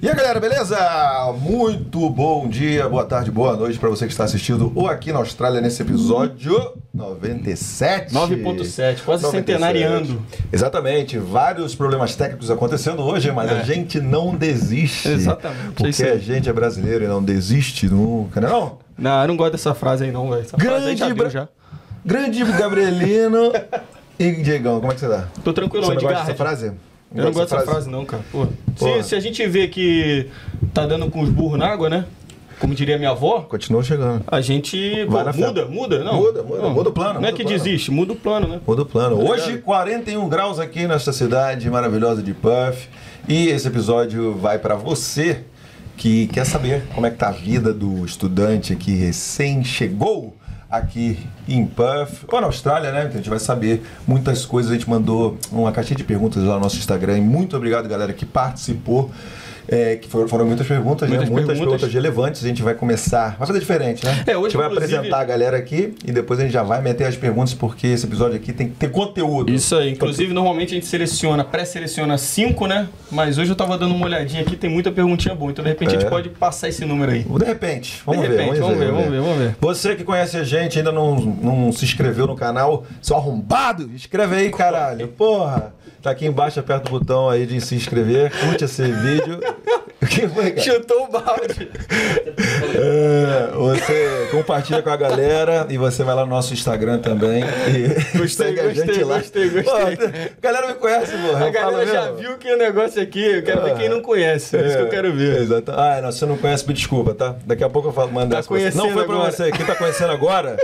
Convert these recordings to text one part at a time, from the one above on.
E aí galera, beleza? Muito bom dia, boa tarde, boa noite para você que está assistindo o Aqui na Austrália nesse episódio 97. 9.7, quase 97. centenariando. Exatamente, vários problemas técnicos acontecendo hoje, mas a É. gente não desiste. Exatamente, Porque a gente é brasileiro e não desiste nunca, né não? Não, eu não gosto dessa frase aí não, velho. Grande, Bra-. Grande Gabrielino e Diegão, como é que você tá? Tô tranquilo, Você não Edgar. gosta dessa frase? Eu não gosto dessa frase não, cara. Pô. Se, se a gente vê que tá dando com os burros na água, né? Como diria minha avó, Continua chegando. a gente pô, fé. muda, muda, não. Muda, muda, Não. muda o plano, Não muda é que plano. desiste, muda o plano, né? Muda o plano. Obrigado. Hoje, 41 graus aqui nesta cidade maravilhosa de Puff. E esse episódio vai para você que quer saber como é que tá a vida do estudante que recém chegou aqui em Puff, ou na Austrália, né? Então a gente vai saber muitas coisas. A gente mandou uma caixinha de perguntas lá no nosso Instagram. E muito obrigado, galera, que participou. É, que foram, foram muitas perguntas, Muitas né? Muitas perguntas. perguntas relevantes. A gente vai começar. Vai fazer diferente, né? É, hoje, a gente vai inclusive- apresentar a galera aqui e depois a gente já vai meter as perguntas, porque esse episódio aqui tem que ter conteúdo. Isso aí. Inclusive, normalmente a gente seleciona, pré-seleciona cinco, né? Mas hoje eu tava dando uma olhadinha aqui, tem muita perguntinha boa. Então, de repente, a É. gente pode passar esse número aí. De repente, vamos De ver. repente, vamos ver, vamos ver, vamos ver. Você que conhece a gente, ainda não, não se inscreveu no canal, seu arrombado, inscreve aí, caralho. Porra, tá aqui embaixo, aperta o botão aí de se inscrever, curte esse vídeo. Foi, cara? Chutou o balde. É, você compartilha com a galera e você vai lá no nosso Instagram também e Gostei, segue a gostei, gente lá. gostei, gostei. Pô, a galera me conhece, porra. A galera já mesmo. viu que o negócio aqui, eu quero ver quem não conhece. É isso que eu quero ver. Exato. Ah, não, se você não conhece, me desculpa, tá? Daqui a pouco eu falo, mando Tá essa. Não foi pra agora. você. Quem tá conhecendo agora.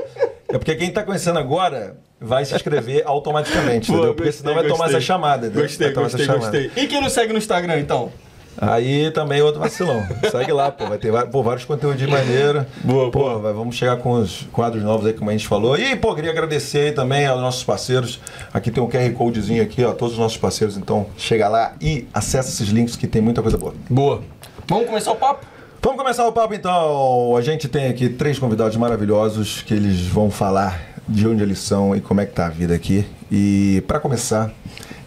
É porque quem tá conhecendo agora vai se inscrever automaticamente, Pô, entendeu? Porque gostei, senão vai tomar essa chamada. entendeu? Gostei, Vai tomar essa gostei, chamada. gostei. E quem não segue no Instagram, então? Aí também outro vacilão. Segue lá, pô. Vai ter pô, vários conteúdos de maneira. Boa, pô, boa. vai- vamos chegar com os quadros novos aí, como a gente falou. E, pô, queria agradecer aí também aos nossos parceiros. Aqui tem um QR Codezinho aqui, ó. Todos os nossos parceiros. Então, chega lá e acessa esses links que tem muita coisa boa. Boa. Vamos começar o papo? Vamos começar o papo então. A gente tem aqui três convidados maravilhosos que eles vão falar de onde eles são e como é que tá a vida aqui. E pra começar,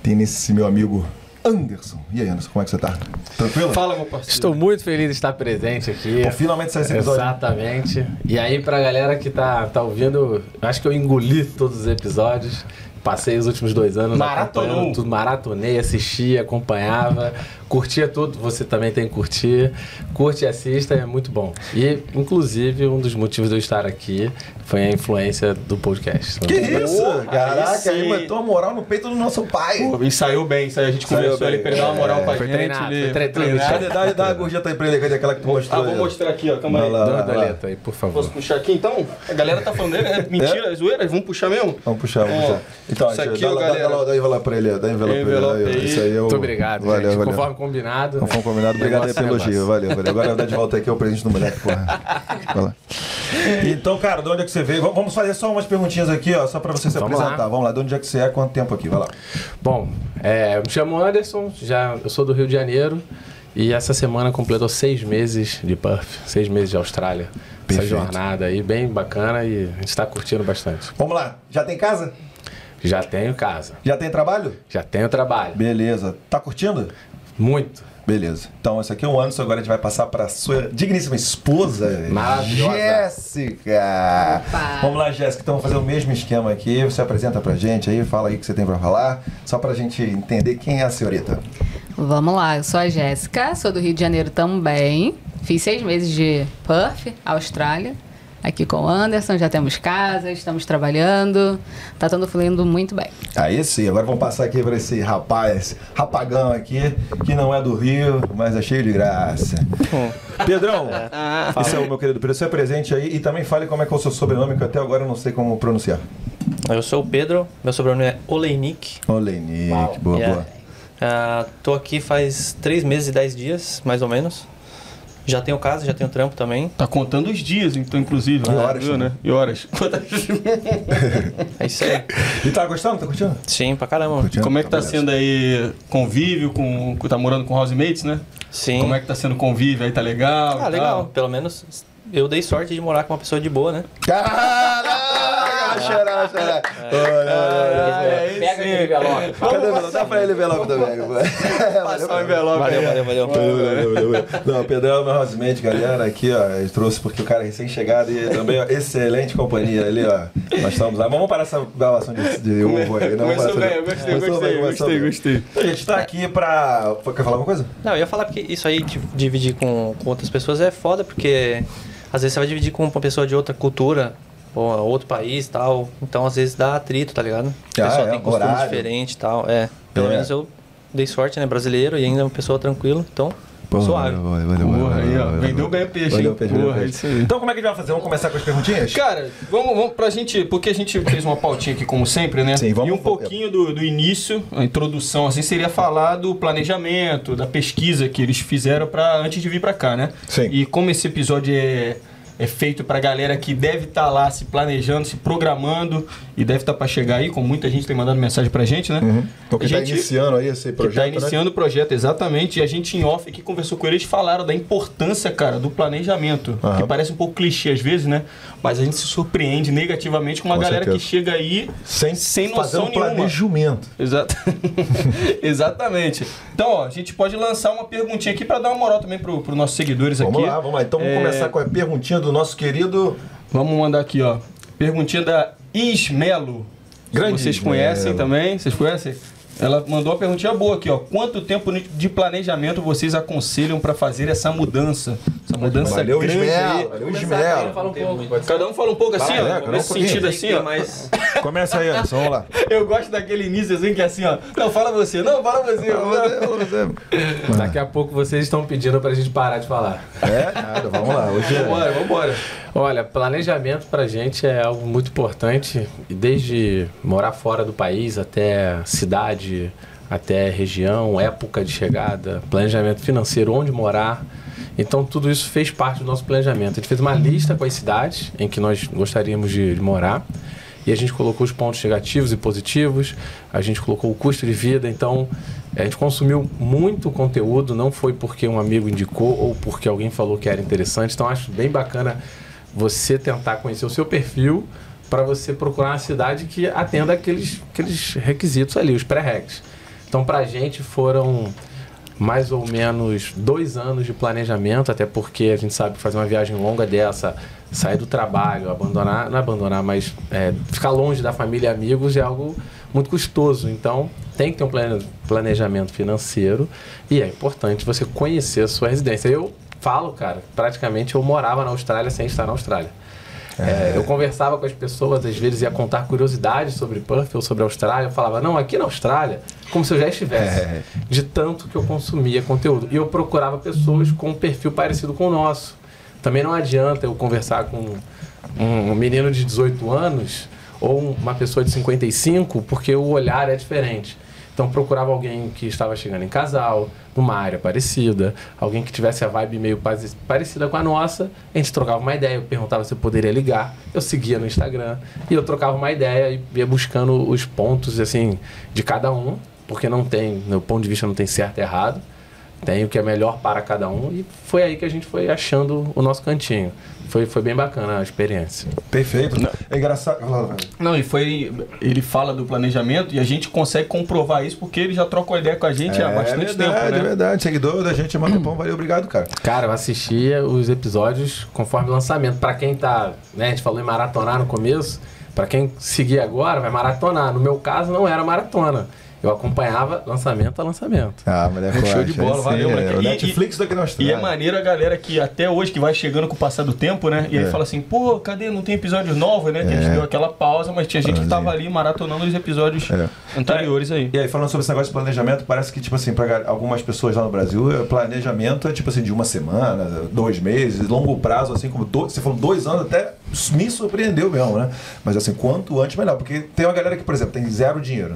tem nesse meu amigo Anderson. E aí, Anderson, como é que você tá? Tranquilo? Fala, meu parceiro. Estou muito feliz de estar presente aqui. Pô, finalmente saiu esse episódio. Exatamente. E aí, pra galera que tá, tá ouvindo, eu acho que eu engoli todos os episódios. Passei os últimos dois anos Maratonou. acompanhando tudo, maratonei, assisti, acompanhava, curtia tudo, você também tem que curtir. Curte e assista, é muito bom. E, inclusive, um dos motivos de eu estar aqui foi a influência do podcast. Que isso? Porra, Caraca, aí sim. aí matou a moral no peito do nosso pai. Pô, ensaiou bem, ensaiou. A gente bem. ali pra ele dar uma moral É, pra foi gente. treinado, ele- foi tre- treinado. Cadê? Dá, dá a gorjeta aí pra ele, cadê aquela que tu mostrou? Ah, vou mostrar aqui, ó. Calma aí. lá. Dá lá. deleta aí, por favor. Posso puxar aqui então? A galera tá falando dele, é mentira, é zoeira? Vamos puxar mesmo? Vamos puxar, vamos puxar. Então, isso aqui, dá, ó, lá- dá, galera. dá, lá- dá envelope pra ele, dá envelope pra ele. Isso aí é o... Muito obrigado, valeu, gente. Valeu. Conforme combinado. Conforme combinado, obrigado aí Negócio pelo é elogio. Valeu, valeu. Agora eu dar de volta aqui é o presente do moleque, porra. Vai lá. Então, cara, de onde é que você veio? Vamos- fazer só umas perguntinhas aqui, ó, só pra você se Vamos apresentar. lá. Vamos lá, de onde é que você é? Quanto tempo aqui? Vai lá. Bom, é, eu me chamo Anderson, já, eu sou do Rio de Janeiro e essa semana completou seis meses de Perth, seis meses de Austrália. Perfeito. Essa jornada aí bem bacana e a gente está curtindo bastante. Vamos lá. Já tem casa? Já tenho casa, Já tem trabalho? já tenho trabalho. Beleza. Tá curtindo? Muito. Beleza. Então, esse aqui é o Anderson, agora a gente vai passar pra sua digníssima esposa, Maravilhosa. Jéssica. Opa. Vamos lá, Jéssica, então vamos fazer o mesmo esquema aqui. Você apresenta pra gente aí, fala aí o que você tem pra falar, só pra gente entender quem é a senhorita. Vamos lá, eu sou a Jéssica, sou do Rio de Janeiro também. Fiz seis meses de Perth, Austrália. Aqui com o Anderson, já temos casa, estamos trabalhando. Tá tudo fluindo muito bem. Aí sim, agora vamos passar aqui para esse rapaz, rapagão aqui, que não é do Rio, mas é cheio de graça. Pedrão, esse é o meu querido Pedro, você é presente aí e também fale como é que é o seu sobrenome, que até agora eu não sei como pronunciar. Eu sou o Pedro, meu sobrenome é Oleinik. Olenik, Uau. boa, Yeah. boa. Ah, tô aqui faz três meses e dez dias, mais ou menos. Já tenho casa, já tenho trampo também. Tá contando os dias, então, inclusive. E horas Viu, né? E horas. É isso aí. E tá gostando? Tá curtindo? Sim, pra caramba. Curtindo? Como é que tá beleza. sendo aí convívio com. Tá morando com housemates, né? Sim. Como é que tá sendo convívio aí? Tá legal? Ah, legal. tal? Pelo menos eu dei sorte de morar com uma pessoa de boa, né? Caraca, vai chorar, vai chorar. Pega aquele envelope. Cadê o envelope? Dá pra ele o envelope também. Passar o envelope. Valeu, valeu, valeu. Valeu, valeu. Não, o Pedrão é meu housemate, galera. Aqui, ó, ele trouxe porque o cara é recém-chegado e também, ó, excelente companhia ali, ó. Nós estamos lá. Vamos parar essa gravação de, de ovo aí. Não, Começou vamos bem, eu gostei, gostei, gostei, gostei. A gente tá aqui pra. Quer falar alguma coisa? Não, eu ia falar porque isso aí de dividir com, com outras pessoas é foda, porque às vezes você vai dividir com uma pessoa de outra cultura ou outro país e tal. Então às vezes dá atrito, tá ligado? A Ah, pessoa é, tem costume horário. diferente e tal. É. Pelo É. menos eu dei sorte, né? Brasileiro e ainda uma pessoa tranquila, então suave. Valeu, valeu, Porra, valeu, aí, ó. valeu, Vendeu valeu. bem o peixe, Valeu hein? o peixe, valeu o Porra, peixe. isso aí. Então como é que a gente vai fazer? Vamos começar com as perguntinhas? Cara, vamos, vamos pra gente, porque a gente fez uma pautinha aqui como sempre, né? Sim, vamos- e um pouquinho do, do início, a introdução, assim, seria falar do planejamento, da pesquisa que eles fizeram para antes de vir pra cá, né? Sim. E como esse episódio é, é feito pra galera que deve estar lá se planejando, se programando e deve estar pra chegar aí, como muita gente tem mandado mensagem pra gente, né? Uhum. Então quem A tá gente- iniciando aí esse Que projeto, tá né? iniciando o projeto, exatamente. E a gente em off aqui conversou com eles, falaram da importância, cara, do planejamento. Aham. Que parece um pouco clichê às vezes, né? Mas a gente se surpreende negativamente com uma Com galera certeza. que chega aí Sem, sem noção um nenhuma. planejamento. Exato. Exatamente. Então, ó, a gente pode lançar uma perguntinha aqui para dar uma moral também pro, pro nossos seguidores Vamos aqui. lá, vamos lá. Então vamos É, começar com a perguntinha do nosso querido Vamos mandar aqui, ó. Perguntinha da Ismelo. Grande Vocês Ismelo. conhecem também? Vocês conhecem? Ela mandou uma perguntinha boa aqui, ó. Quanto tempo de planejamento vocês aconselham para fazer essa mudança? Essa mudança Valeu, grande aí. Ismelo. Valeu. Fala um. Cada um fala um pouco assim, ó. é, nesse um sentido assim, ó. Mas Começa aí, Anderson. Vamos lá. Eu gosto daquele início assim que é assim, ó. Não, fala você. Não, fala você. Daqui a pouco vocês estão pedindo pra gente parar de falar. É, nada, vamos lá. Hoje é. Vambora, vambora. Olha, planejamento pra gente é algo muito importante, desde morar fora do país até cidade, até região, época de chegada, planejamento financeiro, onde morar. Então tudo isso fez parte do nosso planejamento. A gente fez uma lista com as cidades em que nós gostaríamos de, de morar. E a gente colocou os pontos negativos e positivos, a gente colocou o custo de vida, então a gente consumiu muito conteúdo, não foi porque um amigo indicou ou porque alguém falou que era interessante. Então acho bem bacana você tentar conhecer o seu perfil para você procurar uma cidade que atenda aqueles, aqueles requisitos ali, os pré-recs. Então para a gente foram mais ou menos dois anos de planejamento, até porque a gente sabe que fazer uma viagem longa dessa, sair do trabalho, abandonar, não abandonar, mas é, ficar longe da família e amigos é algo muito custoso. Então tem que ter um plane- planejamento financeiro e é importante você conhecer a sua residência. Eu falo, cara, praticamente eu morava na Austrália sem estar na Austrália. É, eu conversava com as pessoas, às vezes ia contar curiosidades sobre Perth ou sobre a Austrália. Eu falava, não, aqui na Austrália, como se eu já estivesse. É. De tanto que eu consumia conteúdo. E eu procurava pessoas com um perfil parecido com o nosso. Também não adianta eu conversar com um menino de 18 anos ou uma pessoa de 55, porque o olhar é diferente. Então procurava alguém que estava chegando em casal, numa área parecida, alguém que tivesse a vibe meio pare- parecida com a nossa. A gente trocava uma ideia, eu perguntava se eu poderia ligar, eu seguia no Instagram e eu trocava uma ideia e ia buscando os pontos assim de cada um, porque não tem, no ponto de vista não tem certo e errado. Tem o que é melhor para cada um e foi aí que a gente foi achando o nosso cantinho. Foi, foi bem bacana a experiência. Perfeito. É engraçado. Não, e foi. Ele fala do planejamento e a gente consegue comprovar isso porque ele já trocou ideia com a gente há bastante verdade, tempo, né? É verdade, seguidor da gente, manda pão, valeu, obrigado, cara. Cara, eu assistia os episódios conforme o lançamento. Pra quem tá, né, a gente falou em maratonar no começo, pra quem seguir agora vai maratonar. No meu caso não era maratona. Eu acompanhava lançamento a lançamento. Ah, mulher Show de bola, valeu, moleque. É, o E- Netflix daqui na E é maneiro a galera que até hoje, que vai chegando com o passar do tempo, né? E É. aí fala assim, pô, cadê? Não tem episódio novo, né? Que a gente É. deu aquela pausa, mas tinha gente que tava ali maratonando os episódios É. anteriores aí. E aí, falando sobre esse negócio de planejamento, parece que, tipo assim, pra algumas pessoas lá no Brasil, é, planejamento é tipo assim, de uma semana, dois meses, longo prazo, assim, como dois, você falou dois anos, até me surpreendeu mesmo, né? Mas assim, quanto antes, melhor. Porque tem uma galera que, por exemplo, tem zero dinheiro.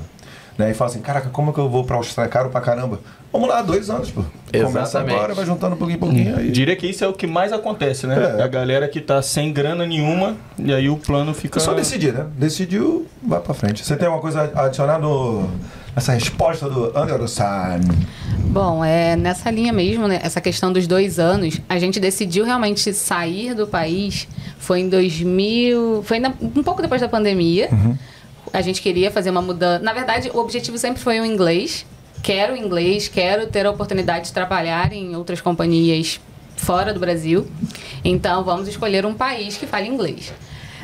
Né, e fala assim, caraca, como que eu vou pra Austrália? Caro pra caramba. Vamos lá, dois anos, pô. Começa Exatamente. agora, vai juntando um pouquinho em pouquinho aí. Diria que isso é o que mais acontece, né? É. A galera que tá sem grana nenhuma, e aí o plano fica. É só decidir, né? Decidiu, vai pra frente. Você tem alguma coisa a adicionar no, nessa resposta do Anderson? Bom, é nessa linha mesmo, né? Essa questão dos dois anos, a gente decidiu realmente sair do país foi em 2000, foi ainda um pouco depois da pandemia. A gente queria fazer uma mudança. Na verdade, o objetivo sempre foi o inglês. Quero inglês, quero ter a oportunidade de trabalhar em outras companhias fora do Brasil. Então, vamos escolher um país que fale inglês.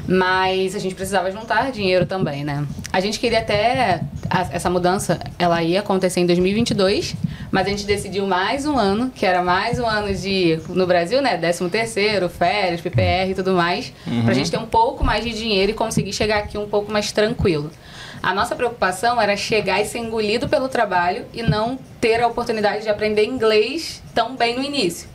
Mas a gente precisava juntar dinheiro também, né? A gente queria até a- essa mudança, ela ia acontecer em 2022, mas a gente decidiu mais um ano, que era mais um ano de no Brasil, né, 13 terceiro, férias, PPR e tudo mais, pra gente ter um pouco mais de dinheiro e conseguir chegar aqui um pouco mais tranquilo. A nossa preocupação era chegar e ser engolido pelo trabalho e não ter a oportunidade de aprender inglês tão bem no início.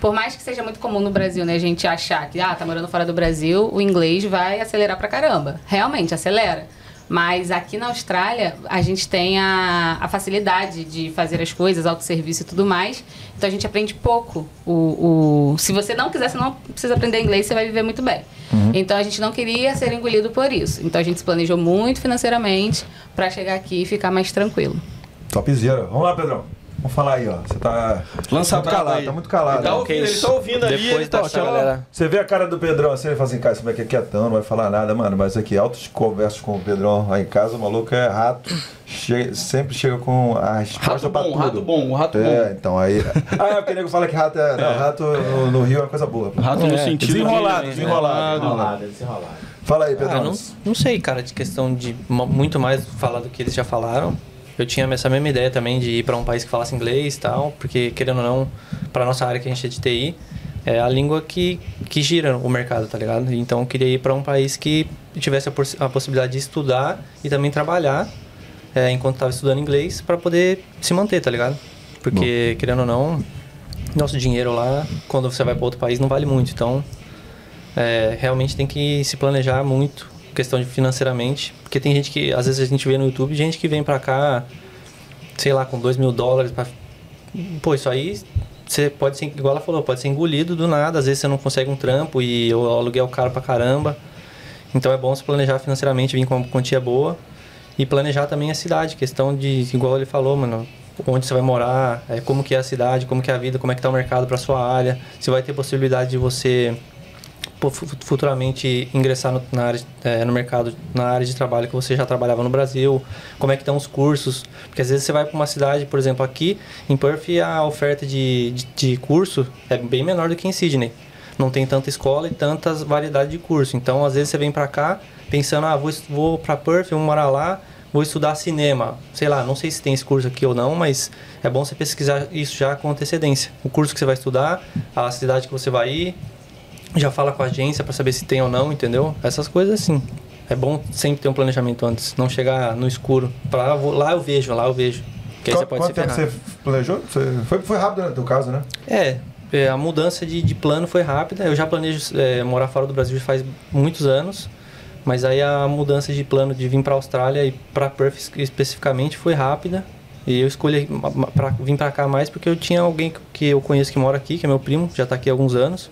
Por mais que seja muito comum no Brasil, né, a gente achar que, ah, tá morando fora do Brasil, o inglês vai acelerar pra caramba. Realmente, acelera. Mas aqui na Austrália, a gente tem a, a facilidade de fazer as coisas, autosserviço e tudo mais. Então a gente aprende pouco. O, o, se você não quiser, você não precisa aprender inglês, você vai viver muito bem. Então a gente não queria ser engolido por isso. Então a gente se planejou muito financeiramente pra chegar aqui e ficar mais tranquilo. Topzera. Vamos lá, Pedrão. Vamos falar aí, ó. Você tá Lança muito calado, aí. tá muito calado. Ele tá né? ouvindo, ele tá ouvindo ali. Depois ele tá, dessa ó, galera. Você vê a cara do Pedrão assim, ele fala assim, cara, esse moleque é quietão, não vai falar nada, mano. Mas aqui, altas conversas com o Pedrão lá em casa, o maluco é rato. Che- sempre chega com a resposta Rato pra bom, tudo. rato bom, rato É, bom. então aí. Ah, é porque o nego fala que rato é. Não, rato no, no Rio é uma coisa boa. Rato no É, sentido desenrolado, de- desenrolado. Desenrolado, desenrolado. Fala aí, Ah, Pedrão. não, não sei, cara, de questão de muito mais falar do que eles já falaram. Eu tinha essa mesma ideia também de ir para um país que falasse inglês e tal, porque querendo ou não, para nossa área que a gente é de TI, é a língua que, que gira o mercado, tá ligado? Então eu queria ir para um país que tivesse a, poss- a possibilidade de estudar e também trabalhar é, enquanto estava estudando inglês para poder se manter, tá ligado? Porque querendo ou não, nosso dinheiro lá, quando você vai para outro país, não vale muito. Então, é, realmente tem que se planejar muito, questão de financeiramente, porque tem gente que, às vezes a gente vê no YouTube, gente que vem pra cá, sei lá, com dois mil dólares, pra... pô, isso aí, você pode ser, igual ela falou, pode ser engolido do nada, às vezes você não consegue um trampo e o aluguel é caro pra caramba, então é bom se planejar financeiramente, vir com uma quantia boa e planejar também a cidade, questão de, igual ele falou, mano, onde você vai morar, é, como que é a cidade, como que é a vida, como é que tá o mercado para sua área, se vai ter possibilidade de você futuramente ingressar no, na área, é, no mercado, na área de trabalho que você já trabalhava no Brasil, como é que estão os cursos, porque às vezes você vai para uma cidade, por exemplo, aqui em Perth a oferta de, de, de curso é bem menor do que em Sydney. Não tem tanta escola e tantas variedades de curso. Então, às vezes você vem para cá pensando, ah, vou, vou para Perth, vou morar lá, vou estudar cinema. Sei lá, não sei se tem esse curso aqui ou não, mas é bom você pesquisar isso já com antecedência. O curso que você vai estudar, a cidade que você vai ir, já fala com a agência para saber se tem ou não, entendeu? Essas coisas assim. É bom sempre ter um planejamento antes, não chegar no escuro. Pra, vou- lá eu vejo, lá eu vejo. Que aí Qu- você pode Quanto tempo você planejou? Você- Foi, foi rápido no teu caso, né? É, é, a mudança de, de plano foi rápida. Eu já planejo é, morar fora do Brasil faz muitos anos, mas aí a mudança de plano de vir para a Austrália e para Perth es- especificamente foi rápida. E eu escolhi pra vir para cá mais porque eu tinha alguém que- que eu conheço que mora aqui, que é meu primo, já está aqui há alguns anos.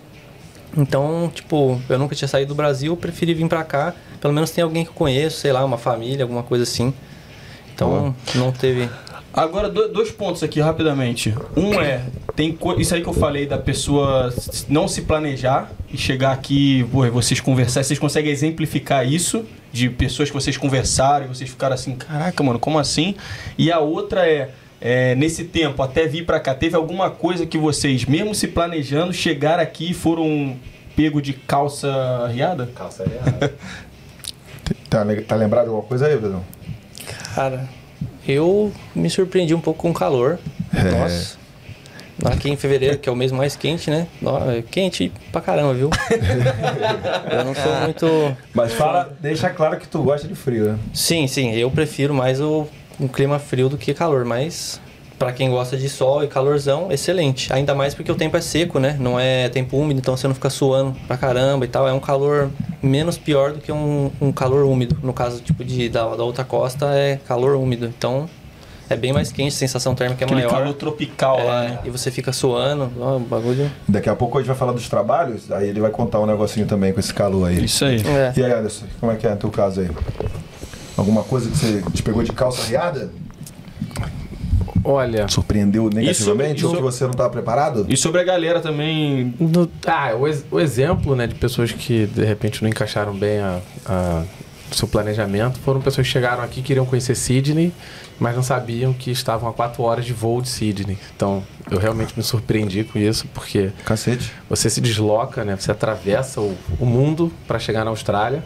Então, tipo, eu nunca tinha saído do Brasil, eu preferi vir para cá. Pelo menos tem alguém que eu conheço, sei lá, uma família, alguma coisa assim. Então, não teve. Agora, do- dois pontos aqui rapidamente. Um é, tem isso aí que eu falei da pessoa não se planejar e chegar aqui, pô, e vocês conversar, vocês conseguem exemplificar isso de pessoas que vocês conversaram e vocês ficaram assim, caraca, mano, como assim? E a outra é, é, nesse tempo, até vir pra cá, teve alguma coisa que vocês, mesmo se planejando, chegaram aqui e foram pego de calça riada? Calça areada. Tá, tá lembrado de alguma coisa aí, Pedrão? Cara, eu me surpreendi um pouco com o calor. É. Nossa. Aqui em fevereiro, que é o mês mais quente, né? É Quente pra caramba, viu? eu não sou muito. Mas fala, deixa claro que tu gosta de frio, né? Sim, sim, eu prefiro mais o, um clima frio do que calor, mas pra quem gosta de sol e calorzão, excelente. Ainda mais porque o tempo é seco, né? Não é tempo úmido, então você não fica suando pra caramba e tal. É um calor menos pior do que um, um calor úmido. No caso, tipo, de, da, da outra costa é calor úmido. Então é bem mais quente, a sensação térmica é Aquele maior. calor tropical lá, É, né? E você fica suando, ó, o bagulho. Daqui a pouco a gente vai falar dos trabalhos, aí ele vai contar um negocinho também com esse calor aí. Isso aí. É. E aí, Anderson, como é que é no teu caso aí? Alguma coisa que você te pegou de calça riada? Olha, surpreendeu negativamente isso- ou que você não estava preparado? E sobre a galera também. No- ah, o, o exemplo né, de pessoas que de repente não encaixaram bem a, a- o seu planejamento foram pessoas que chegaram aqui queriam conhecer Sydney, mas não sabiam que estavam a quatro horas de voo de Sydney. Então, eu realmente me surpreendi com isso, porque Cacete. você se desloca, né, você atravessa o, o mundo para chegar na Austrália,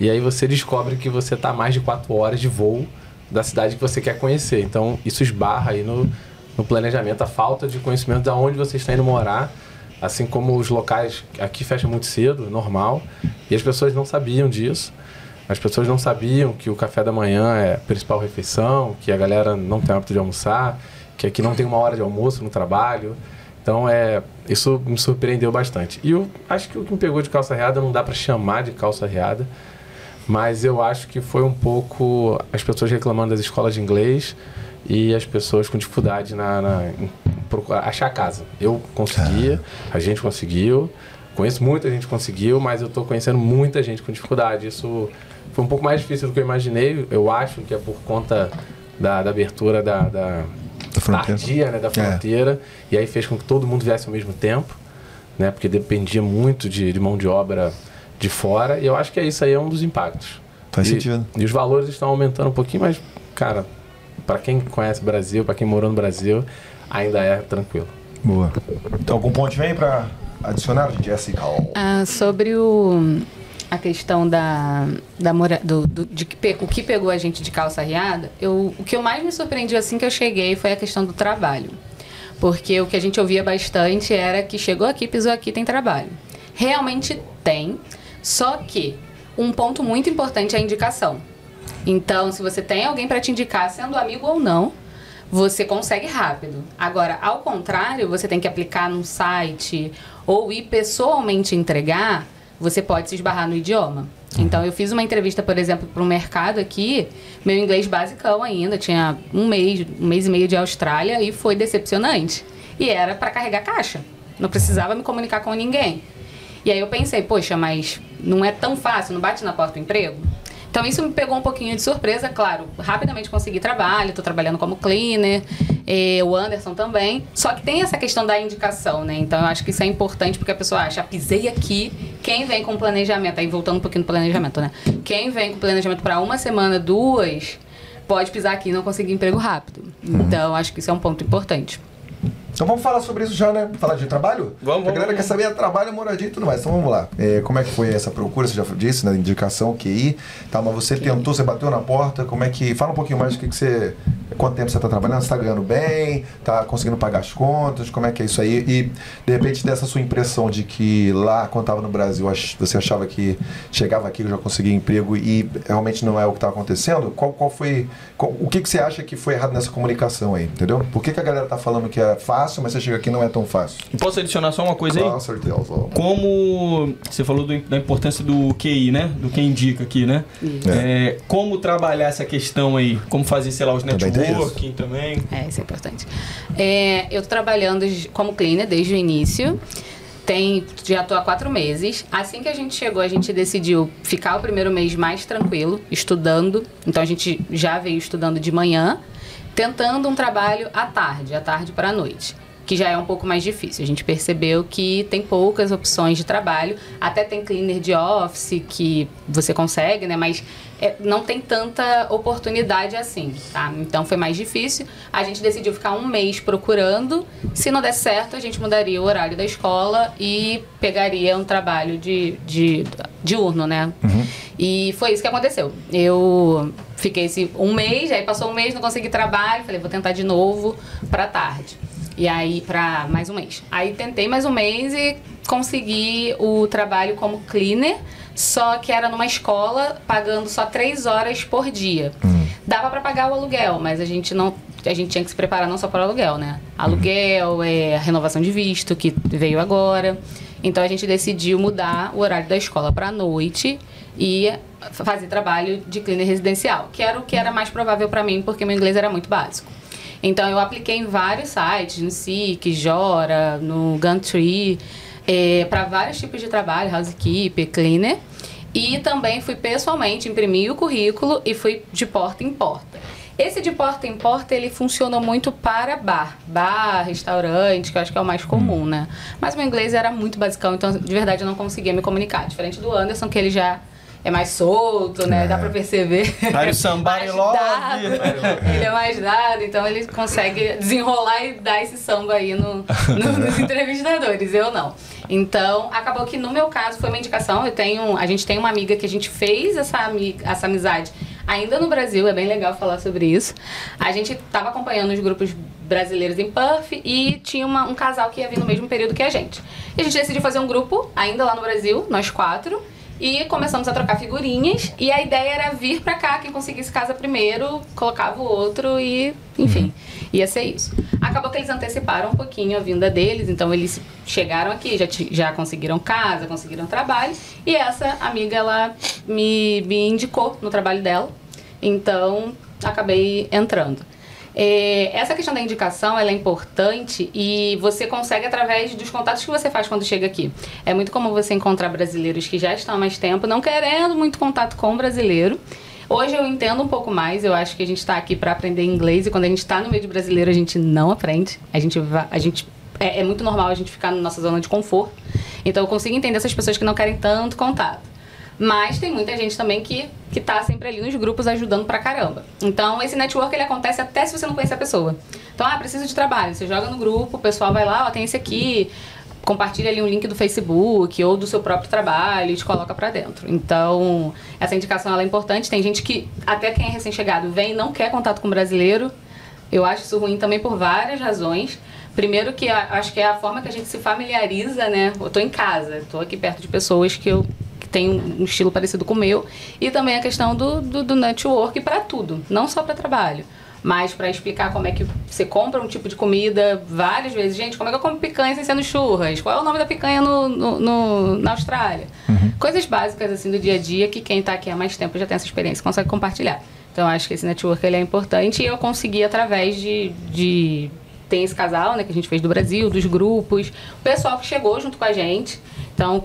e aí você descobre que você está mais de quatro horas de voo da cidade que você quer conhecer. Então, isso esbarra aí no, no planejamento, a falta de conhecimento de onde você está indo morar, assim como os locais aqui fecham muito cedo, normal, e as pessoas não sabiam disso. As pessoas não sabiam que o café da manhã é a principal refeição, que a galera não tem hábito de almoçar, que aqui não tem uma hora de almoço no trabalho. Então, é, isso me surpreendeu bastante. E eu acho que o que me pegou de calça riada não dá para chamar de calça riada, mas eu acho que foi um pouco as pessoas reclamando das escolas de inglês e as pessoas com dificuldade na, na- em procurar, achar casa. Eu conseguia, a gente conseguiu, conheço muita gente que conseguiu, mas eu estou conhecendo muita gente com dificuldade. Isso foi um pouco mais difícil do que eu imaginei. Eu acho que é por conta da, da abertura da, da, Da fronteira. tardia, né, da fronteira, e aí fez com que todo mundo viesse ao mesmo tempo, né, porque dependia muito de, de mão de obra de fora, e eu acho que isso aí é um dos impactos. Faz e, sentido. E os valores estão aumentando um pouquinho, mas, cara, para quem conhece o Brasil, para quem morou no Brasil, ainda é tranquilo. Boa. Então, algum ponto vem para adicionar, Jessica? Ah, sobre o, a questão da, da mora, do, do- de que o que pegou a gente de calça riada, eu, o que eu mais me surpreendi assim que eu cheguei foi a questão do trabalho. Porque o que a gente ouvia bastante era que chegou aqui, pisou aqui, tem trabalho. Realmente tem, só que um ponto muito importante é a indicação. Então, se você tem alguém para te indicar, sendo amigo ou não, você consegue rápido. Agora, ao contrário, você tem que aplicar num site ou ir pessoalmente entregar, você pode se esbarrar no idioma. Então, eu fiz uma entrevista, por exemplo, para um mercado aqui, meu inglês basicão ainda, tinha um mês, um mês e meio de Austrália e foi decepcionante. E era para carregar caixa. Não precisava me comunicar com ninguém. E aí eu pensei, poxa, mas não é tão fácil, não bate na porta do emprego? Então isso me pegou um pouquinho de surpresa, claro. Rapidamente consegui trabalho, estou trabalhando como cleaner, eh, o Anderson também. Só que tem essa questão da indicação, né? Então eu acho que isso é importante porque a pessoa acha, "Ah, pisei aqui, quem vem com planejamento, aí voltando um pouquinho no planejamento, né? Quem vem com planejamento para uma semana, duas, pode pisar aqui e não conseguir emprego rápido. Então eu acho que isso é um ponto importante. Então vamos falar sobre isso já, né? Falar de trabalho? Vamos, A vamos, galera vamos. quer saber trabalho, moradia e tudo mais. Então vamos lá. É, como é que foi essa procura? Você já disse, né? Indicação, QI. Tá, mas você tentou, você bateu na porta. Como é que. Fala um pouquinho mais do que, que você. Quanto tempo você tá trabalhando? Você tá ganhando bem? Tá conseguindo pagar as contas? Como é que é isso aí? E de repente dessa sua impressão de que lá, quando tava no Brasil, você achava que chegava aqui e já conseguia emprego e realmente não é o que tá acontecendo? Qual, qual foi. qual- o que, que você acha que foi errado nessa comunicação aí? Entendeu? Por que, que a galera tá falando que é fácil, mas você chega aqui e não é tão fácil? E posso adicionar só uma coisa aí? Com certeza. Como você falou do- da importância do QI, né? Do que indica aqui, né? É, como trabalhar essa questão aí? Como fazer, sei lá, os Também tem networking também? É, isso é importante. É, eu tô trabalhando como cleaner desde o início. Tem, já tô há quatro meses. Assim que a gente chegou, a gente decidiu ficar o primeiro mês mais tranquilo, estudando. Então a gente já veio estudando de manhã, tentando um trabalho à tarde, à tarde para a noite. Que já é um pouco mais difícil. A gente percebeu que tem poucas opções de trabalho. Até tem cleaner de office que você consegue, né? Mas é, não tem tanta oportunidade assim, tá? Então foi mais difícil. A gente decidiu ficar um mês procurando. Se não der certo, a gente mudaria o horário da escola e pegaria um trabalho de, de diurno, né? E foi isso que aconteceu. Eu fiquei esse um mês, aí passou um mês, não consegui trabalho, falei, vou tentar de novo pra tarde. E aí, pra mais um mês. Aí tentei mais um mês e consegui o trabalho como cleaner, só que era numa escola pagando só três horas por dia. Dava pra pagar o aluguel, mas a gente não. A gente tinha que se preparar não só para o aluguel, né? Aluguel, é, a renovação de visto, que veio agora. Então a gente decidiu mudar o horário da escola para noite e fazer trabalho de cleaner residencial, que era o que era mais provável para mim, porque meu inglês era muito básico. Então eu apliquei em vários sites, no Seek, Jora, no Gumtree, para vários tipos de trabalho, housekeeper, cleaner. E também fui pessoalmente imprimir o currículo e fui de porta em porta. Esse de porta em porta, ele funciona muito para bar. Bar, restaurante, que eu acho que é o mais comum, né? Mas o meu inglês era muito basicão, então de verdade eu não conseguia me comunicar. Diferente do Anderson, que ele já é mais solto, né? Dá pra perceber. Aí o somebody Mais love. dado. Ele é mais dado, então ele consegue desenrolar e dar esse samba aí no, no- nos entrevistadores. Eu não. Então, acabou que no meu caso foi uma indicação. Eu tenho, a gente tem uma amiga que a gente fez essa, essa amizade ainda no Brasil, é bem legal falar sobre isso. A gente estava acompanhando os grupos brasileiros em Perth e tinha uma- um casal que ia vir no mesmo período que a gente. E a gente decidiu fazer um grupo, ainda lá no Brasil, nós quatro. E começamos a trocar figurinhas. E a ideia era vir pra cá, quem conseguisse casa primeiro, colocava o outro e, enfim, ia ser isso. Acabou que eles anteciparam um pouquinho a vinda deles, então eles chegaram aqui, já, já conseguiram casa, conseguiram trabalho. E essa amiga, ela me, me indicou no trabalho dela. Então, acabei entrando. É, essa questão da indicação ela é importante e você consegue através dos contatos que você faz quando chega aqui. É muito comum você encontrar brasileiros que já estão há mais tempo, não querendo muito contato com o brasileiro. Hoje eu entendo um pouco mais, eu acho que a gente está aqui para aprender inglês e quando a gente está no meio de brasileiro a gente não aprende. A gente, a gente é, é muito normal a gente ficar na nossa zona de conforto. Então eu consigo entender essas pessoas que não querem tanto contato. Mas tem muita gente também que, que tá sempre ali nos grupos ajudando pra caramba. Então, esse network ele acontece até se você não conhecer a pessoa. Então, ah, preciso de trabalho. Você joga no grupo, o pessoal vai lá, ó, tem esse aqui. Compartilha ali um link do Facebook ou do seu próprio trabalho e te coloca pra dentro. Então, essa indicação ela é importante. Tem gente que, até quem é recém-chegado, vem e não quer contato com brasileiro. Eu acho isso ruim também por várias razões. Primeiro que acho que é a forma que a gente se familiariza, né? Eu tô em casa, tô aqui perto de pessoas que eu têm um estilo parecido com o meu. E também a questão do, do, do network para tudo, não só para trabalho. Mas para explicar como é que você compra um tipo de comida várias vezes. Gente, como é que eu como picanha sem ser no churras? Qual é o nome da picanha no, no, no- na Austrália? Coisas básicas assim do dia a dia que quem está aqui há mais tempo já tem essa experiência, consegue compartilhar. Então acho que esse network ele é importante e eu consegui através de, de tem esse casal, né, que a gente fez do Brasil, dos grupos, o pessoal que chegou junto com a gente. Então,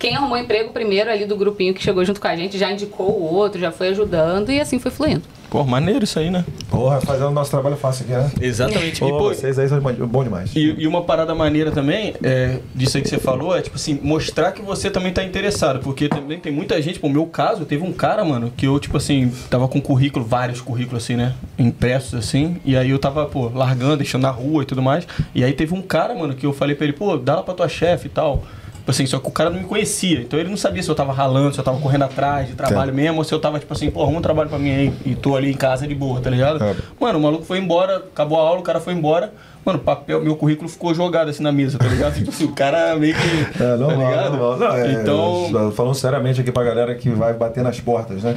quem arrumou emprego primeiro ali do grupinho que chegou junto com a gente já indicou o outro, já foi ajudando e assim foi fluindo. Pô, maneiro isso aí, né? Porra, fazendo o nosso trabalho fácil aqui, né? Exatamente. Pô, E, pô, vocês aí são bom bom demais. E, e uma parada maneira também, é, disso aí que você falou, é tipo assim, mostrar que você também tá interessado. Porque também tem muita gente, no meu caso, teve um cara, mano, que eu, tipo assim, tava com currículo, vários currículos assim, né? Impressos assim. E aí eu tava, pô, largando, deixando na rua e tudo mais. E aí teve um cara, mano, que eu falei pra ele, pô, dá lá pra tua chefe e tal. Tipo assim, só que o cara não me conhecia. Então ele não sabia se eu tava ralando, se eu tava correndo atrás de trabalho mesmo, ou se eu tava, tipo assim, pô, arruma um trabalho pra mim aí e tô ali em casa de boa, tá ligado? É. Mano, o maluco foi embora, acabou a aula, o cara foi embora. Mano, papel, meu currículo ficou jogado assim na mesa, tá ligado? tipo assim, o cara meio que. É, tá normal, ligado? normal. Não, é, então. Falando seriamente aqui pra galera que vai bater nas portas, né?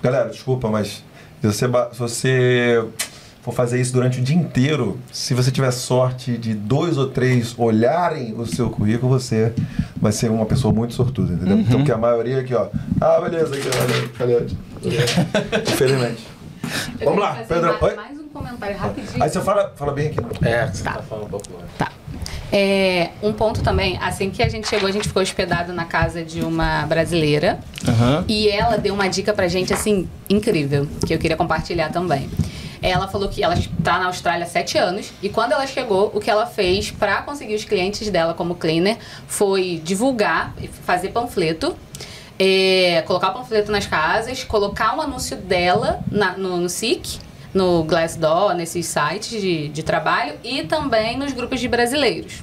Galera, desculpa, mas se você, se você for fazer isso durante o dia inteiro, se você tiver sorte de dois ou três olharem o seu currículo, você vai ser uma pessoa muito sortuda, entendeu? Então, porque a maioria aqui, ó. Ah, beleza, aqui, olha, olha. Infelizmente. Eu Vamos lá, fazer Pedro. ma- Oi? Mais um comentário rapidinho. Aí você fala, fala bem aqui. É, você tá falando um pouco mais. Tá. É, um ponto também, assim que a gente chegou, a gente ficou hospedado na casa de uma brasileira Aham. e ela deu uma dica pra gente, assim, incrível, que eu queria compartilhar também. Ela falou que ela está na Austrália há sete anos e quando ela chegou, o que ela fez pra conseguir os clientes dela como cleaner foi divulgar, fazer panfleto, é, colocar panfleto nas casas, colocar um anúncio dela na- no, no SIC, no Glassdoor, nesses sites de, de trabalho e também nos grupos de brasileiros.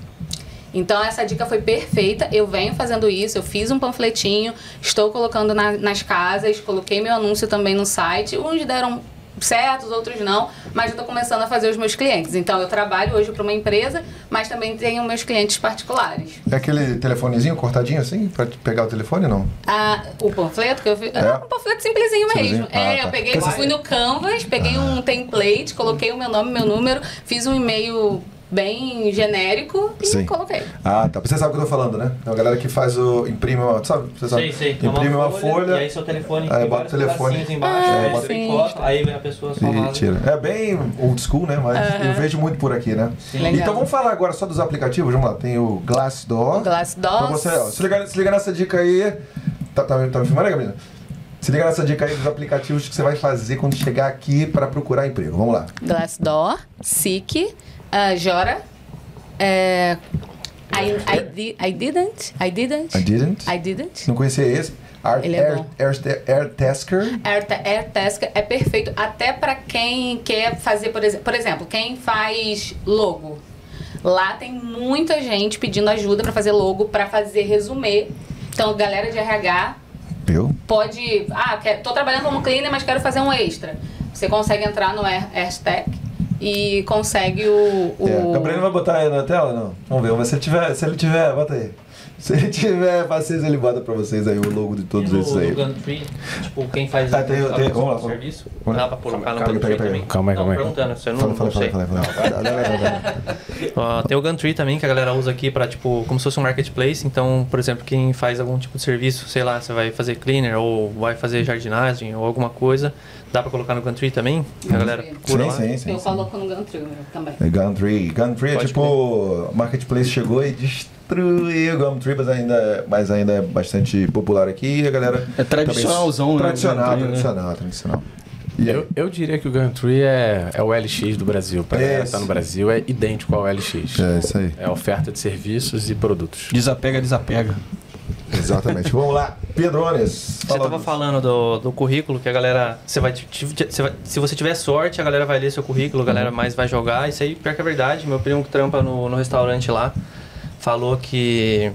Então essa dica foi perfeita. Eu venho fazendo isso, eu fiz um panfletinho, estou colocando na- nas casas, coloquei meu anúncio também no site. Uns deram certos, outros não, mas eu estou começando a fazer os meus clientes. Então eu trabalho hoje para uma empresa, mas também tenho meus clientes particulares. É aquele telefonezinho cortadinho assim, pra pegar o telefone, não? Ah, o panfleto que eu fiz. É. Ah, um panfleto simplesinho mesmo. Simplesinho? Ah, é, tá. eu peguei, fui no Canvas, peguei um template, coloquei o meu nome, meu número, fiz um e-mail bem genérico e Sim. coloquei. Ah, tá. Você sabe o que eu tô falando, né? É uma galera que faz o. imprime uma. Sabe? Você sabe? Sei, sei. É Imprime uma folha. E aí seu telefone. Aí bota o telefone. embaixo, Ah, aí sim. coloca, aí vem a pessoa só E tira. É bem old school, né? Mas eu vejo muito por aqui, né? Legal. Então vamos falar agora só dos aplicativos. Vamos lá. Tem o Glassdoor. Glassdoor. Pra você, ó, se liga, se liga nessa dica aí. Tá, tá, tá me filmando aí, Gabriela? Se liga nessa dica aí dos aplicativos que você vai fazer quando chegar aqui para procurar emprego. Vamos lá. Glassdoor, Seek, uh, Jora, é, I, I, di- I didn't, I didn't, I didn't. I didn't. Não conhecia esse. Ar- Ele é Air, bom. Air, Airtasker. Airta- Airtasker é perfeito até para quem quer fazer, por exemplo, por exemplo, quem faz logo. Lá tem muita gente pedindo ajuda para fazer logo, para fazer resumê. Então, galera de RH pode, ah, quer, tô trabalhando como cleaner, mas quero fazer um extra. Você consegue entrar no Air, Airstack e consegue o, o É. Gabriel não vai botar aí na tela? Não. Vamos ver. Vamos ver se ele tiver. Se ele tiver, bota aí. Se ele tiver paciência, ele bota pra vocês aí o logo de todos esses aí. No Gumtree, tipo, quem faz Ah, tem- tem- prestação vamos lá, serviço, Vamos lá. dá pra colocar no Calma, Gumtree pega, pega. também. Calma aí, Não, calma aí. perguntando, você não, Fala, fala, não fala, sei. fala, tem o Gumtree também, que a galera usa aqui pra, tipo, como se fosse um marketplace. Então, por exemplo, quem faz algum tipo de serviço, sei lá, você vai fazer cleaner ou vai fazer jardinagem ou alguma coisa, dá pra colocar no Gumtree também? A galera procura Sim, sim, sim. Eu sim. coloco no Gumtree também. É Gumtree. Gumtree é Pode tipo, o Marketplace chegou e destruiu o Gumtree, mas ainda, é- mas ainda é bastante popular aqui e a galera... É tradicionalzão, né, Tradicional, né? tradicional, tradicional. Eu, eu diria que o Gumtree é, é o LX do Brasil. Para quem Esse. tá no Brasil, é idêntico ao LX. É isso aí. É oferta de serviços e produtos. Desapega, desapega. Exatamente. Vamos lá. Pedrones. Você fala tava do- falando do, do currículo que a galera. Você vai, você vai- Se você tiver sorte, a galera vai ler seu currículo, a galera Uhum. mais vai jogar. Isso aí, pior que é verdade. Meu primo que trampa no, no restaurante lá falou que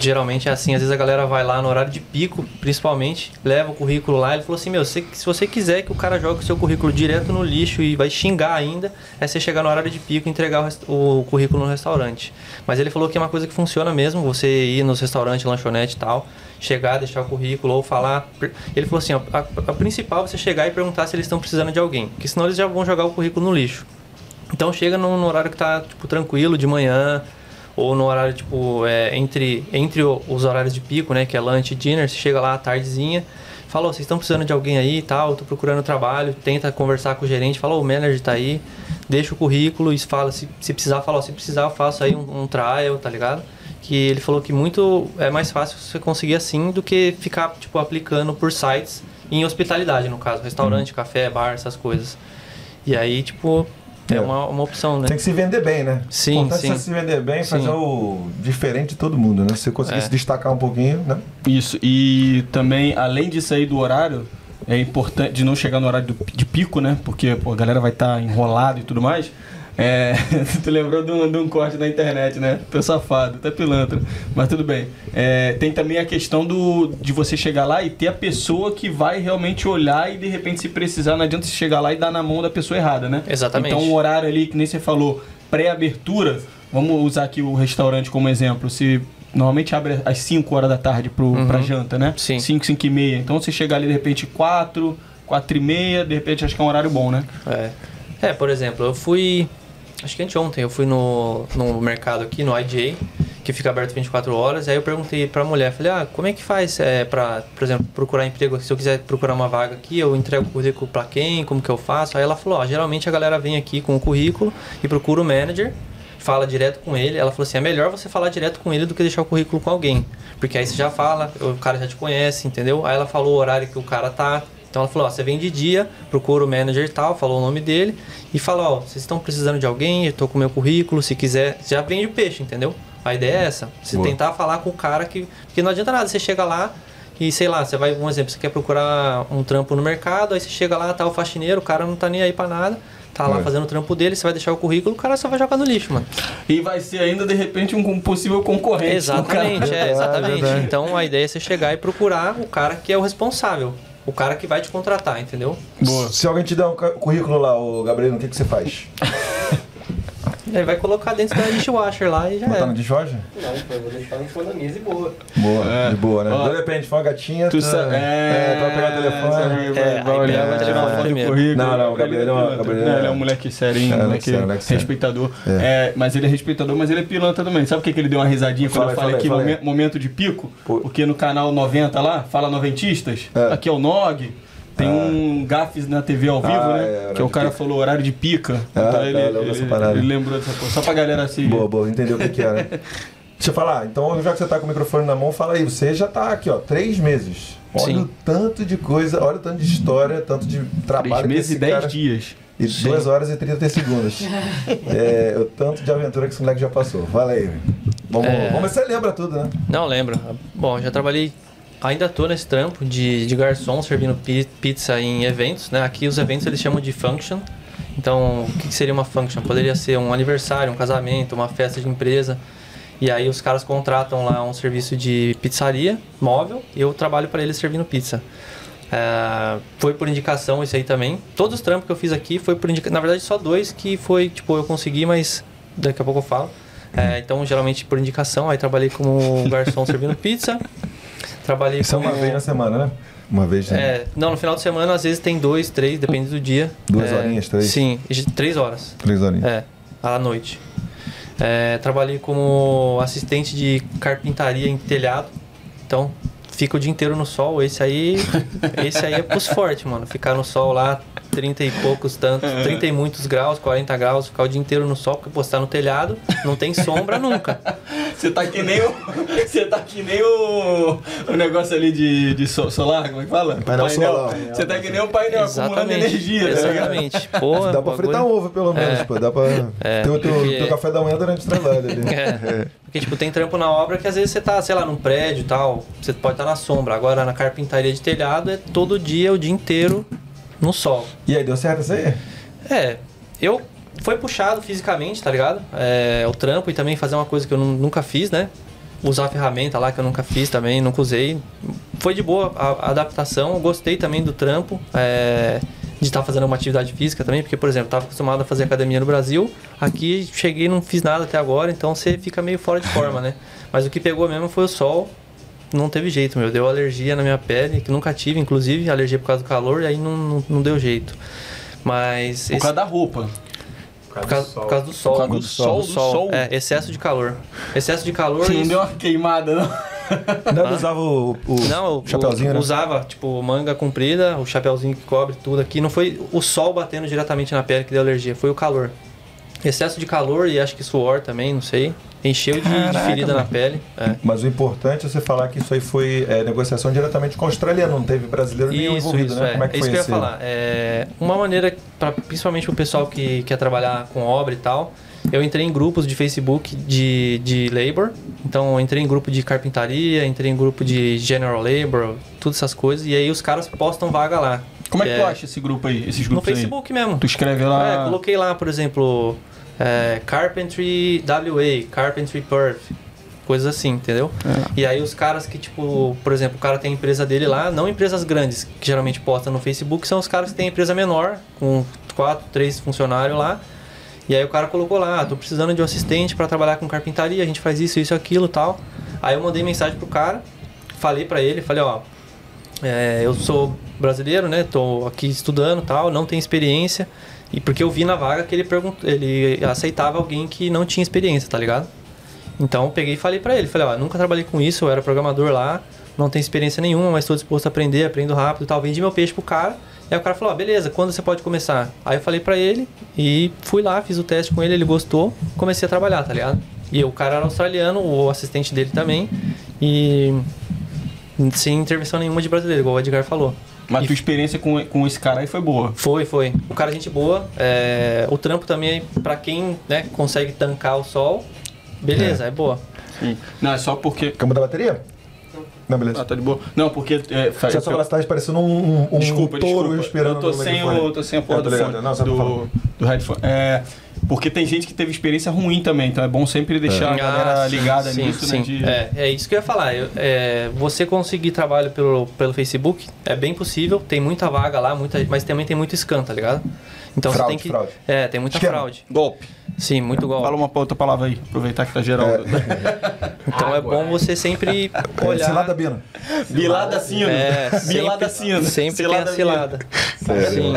geralmente é assim. Às vezes a galera vai lá no horário de pico, principalmente, leva o currículo lá. Ele falou assim: Meu, se, se você quiser que o cara jogue o seu currículo direto no lixo e vai xingar ainda, é você chegar no horário de pico e entregar o, o currículo no restaurante. Mas ele falou que é uma coisa que funciona mesmo, você ir nos restaurantes, lanchonete e tal, chegar, deixar o currículo ou falar. Ele falou assim: ó, a, a principal é você chegar e perguntar se eles estão precisando de alguém, porque senão eles já vão jogar o currículo no lixo. Então chega no, no horário que tá tipo, tranquilo, de manhã, ou no horário tipo é, entre, entre os horários de pico, né? Que é lunch e dinner, você chega lá à tardezinha, fala, "Ô, vocês estão precisando de alguém aí e tal, tô procurando trabalho, tenta conversar com o gerente, fala, "Ô, o manager tá aí, deixa o currículo e fala, se, se precisar, fala, "Ó, se precisar eu faço aí um, um trial, tá ligado? Que ele falou que muito é mais fácil você conseguir assim do que ficar, tipo, aplicando por sites em hospitalidade, no caso, restaurante, café, bar, essas coisas. E aí, tipo, é, É. uma, uma opção, né? Tem que se vender bem, né? Sim, O importante sim. é se vender bem, Sim. fazer o diferente de todo mundo, né? Se você conseguir É. se destacar um pouquinho, né? Isso, e também, além disso aí do horário, é importante de não chegar no horário do- de pico, né? Porque pô, a galera vai estar enrolada e tudo mais. É, tu lembrou de um, de um corte na internet, né? Tô safado, até pilantra. Mas tudo bem. É, tem também a questão do, de você chegar lá e ter a pessoa que vai realmente olhar e de repente, se precisar, não adianta você chegar lá e dar na mão da pessoa errada, né? Exatamente. Então, o horário ali, que nem você falou, pré-abertura, vamos usar aqui o restaurante como exemplo. Se normalmente abre às 5 horas da tarde pro, Uhum. pra janta, né? Sim. 5, 5 e meia. Então, você chegar ali de repente 4, 4 e meia, de repente acho que é um horário bom, né? É. É, por exemplo, eu fui. Acho que anteontem, eu fui no, no mercado aqui, no IJ, que fica aberto 24 horas. Aí eu perguntei pra mulher, falei, ah, como é que faz é, pra, por exemplo, procurar emprego? Se eu quiser procurar uma vaga aqui, eu entrego o currículo pra quem? Como que eu faço? Aí ela falou, ó, geralmente a galera vem aqui com o currículo e procura o manager, fala direto com ele. Ela falou assim, é melhor você falar direto com ele do que deixar o currículo com alguém. Porque aí você já fala, o cara já te conhece, entendeu? Aí ela falou o horário que o cara tá. Então ela falou, ó, você vem de dia, procura o manager e tal, falou o nome dele e fala, ó, vocês estão precisando de alguém, eu tô com meu currículo, se quiser, já vende o peixe, entendeu? A ideia é essa, você Boa. tentar falar com o cara que, porque não adianta nada, você chega lá e sei lá, você vai, um exemplo, você quer procurar um trampo no mercado, aí você chega lá, tá o faxineiro, o cara não tá nem aí pra nada, tá lá É. fazendo o trampo dele, você vai deixar o currículo, o cara só vai jogar no lixo, mano. E vai ser ainda, de repente, um possível concorrente. Exatamente, Verdade, é, exatamente. Então a ideia é você chegar e procurar o cara que é o responsável. O cara que vai te contratar, entendeu? Boa. Se alguém te der um currículo lá, o Gabriel, o que, que você faz? Ele vai colocar dentro da dishwasher lá e já Botar no é. dishwasher? Não, eu vou deixar em cima da mesa e boa. Boa, É. de boa, né? Ó, Então depende, for uma gatinha, Tu tu, sabe. é, tu vai pegar o telefone. Vai, É, vai olhar, vai o tirar uma foto do primeiro. currículo. Não, não, o Gabriel é uma- Não, é- ele é um moleque serinho, É, um moleque respeitador. É. É, mas ele é respeitador, mas ele é pilantra também. Sabe por que, ele deu uma risadinha quando eu falei aqui, momento de pico? Porque no canal 90 lá, fala noventistas, É. aqui é o Nog. Tem Ah. um gafes na TV ao vivo, Ah, né? é, que o de cara pica. falou horário de pica. Ah, Então tá, ele, ele- parada. ele lembrou dessa coisa. Só pra galera assim. Boa, boa, entendeu o que, que é, né? Deixa eu falar, então já que você tá com o microfone na mão, fala aí, você já tá aqui, ó, três meses. Olha Sim. o tanto de coisa, olha o tanto de história, tanto de trabalho Três meses que e dez cara... dias. E 2 horas e 30 segundos. é, o tanto de aventura que esse moleque já passou. Fala aí. Vamos, É. vamos ver se você lembra tudo, né? Não, lembro. Bom, já trabalhei, ainda tô nesse trampo de, de garçom, servindo pi- pizza em eventos, né? Aqui os eventos eles chamam de function. Então, o que que seria uma function? Poderia ser um aniversário, um casamento, uma festa de empresa. E aí os caras contratam lá um serviço de pizzaria móvel e eu trabalho para eles servindo pizza. É, foi por indicação isso aí também. Todos os trampos que eu fiz aqui foi por indicação. Na verdade, só dois que foi, tipo, eu consegui, mas daqui a pouco eu falo. É, então, geralmente por indicação. Aí trabalhei como garçom servindo pizza. Trabalhei Isso é uma vez na semana, né? Uma vez. né? É, não, no final de semana às vezes tem dois, três, depende do dia. Duas É, horinhas, três? Sim, três horas. Três horinhas. É, à noite. É, trabalhei como assistente de carpintaria em telhado. Então, fica o dia inteiro no sol. Esse aí, esse aí é pros fortes, mano. Ficar no sol lá, 30 e poucos tantos, 30 e muitos graus, 40 graus, ficar o dia inteiro no sol, porque pô, você tá no telhado, não tem sombra nunca. Você tá que nem o. Você tá que nem o. O negócio ali de, de so- solar, como é que fala? Painel solar. Você tá que nem um painel acumulando Exatamente. energia, tá? Exatamente. Pô, Dá pra fritar um ovo, pelo menos, É. pô. Dá pra É, ter o teu, porque- teu café da manhã durante o trabalho ali. É. Porque, tipo, tem trampo na obra que às vezes você tá, sei lá, num prédio e tal, você pode estar na sombra. Agora, na carpintaria de telhado, é todo dia, o dia inteiro, no sol. E aí, deu certo isso aí? É, eu... Foi puxado fisicamente, tá ligado? É, o trampo e também fazer uma coisa que eu nu- nunca fiz, né? Usar a ferramenta lá que eu nunca fiz também, nunca usei. Foi de boa a, a adaptação, eu gostei também do trampo. é, de estar fazendo uma atividade física também, porque, por exemplo, estava acostumado a fazer academia no Brasil, aqui cheguei e não fiz nada até agora, então você fica meio fora de forma, né? Mas o que pegou mesmo foi o sol, não teve jeito, meu. Deu alergia na minha pele, que nunca tive, inclusive, alergia por causa do calor, e aí não, não, não deu jeito. Mas. Por esse- causa da roupa. por causa, por causa do sol. Por causa do sol, do sol. É, excesso de calor. Excesso de calor. Não isso- deu uma queimada, não? Não usava o, o Não, o- chapeuzinho, o- né? usava, tipo, manga comprida, o chapeuzinho que cobre tudo aqui. Não foi o sol batendo diretamente na pele que deu alergia, foi o calor. Excesso de calor e acho que suor também, não sei. Encheu de, de ferida na pele. É. Mas o importante é você falar que isso aí foi é, negociação diretamente com o australiano, não teve brasileiro nenhum Isso, envolvido, isso, né? é. Como é que isso foi que eu ia falar. É, uma maneira, pra, principalmente o pessoal que quer trabalhar com obra e tal, eu entrei em grupos de Facebook de, de labor. Então, eu entrei em grupo de carpintaria, entrei em grupo de general labor, todas essas coisas. E aí os caras postam vaga lá. Como é que É, tu acha esse grupo aí? Esses No grupos aí? Facebook mesmo. Tu escreve lá. É, coloquei lá, por exemplo, é, Carpentry WA, Carpentry Perth, coisas assim, entendeu? É. E aí os caras que, tipo, por exemplo, o cara tem a empresa dele lá, não empresas grandes, que geralmente postam no Facebook, são os caras que têm empresa menor, com quatro, três funcionários lá. E aí o cara colocou lá, ah, tô precisando de um assistente para trabalhar com carpintaria, a gente faz isso, isso, aquilo tal. Aí eu mandei mensagem pro cara, falei pra ele, falei, ó, é, eu sou brasileiro, né? Tô aqui estudando tal, não tenho experiência. E porque eu vi na vaga que ele perguntou, ele aceitava alguém que não tinha experiência, tá ligado? Então eu peguei e falei pra ele, falei, ó, nunca trabalhei com isso, eu era programador lá, não tenho experiência nenhuma, mas estou disposto a aprender, aprendo rápido e tal. Vendi meu peixe pro cara. E aí o cara falou, ó, beleza, quando você pode começar? Aí eu falei pra ele e fui lá, fiz o teste com ele, ele gostou, comecei a trabalhar, tá ligado? E o cara era australiano, o assistente dele também, e sem intervenção nenhuma de brasileiro, igual o Edgar falou. Mas E- tua experiência com, com esse cara aí foi boa. Foi, foi. O cara é gente boa. é, O trampo também, pra quem né, consegue tancar o sol, beleza, é, boa. Sim. Não, é só porque. Câmbio da bateria? Não, beleza. Ah, tá de boa. Não, porque. É, faz- Você só velocidade parecendo um, um, um Desculpa, touro desculpa. esperando eu tô sem, o, tô sem a porra tô do ligado. fone. Não, falar. do, do headphone. É, porque tem gente que teve experiência ruim também, então é bom sempre deixar a galera Ah, ligada sim, nisso, sim. né? De... É, é isso que eu ia falar. Eu- é, você conseguir trabalho pelo, pelo Facebook é bem possível. Tem muita vaga lá, muita, mas também tem muito scan, tá ligado? Então Fraude, você tem que. fraude. É, tem muita Esquema. fraude. Golpe. Sim, muito golpe. Fala uma outra palavra aí, aproveitar que tá geral. Então é bom você sempre É, olhar. cilada Bina. Bilada sino. É, Bilada sempre, sino. sempre tem Cilada a cilada. Sério. Sim.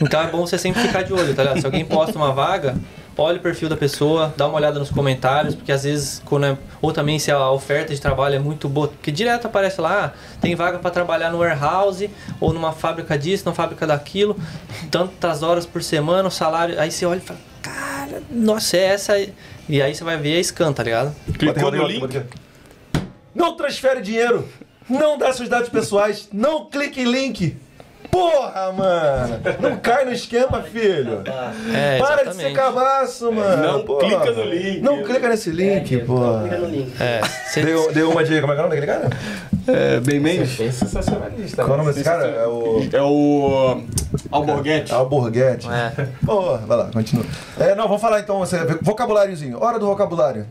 Então é bom você sempre ficar de olho, tá ligado? Se alguém posta uma vaga, olha o perfil da pessoa, dá uma olhada nos comentários, porque às vezes, quando é, ou também se a oferta de trabalho é muito boa, porque direto aparece lá, ah, tem vaga para trabalhar no warehouse, ou numa fábrica disso, numa fábrica daquilo, tantas horas por semana, o salário. Aí você olha e fala, cara, nossa, é essa. E aí você vai ver a scan, tá ligado? Clicou no link. Não transfere dinheiro. Não dá seus dados pessoais. Não clique em link. Porra, mano. Não cai no esquema, filho. É, Para de ser cabaço, mano. Não Porra. clica no link. Não clica nesse link, porra. Clica no link. É, Deu, deu uma dica. Como é que é o nome daquele cara? É, bem menos. Bem sensacionalista. Qual é o né? nome desse cara? É o... É o Alborguete. Alborguete. É. Porra, vai lá, continua. É, não, vamos falar então, você, vocabuláriozinho. Hora do vocabulário.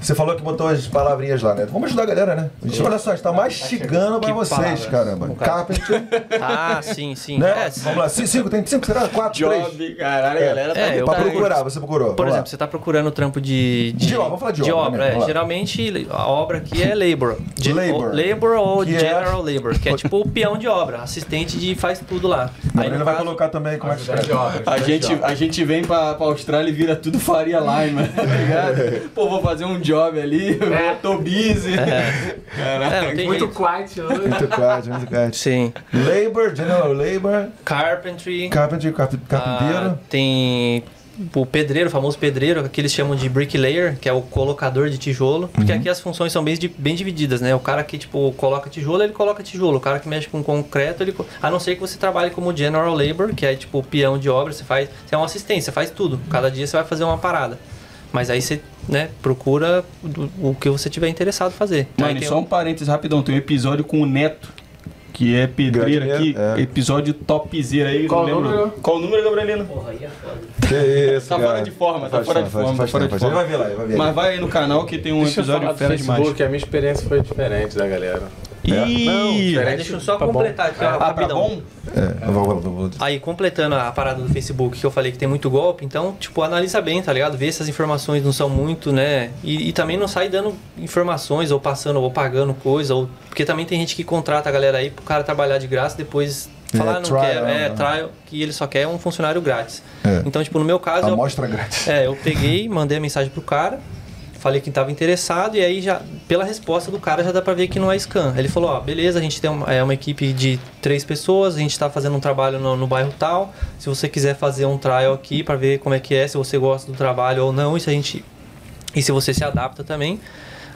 Você falou que botou as palavrinhas lá, né? Vamos ajudar a galera, né? A gente, olha só, a gente tá mastigando pra vocês, palavras, caramba. Carpenter, Ah, sim, sim. né? É, Vamos lá, Cin- cinco, tem cinco, será? Quatro, três? Job, caralho, a galera tá É, eu Pra procurar, você procurou. Por Vamos lá. exemplo, você tá procurando trampo de... De obra, vamos falar de obra, né? é. Vamos lá. Geralmente, a obra aqui é labor. Ge- Labor. Labor ou Que é- general labor, que é tipo o peão de obra, assistente de faz tudo lá. Aí, ele vai caso- colocar também como é que escreve. obras, A gente, a gente vem pra, pra Austrália e vira tudo Faria Lima, tá ligado? Pô, vou fazer um job ali, tô busy. É, não tem Muito quiet hoje. Muito quase, muito quase. Sim. Labor, general labor, Carpentry. carpenter, carp- ah, carpinteiro. tem o pedreiro, o famoso pedreiro, que eles chamam de bricklayer, que é o colocador de tijolo. Porque aqui as funções são bem, bem divididas, né? O cara que, tipo, coloca tijolo, ele coloca tijolo. O cara que mexe com concreto, ele... A não ser que você trabalhe como general labor, que é, tipo, peão de obra, você faz... Você é um assistente, você faz tudo. Cada dia você vai fazer uma parada. Mas aí você, né, procura o, o que você tiver interessado em fazer. Mano, Aí e tem só o- um parênteses rapidão, tem um episódio com o Neto, que é pedreiro Grande aqui, é. episódio topzera aí. Qual não o lembro. número? Qual o número, Gabrielino? Porra, aí é foda. Que isso, Tá cara. fora de forma, tá Faz fora de forma, faz tá fora tempo, de Ele forma. vai ver lá, ele vai ver. Mas vai aí no canal que tem um Deixa episódio fera demais. Facebook, a minha experiência foi diferente da galera. Ih, Não, Aí diferente. deixa eu só Tá bom. completar aqui, ó, ah, tá rapidão. bom? É, eu vou, vou, vou, vou. Aí, completando a parada do Facebook que eu falei que tem muito golpe, então, tipo, analisa bem, tá ligado? Vê se as informações não são muito, né? E, e também não sai dando informações ou passando ou pagando coisa, ou porque também tem gente que contrata a galera aí pro cara trabalhar de graça depois É, falar, não trial, quero, é, né? trial, que ele só quer um funcionário grátis. É. Então, tipo, no meu caso, eu, Amostra grátis. é, eu peguei, mandei a mensagem pro cara, falei que estava interessado, e aí já, pela resposta do cara, já dá pra ver que não é scam. Ele falou, ó, beleza, a gente tem uma, é uma equipe de três pessoas, a gente tá fazendo um trabalho no, no bairro tal. Se você quiser fazer um trial aqui pra ver como é que é, se você gosta do trabalho ou não, e se a gente. E se você se adapta também.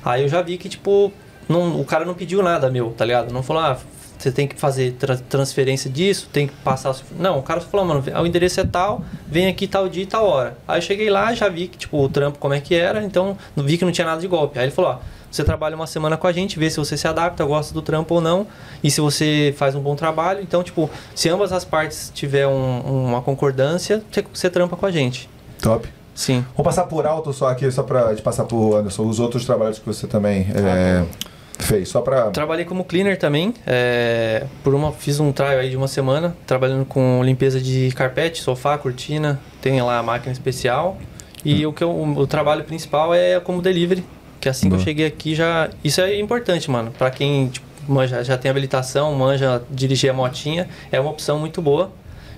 Aí eu já vi que, tipo, não, o cara não pediu nada meu, tá ligado? Não falou, ah, você tem que fazer tra- transferência disso, tem que passar. Não, o cara falou, mano, o endereço é tal, vem aqui tal dia e tal hora. Aí eu cheguei lá, já vi que, tipo, o trampo como é que era, então não vi que não tinha nada de golpe. Aí ele falou, ó, você trabalha uma semana com a gente, vê se você se adapta, gosta do trampo ou não, e se você faz um bom trabalho. Então, tipo, se ambas as partes tiver um- uma concordância, você, você trampa com a gente. Top. Sim. Vou passar por alto só aqui, só pra te passar por Anderson, os outros trabalhos que você também é, fez, só pra... Trabalhei como cleaner também. é, por uma, fiz um trial aí de uma semana, trabalhando com limpeza de carpete, sofá, cortina. Tem lá a máquina especial. E o que eu, o trabalho principal é como delivery. Que assim que Boa. eu cheguei aqui já. Isso é importante, mano. Pra quem tipo, manja, já tem habilitação, manja dirigir a motinha, é uma opção muito boa.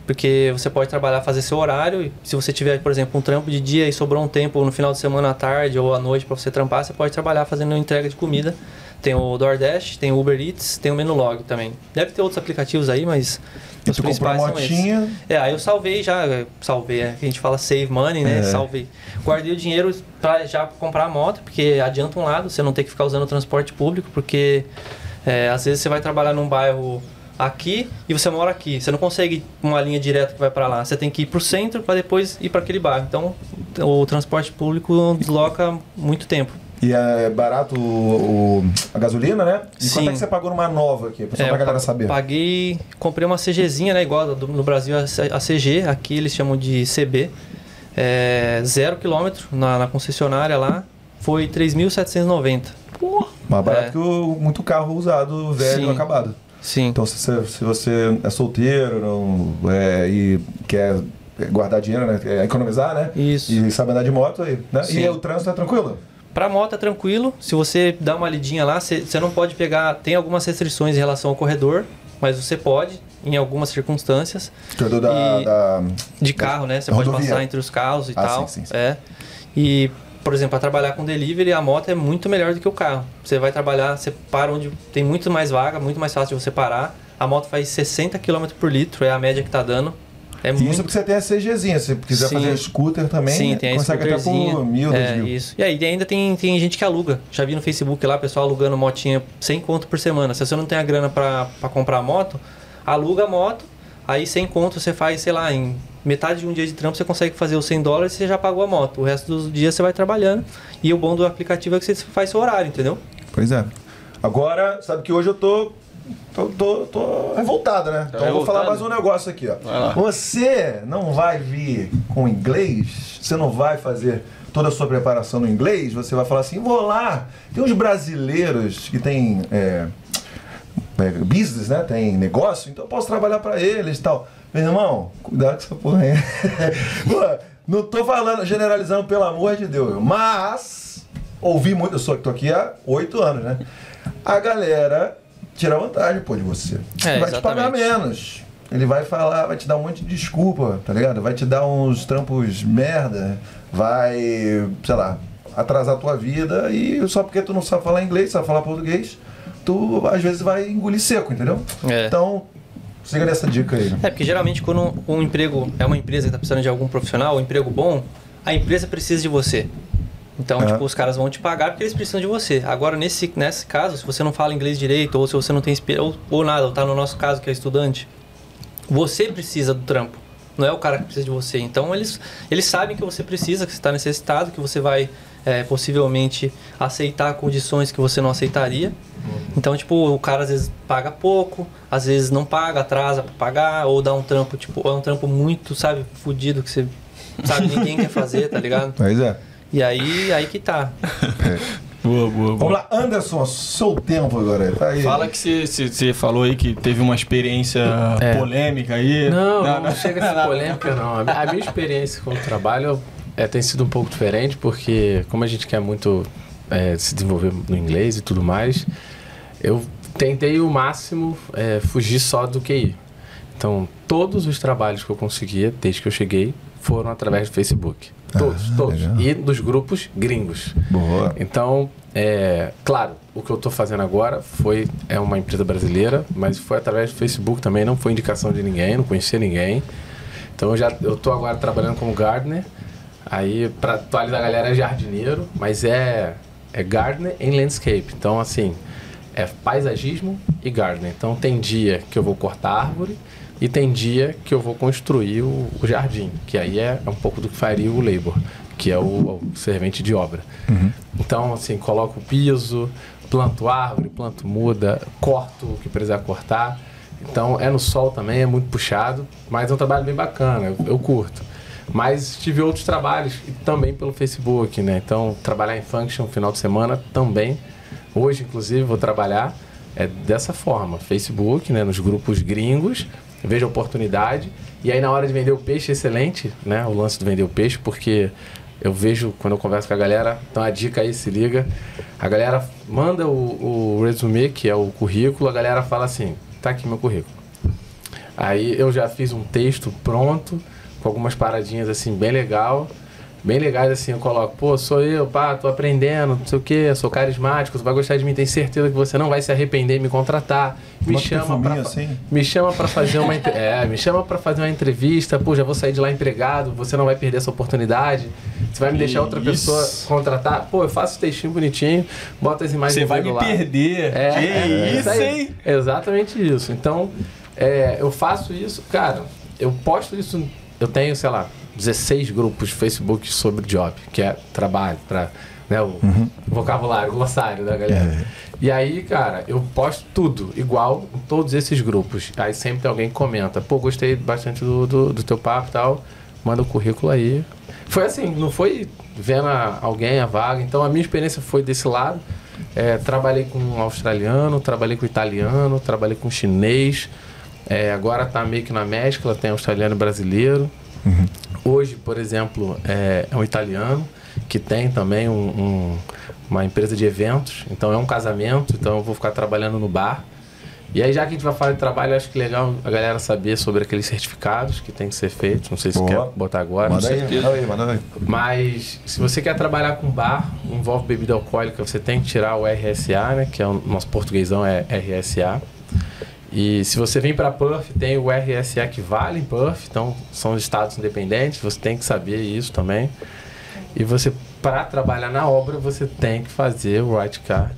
Porque você pode trabalhar, fazer seu horário. Se você tiver, por exemplo, um trampo de dia e sobrou um tempo no final de semana à tarde ou à noite para você trampar, você pode trabalhar fazendo entrega de comida. Tem o DoorDash, tem o Uber Eats, tem o Menulog também. Deve ter outros aplicativos aí, mas E os tu comprou a principais são esses. motinha, É, aí eu salvei já, salvei, é, a gente fala save money, né? É. Salvei. Guardei o dinheiro pra já comprar a moto, porque adianta um lado, você não tem que ficar usando o transporte público, porque é, às vezes você vai trabalhar num bairro aqui e você mora aqui. Você não consegue uma linha direta que vai pra lá. Você tem que ir pro centro para depois ir para aquele bairro. Então, o transporte público desloca muito tempo. E é barato o, o- a gasolina, né? E Sim. quanto é que você pagou numa nova aqui? Só É, pra galera saber. Paguei, comprei uma CGzinha, né? Igual do- no Brasil a CG, aqui eles chamam de CB. É, zero quilômetro na, na concessionária lá. Foi 3.790. Mais barato É. que o, muito carro usado, velho, Sim. acabado. Sim. Então, se você, se você é solteiro não, é, e quer guardar dinheiro, né? quer economizar, né? Isso. E sabe andar de moto aí, né? Sim. E o trânsito é tranquilo? Pra moto é tranquilo. Se você dá uma lidinha lá, você não pode pegar. Tem algumas restrições em relação ao corredor, mas você pode, em algumas circunstâncias. Corredor da, da- De carro, né? Você pode rodovia. passar entre os carros e Ah, tal. sim, sim, sim. É. E, por exemplo, para trabalhar com delivery, a moto é muito melhor do que o carro. Você vai trabalhar, você para onde tem muito mais vaga, muito mais fácil de você parar. A moto faz 60 km por litro, é a média que tá dando. É Isso muito porque você tem a CGzinha. Se quiser Sim. fazer scooter também, Sim, tem consegue até por mil, é, mil. isso. E aí ainda tem, tem gente que aluga. Já vi no Facebook lá, pessoal alugando motinha 100 conto por semana. Se você não tem a grana pra comprar a moto, aluga a moto, aí 100 conto você faz, sei lá, em metade de um dia de trampo você consegue fazer os 100 dólares e você já pagou a moto. O resto dos dias você vai trabalhando. E o bom do aplicativo é que você faz seu horário, entendeu? Pois é. Agora, sabe que hoje eu tô. Tô, tô, tô revoltado, né? Então eu vou falar mais um negócio aqui, ó. Você não vai vir com inglês, você não vai fazer toda a sua preparação no inglês, você vai falar assim, vou lá. Tem uns brasileiros que tem é, é, business, né? Tem negócio, então eu posso trabalhar pra eles e tal. Meu irmão, cuidado com essa porra aí. Pô, não tô falando, generalizando, pelo amor de Deus. Mas, ouvi muito, eu sou que tô aqui há oito anos, né? A galera tira vantagem, pô, de você. É, vai te pagar exatamente. menos. Ele vai falar, vai te dar um monte de desculpa, tá ligado? Vai te dar uns trampos merda, vai, sei lá, atrasar a tua vida e só porque tu não sabe falar inglês, sabe falar português, tu às vezes vai engolir seco, entendeu? É. Então, siga nessa dica aí. É, porque geralmente quando um emprego é uma empresa que está precisando de algum profissional, um emprego bom, a empresa precisa de você. Então, É. tipo, os caras vão te pagar porque eles precisam de você. Agora, nesse, nesse caso, se você não fala inglês direito, ou se você não tem experiência, ou, ou nada, ou tá no nosso caso que é estudante, você precisa do trampo. Não é o cara que precisa de você. Então, eles, eles sabem que você precisa, que você está necessitado, que você vai é, possivelmente aceitar condições que você não aceitaria. Então, tipo, o cara às vezes paga pouco, às vezes não paga, atrasa pra pagar, ou dá um trampo, tipo, é um trampo muito, sabe, fudido que você, sabe, ninguém quer fazer, tá ligado? Pois é. E aí, aí que tá. Boa, boa, Vamos lá, Anderson, seu tempo agora. Tá aí. Fala que você- falou aí que teve uma experiência É. polêmica aí. Não, não, chega a ser polêmica, não. A minha experiência com o trabalho é, tem sido um pouco diferente, porque como a gente quer muito é, se desenvolver no inglês e tudo mais, eu tentei o máximo é, fugir só do QI. Então, todos os trabalhos que eu conseguia, desde que eu cheguei, foram através do Facebook. Todos, Ah, todos. legal. E dos grupos gringos. Boa. Então, é, claro, o que eu estou fazendo agora foi é uma empresa brasileira, mas foi através do Facebook também, não foi indicação de ninguém, não conhecia ninguém. Então eu já eu tô agora trabalhando como gardener. Aí para atualizar a galera é jardineiro, mas é é gardener em landscape. Então assim, é paisagismo e gardener. Então tem dia que eu vou cortar árvore e tem dia que eu vou construir o, o jardim, que aí é um pouco do que faria o labor, que é o, o servente de obra. Então, assim, coloco o piso, planto árvore, planto muda, corto o que precisar cortar. Então, é no sol também, é muito puxado, mas é um trabalho bem bacana, eu, eu curto. Mas tive outros trabalhos também pelo Facebook, né? Então, trabalhar em Function final de semana também. Hoje, inclusive, vou trabalhar é dessa forma, Facebook, né, nos grupos gringos, vejo a oportunidade e aí na hora de vender o peixe, excelente, né, o lance de vender o peixe, porque eu vejo quando eu converso com a galera, então a dica aí, se liga, a galera manda o, o resume, que é o currículo, a galera fala assim, tá aqui meu currículo. Aí eu já fiz um texto pronto, com algumas paradinhas assim, bem legal. Bem legais assim, eu coloco, pô, sou eu, pá, tô aprendendo, não sei o que, sou carismático, tu vai gostar de mim, tenho certeza que você não vai se arrepender em me contratar. Me Bota chama pra, assim. me chama para fazer uma é, me chama para fazer uma entrevista, pô, já vou sair de lá empregado, você não vai perder essa oportunidade. Você vai me deixar outra Isso. pessoa contratar? Pô, eu faço o textinho bonitinho, bota as imagens Você vai me lá. perder. É, que é, isso, aí. hein? Exatamente isso. Então, é, eu faço isso, cara, eu posto isso, eu tenho, sei lá, 16 grupos de Facebook sobre job, que é trabalho, para né, o vocabulário, o glossário da galera. E aí, cara, eu posto tudo igual em todos esses grupos. Aí sempre tem alguém que comenta, pô, gostei bastante do, do, do teu papo e tal, manda o currículo aí. Foi assim, não foi vendo a- alguém a vaga, então a minha experiência foi desse lado. É, trabalhei com um australiano, trabalhei com italiano, trabalhei com chinês. É, agora tá meio que na mescla, tem australiano e brasileiro. Hoje, por exemplo, é, é um italiano que tem também um- um- uma empresa de eventos. Então é um casamento, então eu vou ficar trabalhando no bar. E aí, já que a gente vai falar de trabalho, acho que é legal a galera saber sobre aqueles certificados que tem que ser feitos. Não sei se Boa. quer botar agora. Manda aí, manda aí, manda aí. Mas se você quer trabalhar com bar, envolve bebida alcoólica, você tem que tirar o RSA, né? Que é o nosso portuguesão é RSA. E se você vem para Perth, tem o RSA que vale em Perth, então são estados independentes, você tem que saber isso também. E você, para trabalhar na obra, você tem que fazer o White Card.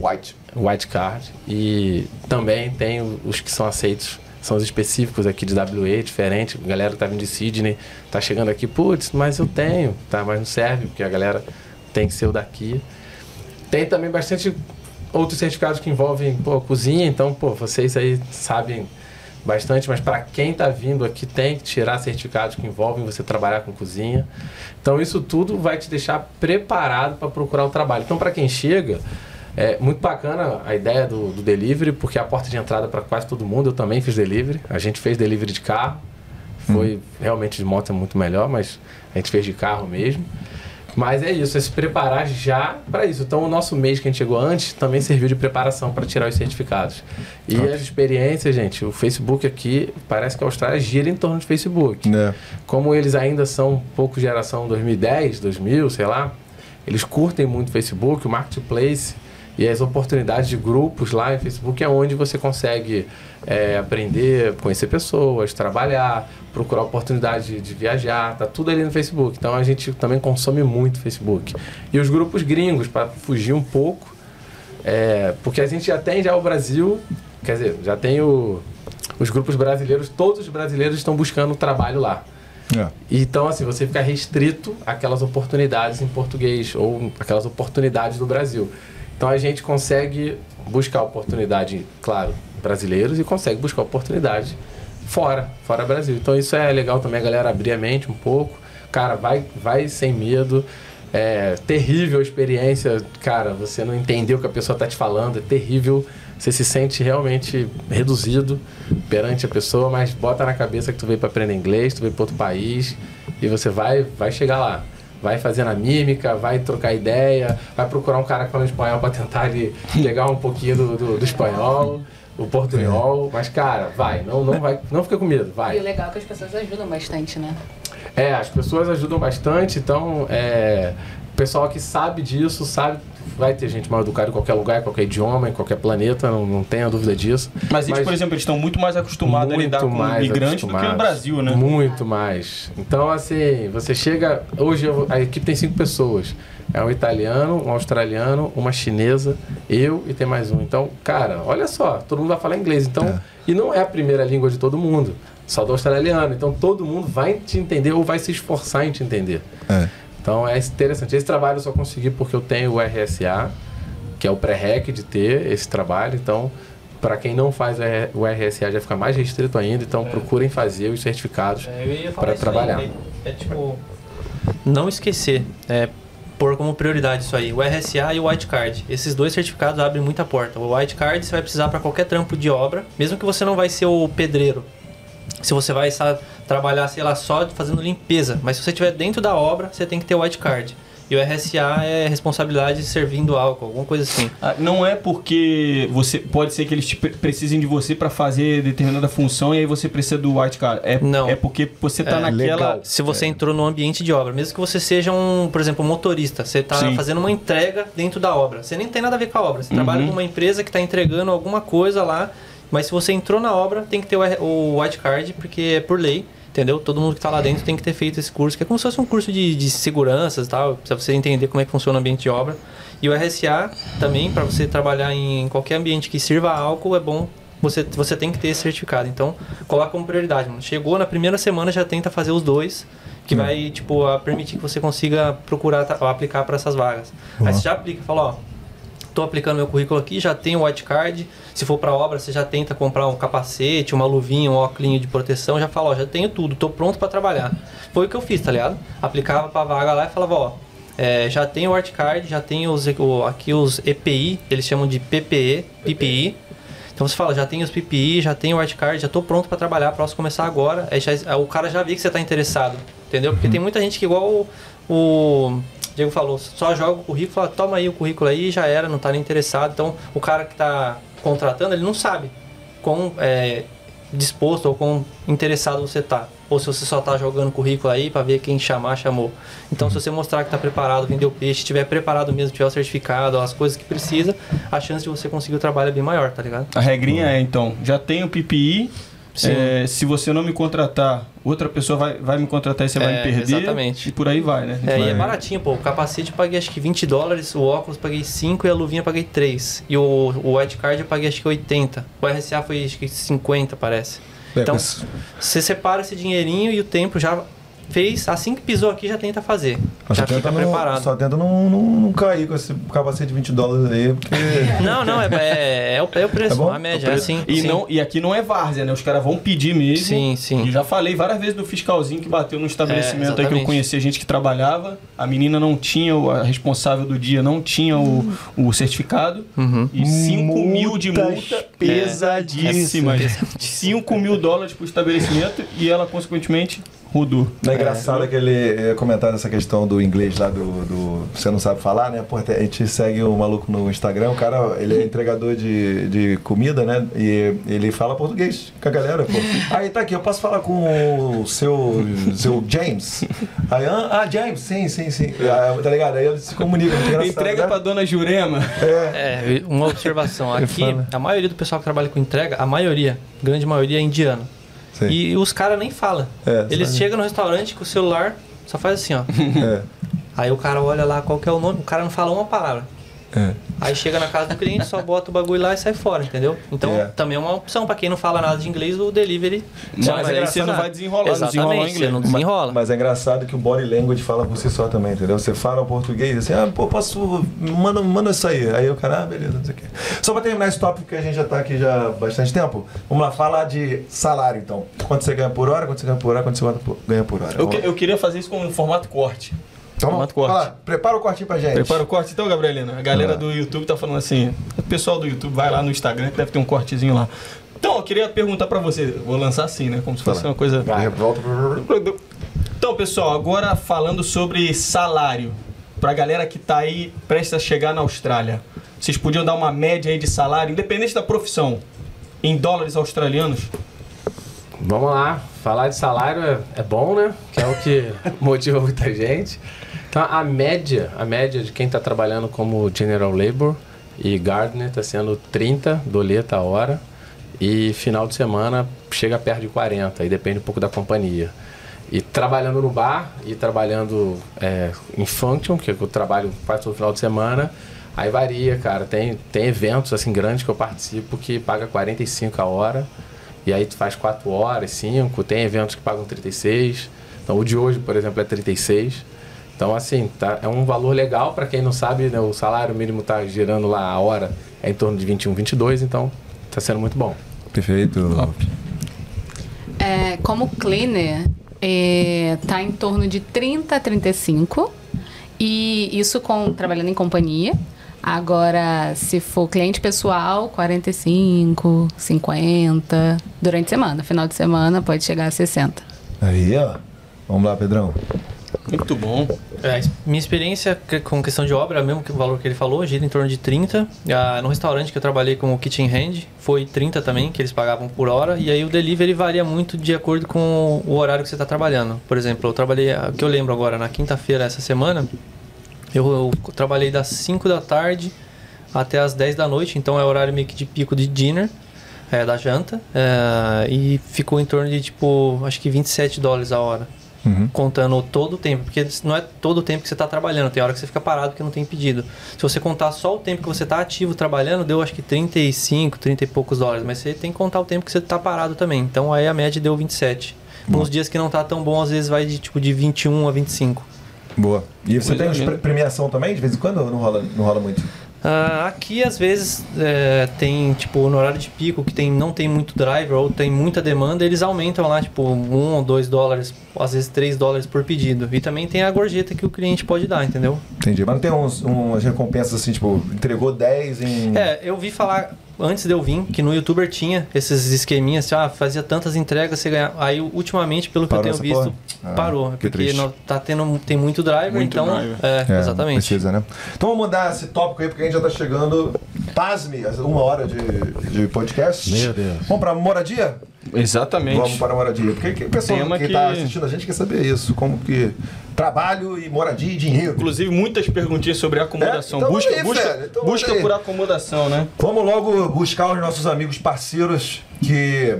White. White Card. E também tem os que são aceitos, são os específicos aqui de WA, diferente. A galera que tá vindo de Sydney tá chegando aqui, putz, mas eu tenho, tá? Mas não serve, porque a galera tem que ser o daqui. Tem também bastante outros certificados que envolvem pô, cozinha, então, pô, vocês aí sabem bastante, mas para quem está vindo aqui tem que tirar certificados que envolvem você trabalhar com cozinha. Então, isso tudo vai te deixar preparado para procurar o trabalho. Então, para quem chega, é muito bacana a ideia do, do delivery, porque é a porta de entrada para quase todo mundo. Eu também fiz delivery. A gente fez delivery de carro. Foi realmente de moto é muito melhor, mas a gente fez de carro mesmo. Mas é isso, é se preparar já para isso. Então, o nosso mês que a gente chegou antes também serviu de preparação para tirar os certificados. E as experiências, gente, o Facebook aqui, parece que a Austrália gira em torno de Facebook. Né? Como eles ainda são um pouco geração 2010, 2000, sei lá, eles curtem muito o Facebook, o Marketplace e as oportunidades de grupos lá em Facebook é onde você consegue é, aprender, conhecer pessoas, trabalhar, procurar oportunidade de, de viajar, tá tudo ali no Facebook. Então a gente também consome muito Facebook. E os grupos gringos, para fugir um pouco, é, porque a gente já tem já o Brasil, quer dizer, já tem o, os grupos brasileiros, todos os brasileiros estão buscando trabalho lá. É. Então, assim, você fica restrito àquelas oportunidades em português ou aquelas oportunidades do Brasil. Então, a gente consegue buscar oportunidade, claro, brasileiros e consegue buscar oportunidade fora, fora Brasil. Então, isso é legal também a galera abrir a mente um pouco. Cara, vai, vai sem medo. É terrível a experiência, cara, você não entendeu o que a pessoa está te falando, é terrível. Você se sente realmente reduzido perante a pessoa, mas bota na cabeça que tu veio para aprender inglês, tu veio para outro país e você vai, vai chegar lá. Vai fazendo a mímica, vai trocar ideia, vai procurar um cara que fala espanhol para tentar ele pegar um pouquinho do, do, do espanhol, o portunhol. Mas, cara, vai, não, não, vai, não fica com medo, vai. E o legal é que as pessoas ajudam bastante, né? É, as pessoas ajudam bastante, então é, o pessoal que sabe disso, sabe, vai ter gente mal educada em qualquer lugar, em qualquer idioma, em qualquer planeta, não, não tenha dúvida disso. Mas eles, por exemplo, eles estão muito mais acostumados a lidar com migrantes do que no. Brasil, né? Muito mais. Então, assim, você chega. Hoje eu- a equipe tem cinco pessoas. É um italiano, um australiano, uma chinesa, eu e tem mais um. Então, cara, olha só, todo mundo vai falar inglês. Então, É. e não é a primeira língua de todo mundo, só do australiano. Então, todo mundo vai te entender ou vai se esforçar em te entender. É. Então é interessante. Esse trabalho eu só consegui porque eu tenho o RSA, que é o pré-req de ter esse trabalho. Então, para quem não faz o RSA já fica mais restrito ainda. Então, procurem fazer os certificados. É, isso trabalhar. aí, É, é tipo. Não esquecer. É, pôr como prioridade isso aí. O RSA e o White Card. Esses dois certificados abrem muita porta. O White Card você vai precisar para qualquer trampo de obra, mesmo que você não vai ser o pedreiro. Se você vai sa- trabalhar, sei lá, só fazendo limpeza, mas se você estiver dentro da obra, você tem que ter o White Card. E o RSA é responsabilidade servindo álcool, alguma coisa assim. Ah, Não é porque você pode ser que eles precisem de você para fazer determinada função e aí você precisa do white card. É, Não. é porque você tá É, naquela. legal. Se você entrou no ambiente de obra, mesmo que você seja um, por exemplo, um motorista, você está Sim. fazendo uma entrega dentro da obra. Você nem tem nada a ver com a obra. Você Uhum. trabalha numa empresa que está entregando alguma coisa lá, mas se você entrou na obra, tem que ter o white card, porque é por lei. Entendeu? Todo mundo que está lá dentro tem que ter feito esse curso, que é como se fosse um curso de, de seguranças e tal, pra você entender como é que funciona o ambiente de obra. E o RSA também, para você trabalhar em qualquer ambiente que sirva álcool, é bom você, você tem que ter esse certificado. Então, coloca como prioridade, mano. Chegou na primeira semana, já tenta fazer os dois, que vai, tipo, a permitir que você consiga procurar ta- aplicar para essas vagas. Aí você já aplica, fala, ó, tô aplicando meu currículo aqui, já tenho o white card. Se for para obra, você já tenta comprar um capacete, uma luvinha, um óculos de proteção, já fala, ó, já tenho tudo, tô pronto para trabalhar. Foi o que eu fiz, tá ligado? Aplicava pra vaga lá e falava, ó, é, já tenho o white card, já tenho os, aqui os EPI, eles chamam de PPE, PPI. Então você fala, já tenho os PPI, já tenho o white card, já tô pronto para trabalhar, posso começar agora. Aí já- o cara já vê que você tá interessado, entendeu? Porque tem muita gente que igual o, o Diego falou, só joga o currículo, fala, toma aí o currículo aí, já era, não tá nem interessado. Então o cara que tá contratando, ele não sabe quão é, disposto ou quão interessado você tá. ou se você só tá jogando currículo aí para ver quem chamar, chamou. Então, se você mostrar que tá preparado, vendeu peixe, estiver preparado mesmo, tiver o certificado, as coisas que precisa, a chance de você conseguir o trabalho é bem maior, tá ligado? A regrinha é, então, já tem o PPI. É, se você não me contratar, outra pessoa vai, vai me contratar e você vai É, me perder. exatamente. E por aí vai, né? É, e é Vai. baratinho, pô. O capacete eu paguei acho que 20 dólares, o óculos eu paguei 5 e a luvinha eu paguei 3. E o, o white card eu paguei acho que 80. O RSA foi acho que 50, parece. É, Então, mas- Você separa esse dinheirinho e o tempo já fez, assim que pisou aqui já tenta fazer. mas já só fica não- preparado. Só tenta não, não, não cair com esse capacete de 20 dólares aí, porque. Não, não, é, é, é o, é o preço, É bom? a média, É é preço. assim. E, sim. não, e aqui não é várzea, né? Os caras vão pedir mesmo. Sim, sim. E já falei várias vezes do fiscalzinho que bateu no estabelecimento aí que eu conhecia gente que trabalhava. A menina não tinha, o- a responsável do dia não tinha o, o certificado. Uhum. E 5 mil de multa pesadíssimas. 5 mil dólares pro estabelecimento e ela, consequentemente, rodou. Não é engraçado aquele eh, comentário dessa questão do inglês lá do, do- Você não sabe falar, né? Pô, a gente segue o maluco no Instagram, o cara, ele é entregador de, de comida, né? E ele fala português com a galera, pô. Aí tá aqui, eu posso falar com o seu, seu James? Aí, ah, James, sim, sim, sim. Ah, tá ligado? Aí ele se comunica. Entrega né? pra dona Jurema. É, uma observação. Aqui, a maioria do pessoal que trabalha com entrega, a maioria, grande maioria é indiano. Sim. E os caras nem falam. É, Eles sabe? chegam no restaurante com o celular, só faz assim, ó. É, Aí o cara olha lá qual que é o nome, o cara não fala uma palavra. É. Aí chega na casa do cliente, só bota o bagulho lá e sai fora, entendeu? Então É. também é uma opção pra quem não fala nada de inglês, o delivery. Mas já vai aí você não vai desenrolar, não Exatamente, desenrolar o você inglês. não desenrola. Mas é engraçado que o body language fala por si só também, entendeu? Você fala o português assim, ah, pô, posso. Manda, manda isso aí. Aí o cara, ah, beleza, não sei o quê. Só pra terminar esse tópico que a gente já tá aqui já há bastante tempo, vamos lá, falar de salário então. Quanto você ganha por hora, quanto você ganha por hora, quanto você ganha por hora. Eu, que- eu queria fazer isso com um formato corte. Então, formato vamos corte. lá, prepara o cortinho pra gente. Prepara o corte então, Gabrielina. A galera do YouTube tá falando assim. O pessoal do YouTube vai lá no Instagram que deve ter um cortezinho lá. Então, eu queria perguntar pra você. Vou lançar assim, né? Como se fosse uma coisa. Volta. Então, pessoal, agora falando sobre salário. Pra galera que tá aí prestes a chegar na Austrália. Vocês podiam dar uma média aí de salário, independente da profissão, em dólares australianos? Vamos lá, falar de salário é, é bom, né? Que é o que motiva muita gente. Então, a média, a média de quem está trabalhando como General Labor e Gardener está sendo 30 doleta a hora e final de semana chega perto de 40, aí depende um pouco da companhia. E trabalhando no bar e trabalhando é, em function, que eu trabalho quase todo final de semana, aí varia, cara. Tem, tem eventos assim grandes que eu participo que paga 45 a hora. E aí tu faz 4 horas, 5, tem eventos que pagam 36. Então o de hoje, por exemplo, é 36. Então assim, tá, é um valor legal para quem não sabe, né, o salário mínimo tá girando lá a hora é em torno de 21, 22, então tá sendo muito bom. Perfeito. É, como cleaner, é, tá em torno de 30 a 35. E isso com trabalhando em companhia. Agora, se for cliente pessoal, 45, 50. Durante a semana. Final de semana pode chegar a 60. Aí, ó. Vamos lá, Pedrão. Muito bom. É, minha experiência com questão de obra, mesmo que o valor que ele falou, gira em torno de 30. Ah, no restaurante que eu trabalhei como kitchen hand, foi 30 também, que eles pagavam por hora. E aí o delivery varia muito de acordo com o horário que você está trabalhando. Por exemplo, eu trabalhei, o que eu lembro agora, na quinta-feira essa semana, eu, eu trabalhei das 5 da tarde até as 10 da noite, então é horário meio que de pico de dinner, é, da janta. é, e ficou em torno de tipo, acho que 27 dólares a hora Uhum. contando todo o tempo, porque não é todo o tempo que você está trabalhando, tem hora que você fica parado porque não tem pedido. Se você contar só o tempo que você está ativo trabalhando, deu acho que 35, 30 e poucos dólares, mas você tem que contar o tempo que você está parado também. Então aí a média deu 27. Nos dias que não tá tão bom, às vezes vai de tipo de 21 a 25. Boa. E você Coisa tem premiação também, de vez em quando? Ou não rola, não rola muito? Ah, aqui às vezes é, tem tipo no horário de pico que tem, não tem muito driver ou tem muita demanda, eles aumentam lá tipo um ou dois dólares, às vezes três dólares por pedido. E também tem a gorjeta que o cliente pode dar, entendeu? Entendi. Mas não tem uns, umas recompensas assim, tipo, entregou 10 em. É, eu vi falar antes de eu vir que no YouTuber tinha esses esqueminhas, assim, ah, fazia tantas entregas, você ganhava. Aí ultimamente, pelo que Parou eu tenho visto, porra? Ah, parou. que porque triste. não, tá tendo, tem muito driver, Muito então. driver. É, É, exatamente. Precisa, né? Então vamos mudar esse tópico aí, porque a gente já tá chegando, pasme, uma hora de, de podcast. Meu Deus. Vamos pra moradia? Exatamente. Vamos para a moradia. Porque que- o pessoal Tema que que- está assistindo a gente quer saber isso. Como que trabalho e moradia e dinheiro. Inclusive, muitas perguntas sobre acomodação. É? Então busca aí, busca. Então busca por acomodação, né? Vamos logo buscar os nossos amigos parceiros que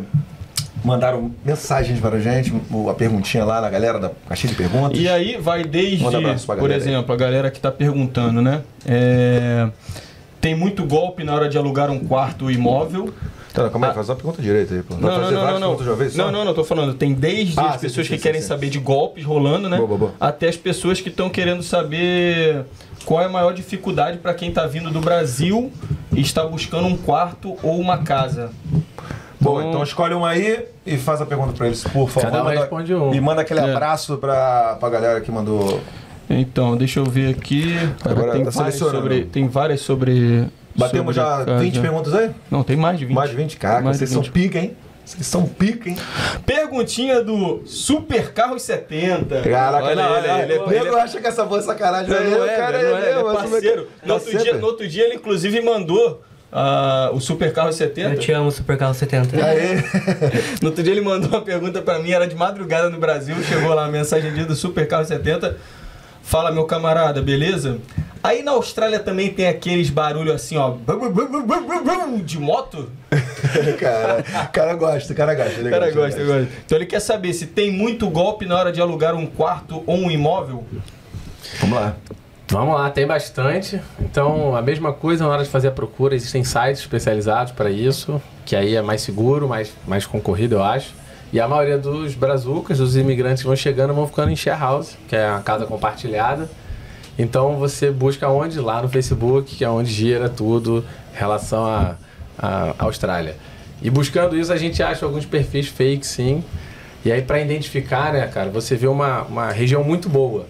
mandaram mensagens para a gente, a perguntinha lá na galera da caixinha de perguntas. E aí vai desde, por galera aí. exemplo, a galera que está perguntando, né? É, tem muito golpe na hora de alugar um quarto imóvel. Então, como é que faz a pergunta direita aí, pô? Não, não, fazer não, não, não. uma vez? Não, não, não, tô falando. Tem desde Ah, as sim, pessoas sim, que sim, querem sim. saber de golpes rolando, né? Boa, boa, boa. Até as pessoas que estão querendo saber qual é a maior dificuldade para quem está vindo do Brasil e está buscando um quarto ou uma casa. Boa, Então- então escolhe um aí e faz a pergunta para eles, por favor. Cada um Manda- responde um. E manda aquele É. abraço para a galera que mandou. Então, deixa eu ver aqui. Agora tem, tá várias sobre, tem várias sobre. Batemos já casa. 20 perguntas aí? Não, tem mais de 20. Mais de 20? Caraca, Mais de vocês são 20. pica, hein? Vocês são pica, hein? Perguntinha do Super Carros 70. Caraca, Olha ele, lá, ele, ele, ele, ele, nego acha que essa boa sacanagem Não, não é, cara não é, ele é parceiro. No outro, dia, no outro dia ele inclusive mandou ah, o Super Carro 70. Eu te amo, Super Carro 70. Aê. No outro dia ele mandou uma pergunta pra mim, era de madrugada no Brasil, chegou lá a mensagem dia do Super Carro 70. Fala, meu camarada, beleza? Aí na Austrália também tem aqueles barulhos assim, ó, de moto. cara, o cara gosta, o cara gosta. O cara gosta, gosta. Então ele quer saber se tem muito golpe na hora de alugar um quarto ou um imóvel. Vamos lá. Vamos lá, tem bastante. Então, a mesma coisa na hora de fazer a procura, existem sites especializados para isso, que aí é mais seguro, mais, mais concorrido, eu acho. E a maioria dos brazucas, dos imigrantes que vão chegando, vão ficando em share house, que é a casa compartilhada. Então, você busca onde? Lá no Facebook, que é onde gira tudo em relação à à Austrália. E buscando isso, a gente acha alguns perfis fake, sim. E aí, para identificar, né, cara, você vê uma, uma região muito boa,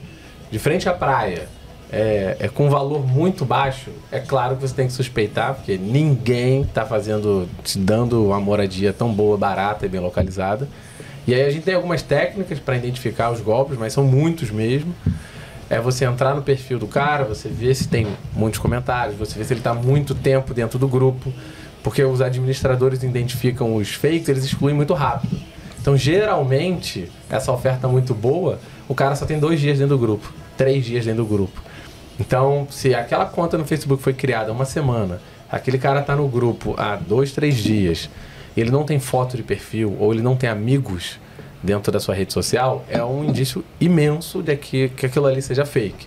de frente à praia, é, é com valor muito baixo, é claro que você tem que suspeitar, porque ninguém está fazendo, te dando uma moradia tão boa, barata e bem localizada. E aí a gente tem algumas técnicas para identificar os golpes, mas são muitos mesmo. É você entrar no perfil do cara, você ver se tem muitos comentários, você ver se ele está muito tempo dentro do grupo, porque os administradores identificam os fakes, eles excluem muito rápido. Então, geralmente, essa oferta muito boa, o cara só tem dois dias dentro do grupo, três dias dentro do grupo. Então, se aquela conta no Facebook foi criada há uma semana, aquele cara está no grupo há dois, três dias, ele não tem foto de perfil ou ele não tem amigos dentro da sua rede social, é um indício imenso de que, que aquilo ali seja fake.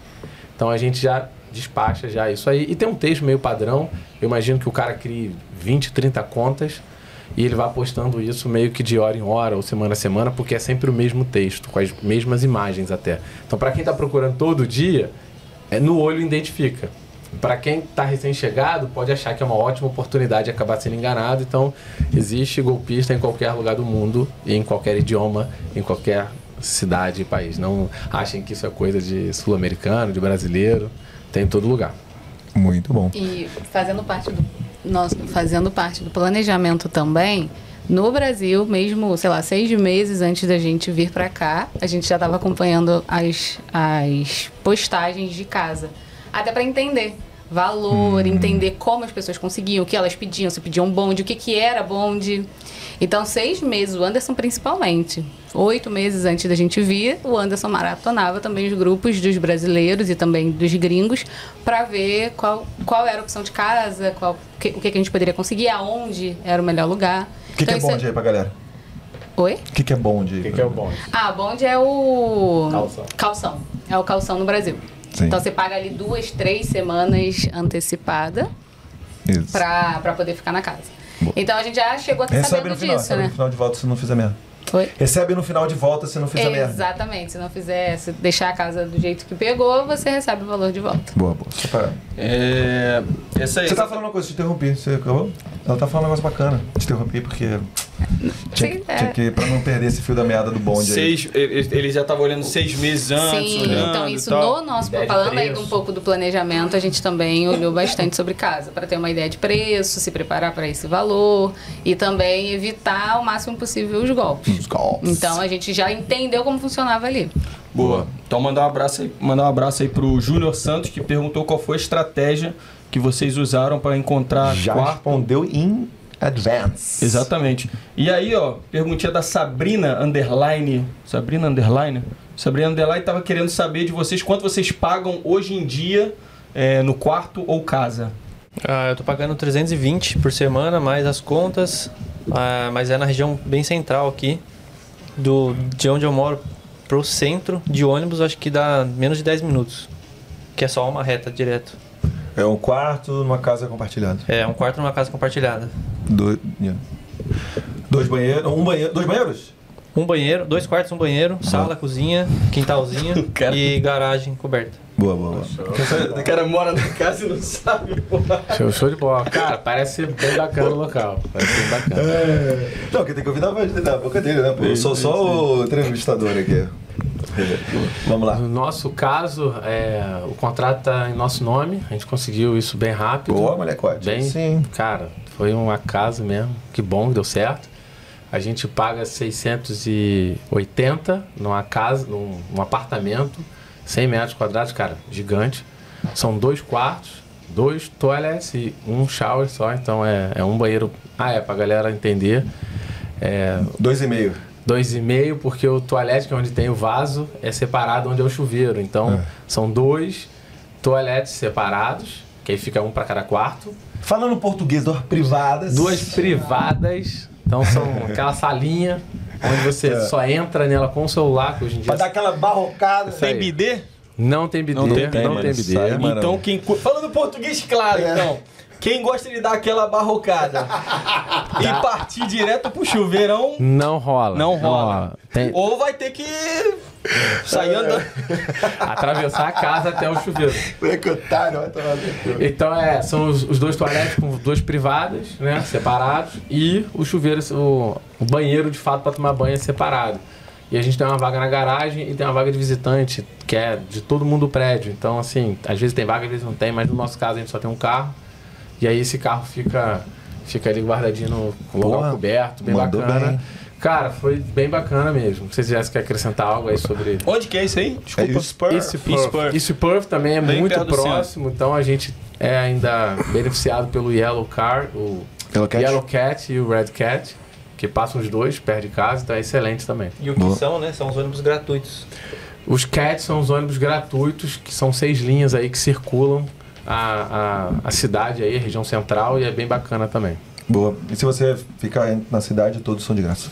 Então a gente já despacha já isso aí. E tem um texto meio padrão. Eu imagino que o cara crie 20, 30 contas e ele vai postando isso meio que de hora em hora ou semana a semana, porque é sempre o mesmo texto, com as mesmas imagens até. Então, para quem está procurando todo dia, no olho identifica. Para quem está recém-chegado, pode achar que é uma ótima oportunidade de acabar sendo enganado. Então, existe golpista em qualquer lugar do mundo, e em qualquer idioma, em qualquer cidade e país. Não achem que isso é coisa de sul-americano, de brasileiro. Tem em todo lugar. Muito bom. E fazendo parte do nosso, fazendo parte do planejamento também, no Brasil, mesmo, sei lá, seis meses antes da gente vir para cá, a gente já estava acompanhando as, as postagens de casa. Até para entender valor, entender como as pessoas conseguiam, o que elas pediam, se pediam bonde, o que, que era bonde. Então, seis meses, o Anderson principalmente. Oito meses antes da gente vir, o Anderson maratonava também os grupos dos brasileiros e também dos gringos para ver qual, qual era a opção de casa, qual, o que, o que que a gente poderia conseguir, aonde era o melhor lugar. O que, que é isso bonde aí pra galera? Oi? O que, que é bonde aí? O que, que é o bom? Ah, bonde é o. Calção. Calção. É o calção no Brasil. Sim. Então você paga ali duas, três semanas antecipada Isso. pra, pra poder ficar na casa. Então a gente já chegou a Recebe sabendo no final, disso, né? no final de volta se não fizer merda. Oi? Recebe no final de volta se não fizer merda. Exatamente. Se não fizer, se deixar a casa do jeito que pegou, você recebe o valor de volta. Boa, boa. Só pra... É, essa aí. Você tá falando uma coisa, te interrompi. Você acabou? Ela tá falando um negócio bacana. Te interrompi porque. Tinha, Sim, que- é. tinha que. Pra não perder esse fio da meada do bonde aí. Seis, ele ele já estava olhando seis meses antes, Sim, olhando então isso tal. no nosso, falando aí um pouco do planejamento, a gente também olhou bastante sobre casa, para ter uma ideia de preço, se preparar para esse valor e também evitar ao máximo possível os golpes. Os golpes. Então a gente já entendeu como funcionava ali. Boa. Então mandar um abraço aí, mandar um abraço aí pro Júnior Santos que perguntou qual foi a estratégia que vocês usaram para encontrar Já quarto. respondeu em Advance. Exatamente. E aí, ó, perguntinha da Sabrina Underline. Sabrina Underline? Sabrina Underline tava querendo saber de vocês quanto vocês pagam hoje em dia é, no quarto ou casa. Ah, eu tô pagando 320 por semana, mais as contas, ah, mas é na região bem central aqui, do, de onde eu moro pro centro de ônibus, acho que dá menos de 10 minutos, que é só uma reta direto. É um quarto numa casa compartilhada. É um quarto numa casa compartilhada. Do- yeah. Dois banheiros. Um banheiro. Dois banheiros? Um banheiro, dois quartos, um banheiro, sala, cozinha, quintalzinho e garagem coberta. Boa, boa, boa. O cara mora na casa e não sabe, porra. Show, show de bola. Cara, parece ser bem bacana o local. Parece bem bacana. Não, quem tem que ouvir da, voz- da boca dele, né? Pô? Eu sou só o entrevistador aqui. Vamos lá. No nosso caso, é, o contrato está em nosso nome. A gente conseguiu isso bem rápido. Boa, molecote. Bem, Sim. cara, foi um acaso mesmo. Que bom que deu certo. A gente paga 680 numa casa, num, num apartamento, 100 metros quadrados, cara, gigante. São dois quartos, dois toilets e um shower só. Então é, é um banheiro. Ah, é, pra galera entender. É, Dois e meio. Dois e meio, porque o toalete, que é onde tem o vaso, é separado onde é o chuveiro. Então, É. são dois toaletes separados, que aí fica um para cada quarto. Falando português, duas privadas. Duas privadas, então são aquela salinha onde você É. só entra nela com o celular, que hoje em dia Pra dar aquela barrocada. Tem bidê? não tem bidê, Não não tem, tem, mano, bidê. sai, mano. Então, quem. Falando português, claro, É. então. Quem gosta de dar aquela barrocada e partir direto pro chuveirão, Não rola. Não rola. Tem, ou vai ter que sair andando. atravessar a casa até o chuveiro. Então é, são os, os dois toaletes com duas privadas, né, separados, e o chuveiro, o, o banheiro de fato para tomar banho é separado. E a gente tem uma vaga na garagem e tem uma vaga de visitante, que é de todo mundo do prédio. Então, assim, às vezes tem vaga, às vezes não tem, mas no nosso caso a gente só tem um carro. E aí esse carro fica, fica ali guardadinho no com local Porra, coberto, bem bacana. bem. Cara, foi bem bacana mesmo. Se já quer acrescentar algo aí sobre. Onde que é isso aí? Desculpa. É Spur. East Perth. East Perth também é Bem muito próximo, então a gente é ainda beneficiado pelo Yellow Car, o Yellow Cat? Yellow Cat e o Red Cat, que passam os dois perto de casa, então é excelente também. E o que Boa. são, né? São os ônibus gratuitos. Os Cats são os ônibus gratuitos, que são seis linhas aí que circulam a, a, a cidade aí, a região central, e é bem bacana também. Boa. E se você ficar na cidade, todos são de graça.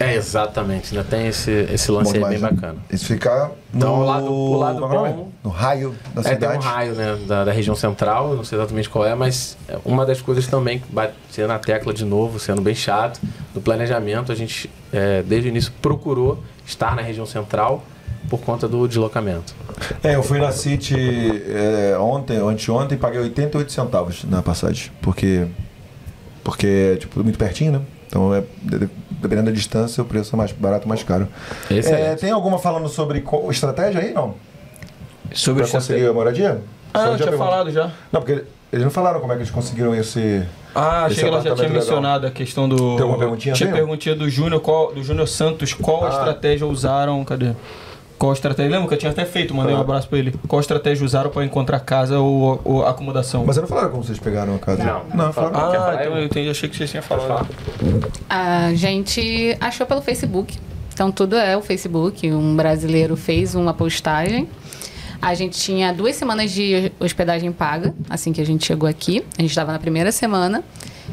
É, exatamente, ainda tem esse, esse Bom lance aí demais, bem né? bacana. E se ficar no... Então, o lado- o lado é bom- No raio da É, tem cidade. um raio né, da, da região central, não sei exatamente qual é, mas é uma das coisas também, bater na tecla de novo, sendo bem chato, do planejamento, a gente é, desde o início procurou estar na região central por conta do deslocamento. É, eu fui na City é, ontem, ou anteontem, e paguei 88 centavos na passagem. Porque, porque é tipo, muito pertinho, né? Então, é, de- dependendo da distância, o preço é mais barato, mais caro. É, tem alguma falando sobre estratégia aí, não? Sobre Pra conseguir a moradia? Ah, Só eu já tinha falado já. Não, porque eles não falaram como é que eles conseguiram esse... Ah, Esse achei que ela já tinha legal. mencionado a questão do. Tem alguma perguntinha Tinha não? perguntinha do Júnior, qual- do Júnior Santos, qual Ah. estratégia usaram. Cadê? Qual estratégia? Lembra que eu tinha até feito, mandei um Ah. abraço pra ele. Qual estratégia usaram pra encontrar casa ou, ou acomodação? Mas vocês não falaram como vocês pegaram a casa? Não. Não, falaram. Quer Ah, falar, então eu entendi, achei que vocês tinham falado. A gente achou pelo Facebook. Então tudo é o Facebook. Um brasileiro fez uma postagem. A gente tinha duas semanas de hospedagem paga, assim que a gente chegou aqui. A gente estava na primeira semana.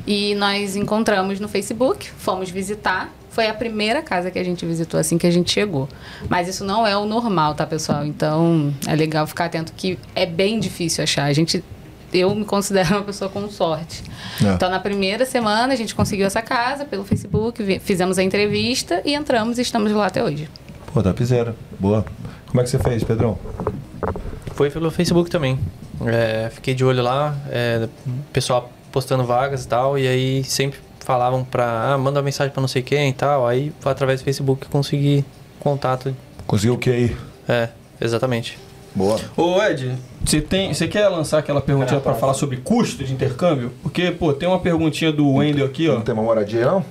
E nós encontramos no Facebook, fomos visitar. Foi a primeira casa que a gente visitou assim que a gente chegou. Mas isso não é o normal, tá, pessoal? Então é legal ficar atento que é bem difícil achar. A gente. Eu me considero uma pessoa com sorte. É. Então, na primeira semana, a gente conseguiu essa casa pelo Facebook, fizemos a entrevista e entramos e estamos lá até hoje. Pô, tá piseira. Boa. Como é que você fez, Pedrão? Foi pelo Facebook também. É, fiquei de olho lá, é, pessoal postando vagas e tal, e aí sempre falavam pra, ah, manda uma mensagem pra não sei quem e tal, aí através do Facebook consegui contato. Conseguiu o que aí? É, exatamente. Boa. Ô Ed, você tem, você quer lançar aquela perguntinha pra falar sobre custo de intercâmbio? Porque, pô, tem uma perguntinha do Wendel aqui, ó. Não tem uma moradia, não?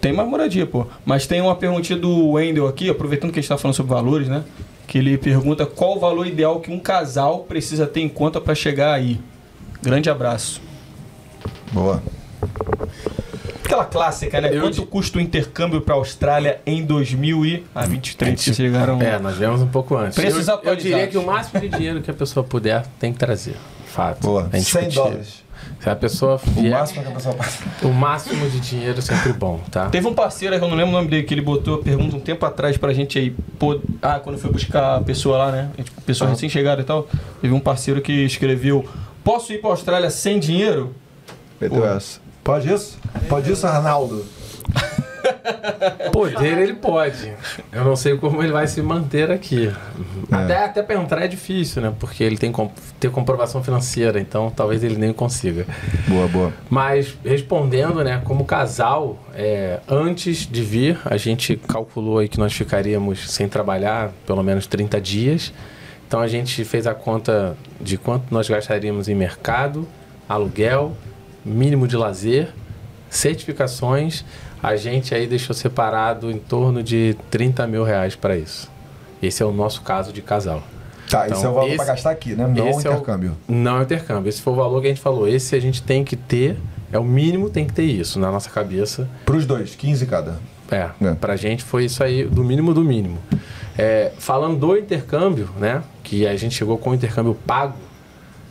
Tem mais moradia, pô. Mas tem uma perguntinha do Wendel aqui, aproveitando que a gente tá falando sobre valores, né? Que ele pergunta qual o valor ideal que um casal precisa ter em conta pra chegar aí. Grande abraço. Boa. Aquela clássica, né? Eu Quanto custa o intercâmbio pra Austrália em 2023? Vocês chegaram. É, nós viemos um pouco antes. Preços eu, eu diria que o máximo de dinheiro que a pessoa puder tem que trazer. Fato. Boa. É 100 indiscutível. dólares. Se a pessoa O vier, máximo que a pessoa passa. o máximo de dinheiro é sempre bom, tá? Teve um parceiro eu não lembro o nome dele, que ele botou a pergunta um tempo atrás pra gente aí. Pô, ah, quando foi buscar a pessoa lá, né? Tipo, pessoa recém-chegada e tal. Teve um parceiro que escreveu: Posso ir pra Austrália sem dinheiro? Meteu essa. Pode isso? Pode isso, Arnaldo? Poder ele pode. Eu não sei como ele vai se manter aqui. Até, até pra entrar é difícil, né? Porque ele tem que ter comprovação financeira, então talvez ele nem consiga. Boa, boa. Mas respondendo, né, como casal, é, antes de vir, a gente calculou aí que nós ficaríamos sem trabalhar pelo menos 30 dias. Então a gente fez a conta de quanto nós gastaríamos em mercado, aluguel, mínimo de lazer, certificações. A gente aí deixou separado em torno de 30 mil reais para isso. Esse é o nosso caso de casal. Tá, Então, esse é o valor pra gastar aqui, né? Não o esse é o- intercâmbio. Não o intercâmbio. Esse foi o valor que a gente falou. Esse a gente tem que ter, é o mínimo tem que ter isso na nossa cabeça. Pros dois, 15 cada. É, É. pra gente foi isso aí, do mínimo do mínimo. É, falando do intercâmbio, né? Que a gente chegou com o intercâmbio pago.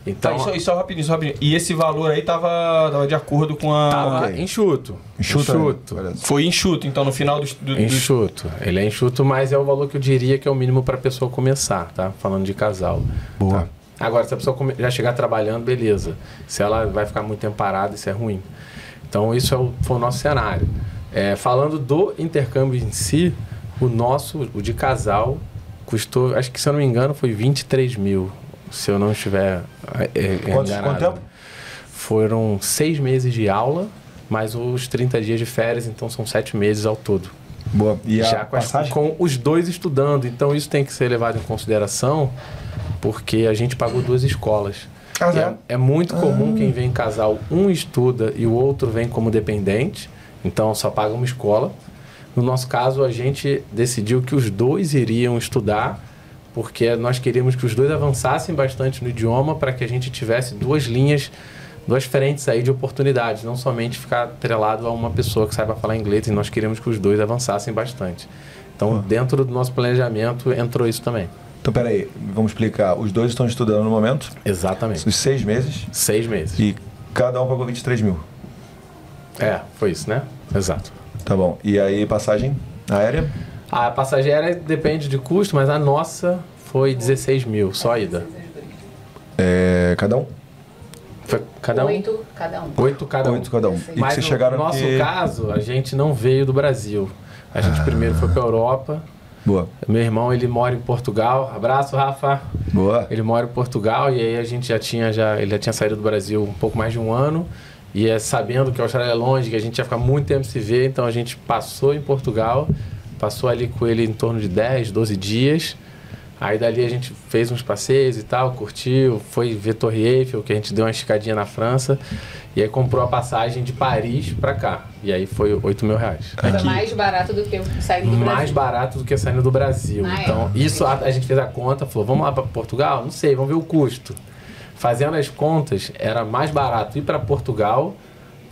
Então, Tá, isso, isso é rapidinho, só rapidinho. E esse valor aí tava, tava de acordo com a. tava ok. enxuto. Enxuto. Olha. Foi enxuto, então, no final do. do, Enxuto. Ele é enxuto, mas é o valor que eu diria que é o mínimo para a pessoa começar, tá? Falando de casal. Boa. Tá? Agora, se a pessoa já chegar trabalhando, beleza. Se ela vai ficar muito tempo parada, isso é ruim. Então, isso é o, foi o nosso cenário. É, falando do intercâmbio em si, o nosso, o de casal, custou, acho que se eu não me engano, foi 23 mil. Se eu não estiver é, é, Quantos- enganado. quanto tempo? Foram seis meses de aula, mais os 30 dias de férias, então são sete meses ao todo Boa. E já com, as- com os dois estudando. Então isso tem que ser levado em consideração, porque a gente pagou duas escolas. Ah, é? é, é muito comum quem vem em casal, um estuda e o outro vem como dependente, então só paga uma escola. No nosso caso, a gente decidiu que os dois iriam estudar, porque nós queríamos que os dois avançassem bastante no idioma para que a gente tivesse duas linhas, duas frentes aí de oportunidades, não somente ficar atrelado a uma pessoa que saiba falar inglês, e nós queríamos que os dois avançassem bastante. Então, dentro do nosso planejamento, entrou isso também. Então, peraí, vamos explicar. Os dois estão estudando no momento, Exatamente. os seis meses, Seis meses. e cada um pagou 23 mil. É, foi isso, né? Exato. Tá bom. E aí, passagem aérea? A passageira depende de custo, mas a nossa foi 16 mil, só a ida. É, cada um? Foi cada um? Oito cada um. Oito cada um. Oito cada um. E que Mas vocês no chegaram nosso aqui... caso, a gente não veio do Brasil. A gente Ah. primeiro foi para Europa. Boa. Meu irmão, ele mora em Portugal. Abraço, Rafa. Boa. Ele mora em Portugal e aí a gente já tinha já ele já tinha saído do Brasil um pouco mais de um ano e é sabendo que a Austrália é longe, que a gente ia ficar muito tempo se ver, então a gente passou em Portugal, passou ali com ele em torno de 10, 12 dias. Aí dali a gente fez uns passeios e tal, curtiu, foi ver Torre Eiffel, que a gente deu uma esticadinha na França, e aí comprou a passagem de Paris pra cá. E aí foi 8 mil reais. Aqui. mais barato do que o saindo do Mais Brasil. barato do que saindo do Brasil. Ah, é? então, isso a, a gente fez a conta, falou, vamos lá para Portugal? Não sei, vamos ver o custo. Fazendo as contas, era mais barato ir para Portugal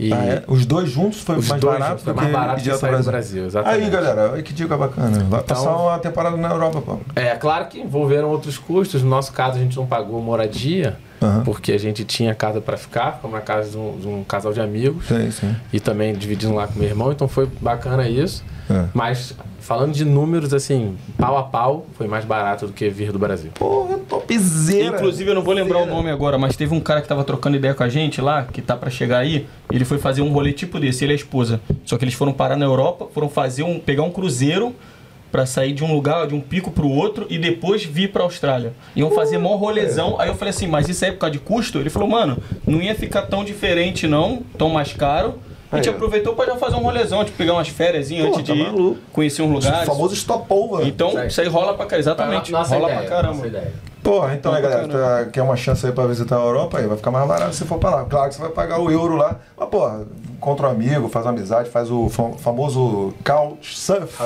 e Ah, é? Os dois juntos foi os mais dois barato foi mais barato que sair do Brasil. Aí, Exatamente. galera, olha que dica bacana. Vai Então- passar uma temporada na Europa, pô. É, claro que envolveram outros custos. No nosso caso, a gente não pagou moradia, Aham. porque a gente tinha casa para ficar, ficamos na casa de um, de um casal de amigos. Sim, sim. E também dividindo lá com meu irmão, então foi bacana isso. É. Mas falando de números, assim, pau a pau, foi mais barato do que vir do Brasil. Porra, topzera. Inclusive, eu não vou lembrar o nome agora, mas teve um cara que tava trocando ideia com a gente lá, que tá pra chegar aí. Ele foi fazer um rolê tipo desse, ele e a esposa. Só que eles foram parar na Europa, foram fazer um. pegar um cruzeiro pra sair de um lugar, de um pico pro outro e depois vir pra Austrália. Iam fazer mó rolezão. Aí eu falei assim, mas isso aí é por causa de custo? Ele falou, mano, não ia ficar tão diferente não, tão mais caro. A gente Aí, aproveitou pra já fazer um rolezão, tipo, pegar umas férias antes tá de maluco. conhecer um lugar. O famoso stopover. Então, isso aí rola pra caramba. Exatamente. Nossa rola ideia, pra caramba. Porra, então, né, pra galera, tá- quer uma chance aí pra visitar a Europa, aí vai ficar mais barato se for pra lá. Claro que você vai pagar o euro lá, mas, porra, encontra um amigo, faz uma amizade, faz o fam- famoso couchsurf,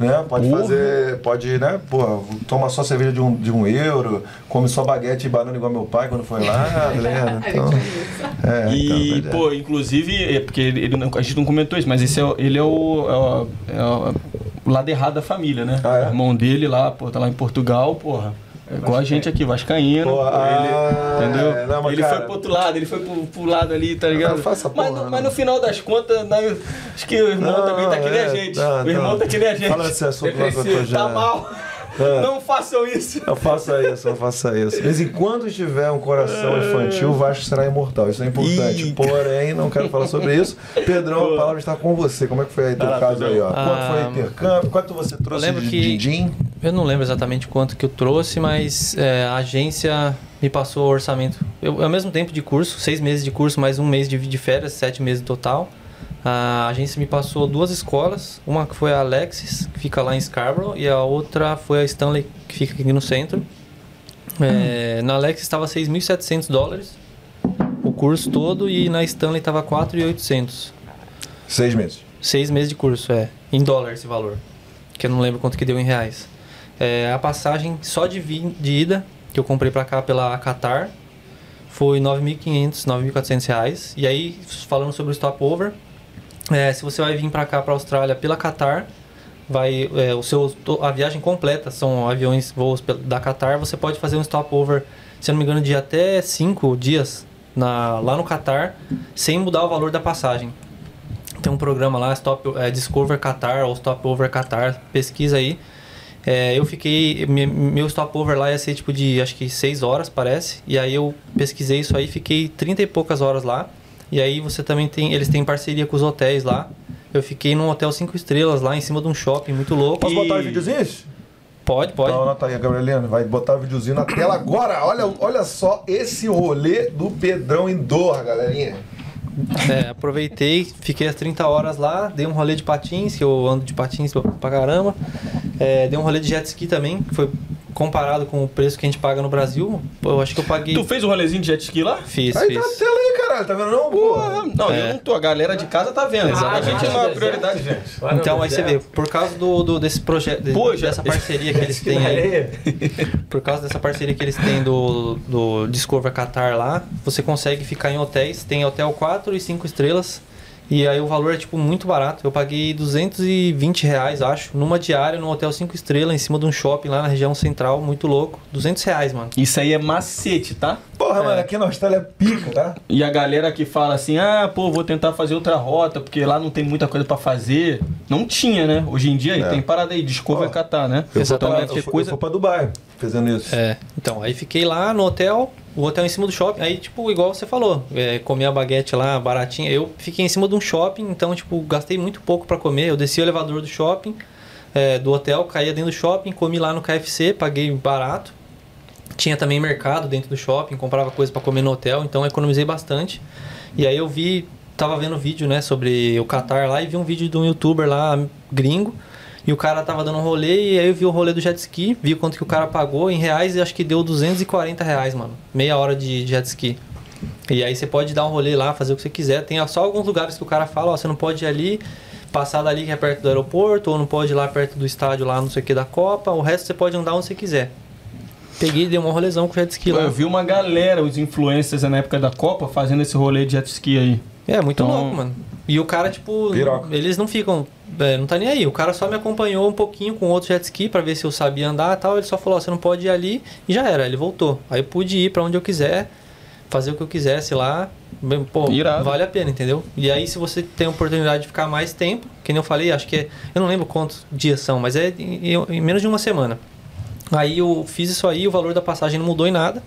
né? Pode Porra. fazer, pode, né, porra, toma só cerveja de um, de um euro, come só baguete e banana igual meu pai quando foi lá, tá ligado? Então, é, E, então, pô, inclusive, é porque ele, não- a gente não comentou isso, mas esse é, o- ele é o, é o, é o- o lado errado da família, né? Ah, é? O irmão dele lá, pô, tá lá em Portugal, porra. É igual a gente aqui, Vascaíno. Pô, ah, ele, entendeu? é, não, mas, ele cara- foi pro outro lado, ele foi pro, pro lado ali, tá ligado? Não faça mas, porra, no, não. mas no final das contas, né, acho que o irmão Não, também tá que nem é, a gente. não, o irmão não. tá que nem a gente. Fala esse assunto Depressivo, já- Tá mal. É. Não façam isso. Não faça isso, não faça isso. Mas enquanto tiver um coração infantil, o Vasco será imortal. Isso é importante. Ih. Porém, não quero falar sobre isso. Pedrão, a palavra está com você. Como é que foi aí teu lá, caso aí, ó? Ah, Quanto foi o intercâmbio? Quanto você trouxe de que- din-din? Eu não lembro exatamente quanto que eu trouxe, mas é, a agência me passou o orçamento. Eu, ao mesmo tempo de curso, seis meses de curso, mais um mês de, de férias, sete meses total. A agência me passou duas escolas. Uma que foi a Alexis, que fica lá em Scarborough, e a outra foi a Stanley, que fica aqui no centro. É, na Alexis estava 6.700 dólares o curso todo, e na Stanley estava 4.800. Seis meses. Seis meses de curso, é. Em dólar esse valor. Que eu não lembro quanto que deu em reais. É, a passagem só de, vi- de ida, que eu comprei pra cá pela Qatar, foi 9.500, 9.400 reais. E aí, falando sobre o stopover, é, se você vai vir pra cá, pra Austrália, pela Qatar, vai, é, o seu, a viagem completa são aviões, voos da Qatar, você pode fazer um stopover, se não me engano, de até 5 dias na, lá no Qatar, sem mudar o valor da passagem. Tem um programa lá, Stop, é, Discover Qatar ou Stopover Qatar, pesquisa aí. É, eu fiquei. me- Meu stopover lá ia ser tipo de acho que 6 horas, parece. E aí eu pesquisei isso aí, fiquei 30 e poucas horas lá. E aí você também tem. Eles têm parceria com os hotéis lá. Eu fiquei num hotel 5 estrelas lá em cima de um shopping muito louco. Posso E- botar os videozinhos? Pode, pode. Então anota aí, Gabrielina. Vai botar o videozinho na tela agora. Olha, olha só esse rolê do Pedrão em Doha, galerinha. É, aproveitei, fiquei as 30 horas lá, dei um rolê de patins, que eu ando de patins pra caramba. É, dei um rolê de jet ski também, que foi comparado com o preço que a gente paga no Brasil. Eu acho que eu paguei. Tu fez o rolezinho de jet ski lá? Fiz, Aí fiz. tá na tela aí, caralho. Tá vendo não? Porra. Não, É. eu não tô. A galera de casa tá vendo. a gente não é prioridade, gente. Então aí você vê, por causa do, do- desse projeto, de- dessa parceria que eles têm aí, por causa dessa parceria que eles têm do, do Discover Qatar lá, você consegue ficar em hotéis, tem hotel 4 e 5 estrelas. E aí o valor é tipo muito barato. Eu paguei 220 reais, acho, numa diária num hotel 5 estrelas, em cima de um shopping lá na região central, muito louco. 200 reais, mano. Isso aí é macete, tá? Porra, mano, aqui na Austrália é pica, tá? E a galera que fala assim, ah, pô, vou tentar fazer outra rota, porque lá não tem muita coisa pra fazer. Não tinha, né? Hoje em dia É. tem parada aí, Discover Ó, Catar, né? Eu fui, pra, eu, coisa... eu pra Dubai fazendo isso. É, então, aí fiquei lá no hotel, o hotel em cima do shopping, aí, tipo, igual você falou, é, comi a baguete lá, baratinha, eu fiquei em cima de um shopping, então, tipo, gastei muito pouco pra comer, eu desci o elevador do shopping, é, do hotel, caía dentro do shopping, comi lá no KFC, paguei barato, tinha também mercado dentro do shopping, comprava coisa pra comer no hotel, então economizei bastante, e aí eu vi, tava vendo vídeo, né, sobre o Qatar lá, e vi um vídeo de um youtuber lá, gringo, e o cara tava dando um rolê, e aí eu vi o rolê do jet ski, vi quanto que o cara pagou em reais e acho que deu 240 reais, mano. Meia hora de jet ski. E aí você pode dar um rolê lá, fazer o que você quiser. Tem só alguns lugares que o cara fala, ó, você não pode ir ali, passar dali que é perto do aeroporto, ou não pode ir lá perto do estádio lá, não sei o que, da Copa. O resto você pode andar onde você quiser. Peguei e dei um rolezão com jet ski lá. Eu vi uma galera, os influencers na época da Copa, fazendo esse rolê de jet ski aí. É, muito Então- louco, mano. E o cara, tipo, Piroca. eles não ficam. É, não tá nem aí. O cara só me acompanhou um pouquinho com outro jet ski pra ver se eu sabia andar e tal. Ele só falou: ó, você não pode ir ali. E já era. Ele voltou. Aí eu pude ir pra onde eu quiser, fazer o que eu quisesse lá. Pô, Irado. vale a pena, entendeu? E aí, se você tem a oportunidade de ficar mais tempo, que nem eu falei, acho que é. Eu não lembro quantos dias são, mas é em, em menos de uma semana. Aí eu fiz isso aí, o valor da passagem não mudou em nada.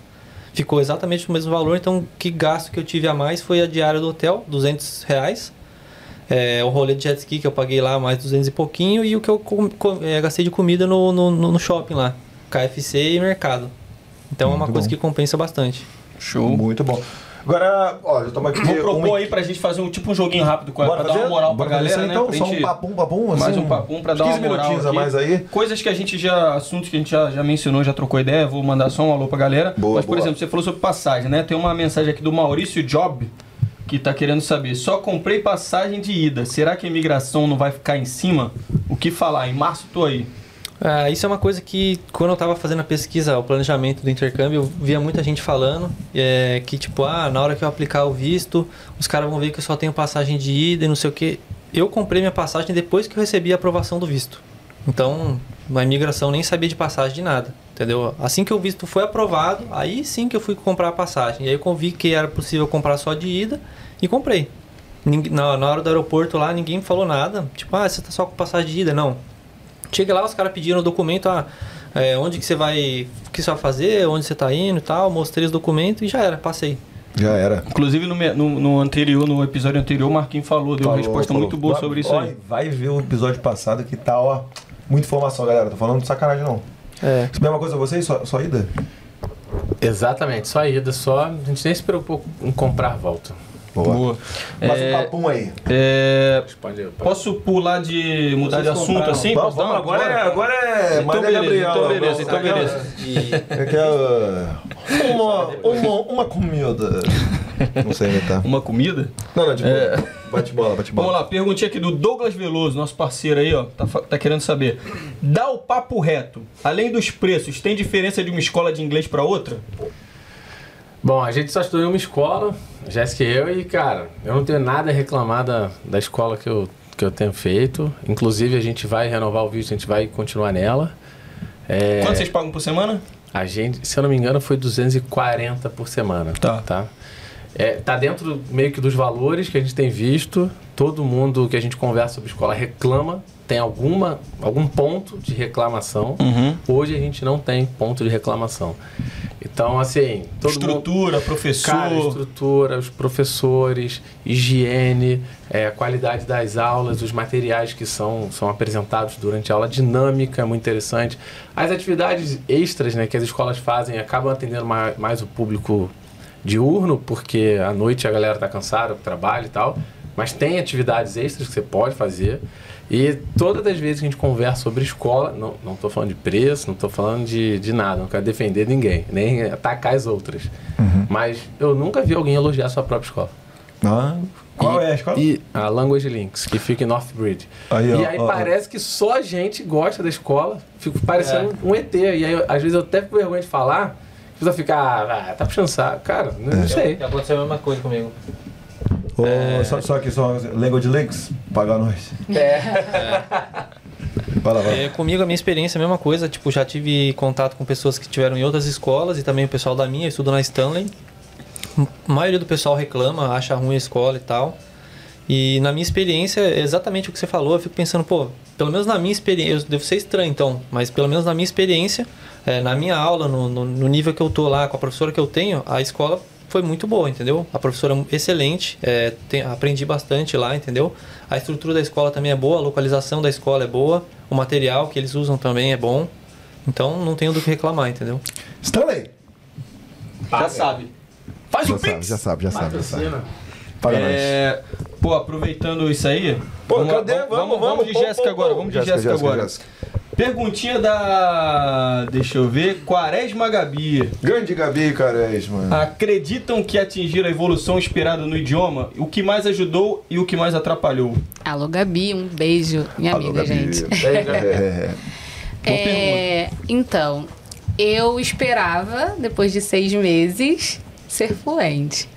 Ficou exatamente o mesmo valor, então o que gasto que eu tive a mais foi a diária do hotel, 200 reais. É, o rolê de jet ski que eu paguei lá mais 200 e pouquinho e o que eu com- com- é, gastei de comida no, no, no- shopping lá, KFC e mercado. Então é uma Muito coisa bom. que compensa bastante. Show. Muito bom. Agora, ó, já estamos aqui. Vou propor uma- aí pra gente fazer um tipo um joguinho rápido com ela, pra dar fazer? uma moral pra Bora fazer galera, né? Então, Pra só gente- um papum, papum, assim. Mais um papum pra dar uma 15 moral minutinhos a aqui. mais aí. Coisas que a gente já, assuntos que a gente já, já mencionou, já trocou ideia, vou mandar só um alô pra galera. Boa, Mas, por boa. exemplo, você falou sobre passagem, né? Tem uma mensagem aqui do Maurício Job, que tá querendo saber, só comprei passagem de ida, será que a imigração não vai ficar em cima? O que falar? Em março tô aí. Ah, isso é uma coisa que, quando eu estava fazendo a pesquisa, o planejamento do intercâmbio, eu via muita gente falando é, que, tipo, ah, na hora que eu aplicar o visto, os caras vão ver que eu só tenho passagem de ida e não sei o que. Eu comprei minha passagem depois que eu recebi a aprovação do visto. Então, a imigração nem sabia de passagem de nada, entendeu? Assim que o visto foi aprovado, aí sim que eu fui comprar a passagem. E aí eu vi que era possível comprar só de ida e comprei. Na, na hora do aeroporto lá, ninguém falou nada. Tipo, ah, você tá só com passagem de ida. Não. Cheguei lá, os caras pediram o documento, ah, é, onde que você vai, o que você vai fazer, onde você tá indo e tal. Mostrei os documentos e já era, passei. Já era. Inclusive, no, no, no anterior, no episódio anterior, o Marquinhos falou, deu uma Falou, resposta falou. muito boa Vai- sobre isso ó, aí. Vai ver o episódio passado que tá, ó. Muita informação, galera. Tô falando de sacanagem, não. É. Mesma coisa a vocês? Só, só ida? Exatamente, só ida, só. A gente nem se preocupou em comprar a volta. Boa. Boa. Mas É, um papum aí. é, posso pular de. mudar de Vocês assunto compraram. assim? Vamos, vamos, uma agora, é, agora é. Então beleza, Gabriela, então beleza, então aquela- beleza. Aquela. Uma, uma, uma comida. Não sei imitar. Uma comida? Não, não, tipo. É. Bate bola, bate Vamos bola. lá, perguntinha aqui do Douglas Veloso, nosso parceiro aí, ó. Tá, tá querendo saber. Dá o papo reto. Além dos preços, tem diferença de uma escola de inglês pra outra? Bom, a gente só estudou em uma escola, Jéssica e eu, e cara, eu não tenho nada a reclamar da, da escola que eu, que eu tenho feito. Inclusive, a gente vai renovar o visto, a gente vai continuar nela. É, Quanto vocês pagam por semana? A gente, se eu não me engano, foi 240 por semana. Tá. Tá, É, tá dentro meio que dos valores que a gente tem visto. Todo mundo que a gente conversa sobre escola reclama, tem alguma, algum ponto de reclamação. Uhum. Hoje a gente não tem ponto de reclamação. Então, assim, todo mundo. Estrutura, professor. Cara, estrutura, os professores, higiene, é, a qualidade das aulas, os materiais que são, são apresentados durante a aula, dinâmica é muito interessante. As atividades extras né, que as escolas fazem acabam atendendo mais, mais o público diurno, porque à noite a galera está cansada do trabalho e tal. Mas tem atividades extras que você pode fazer. E todas as vezes que a gente conversa sobre escola, não, não tô falando de preço, não tô falando de, de nada, não quero defender ninguém, nem atacar as outras. Mas eu nunca vi alguém elogiar a sua própria escola. Ah, qual E- é a escola? E a Language Links, que fica em Northbridge. Aí, ó, e aí ó, ó. parece que só a gente gosta da escola, fico parecendo um ET. E aí, às vezes, eu até fico vergonha de falar, a pessoa fica, ah, tá puxando saco. Cara, não, É. não sei. Aconteceu a mesma coisa comigo. Ô, só, só aqui, só Language Links, paga nós. Vai lá, vai. É, comigo, a minha experiência é a mesma coisa. Tipo, já tive contato com pessoas que tiveram em outras escolas e também o pessoal da minha, eu estudo na Stanley. A maioria do pessoal reclama, acha ruim a escola e tal. E na minha experiência, é exatamente o que você falou, eu fico pensando, pô, pelo menos na minha experiência, eu devo ser estranho então, mas pelo menos na minha experiência, é, na minha aula, no, no, no nível que eu tô lá, com a professora que eu tenho, a escola foi muito boa, entendeu? A professora é excelente, é, tem- aprendi bastante lá, entendeu? A estrutura da escola também é boa, a localização da escola é boa, o material que eles usam também é bom, então não tenho do que reclamar, entendeu? Stanley! Já sabe. Faz Já o sabe, Pix! já sabe, já sabe, já sabe. Paga nós. É, pô, aproveitando isso aí. Pô, vamos, cadê? Vamos, vamos, vamos de Jéssica agora. Vamos de Jéssica, agora. Jéssica. Perguntinha da. Deixa eu ver. Quaresma Gabi. Grande Gabi Quaresma. Acreditam que atingiram a evolução esperada no idioma? O que mais ajudou e o que mais atrapalhou? Alô, Gabi, um beijo, minha Alô, amiga, Gabi. gente. É. Boa É, então, eu esperava, depois de seis meses, ser fluente.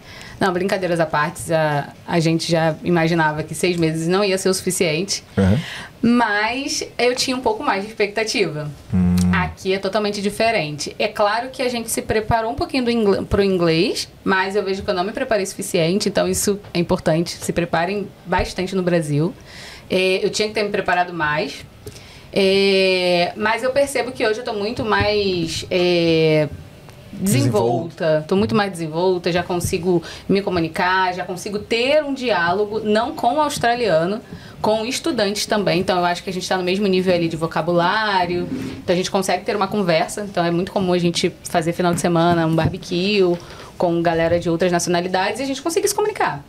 Não, brincadeiras à parte, a, a gente já imaginava que seis meses não ia ser o suficiente, Uhum. mas eu tinha um pouco mais de expectativa. Aqui é totalmente diferente. É claro que a gente se preparou um pouquinho para o inglês, mas eu vejo que eu não me preparei o suficiente, então isso é importante. Se preparem bastante no Brasil. É, eu tinha que ter me preparado mais. É, mas eu percebo que hoje eu estou muito mais é, desenvolta. Estou muito mais desenvolta, já consigo me comunicar, já consigo ter um diálogo, não com o australiano, com estudantes também. Então eu acho que a gente está no mesmo nível ali de vocabulário. Então a gente consegue ter uma conversa. Então é muito comum a gente fazer final de semana um barbecue com galera de outras nacionalidades e a gente conseguia se comunicar.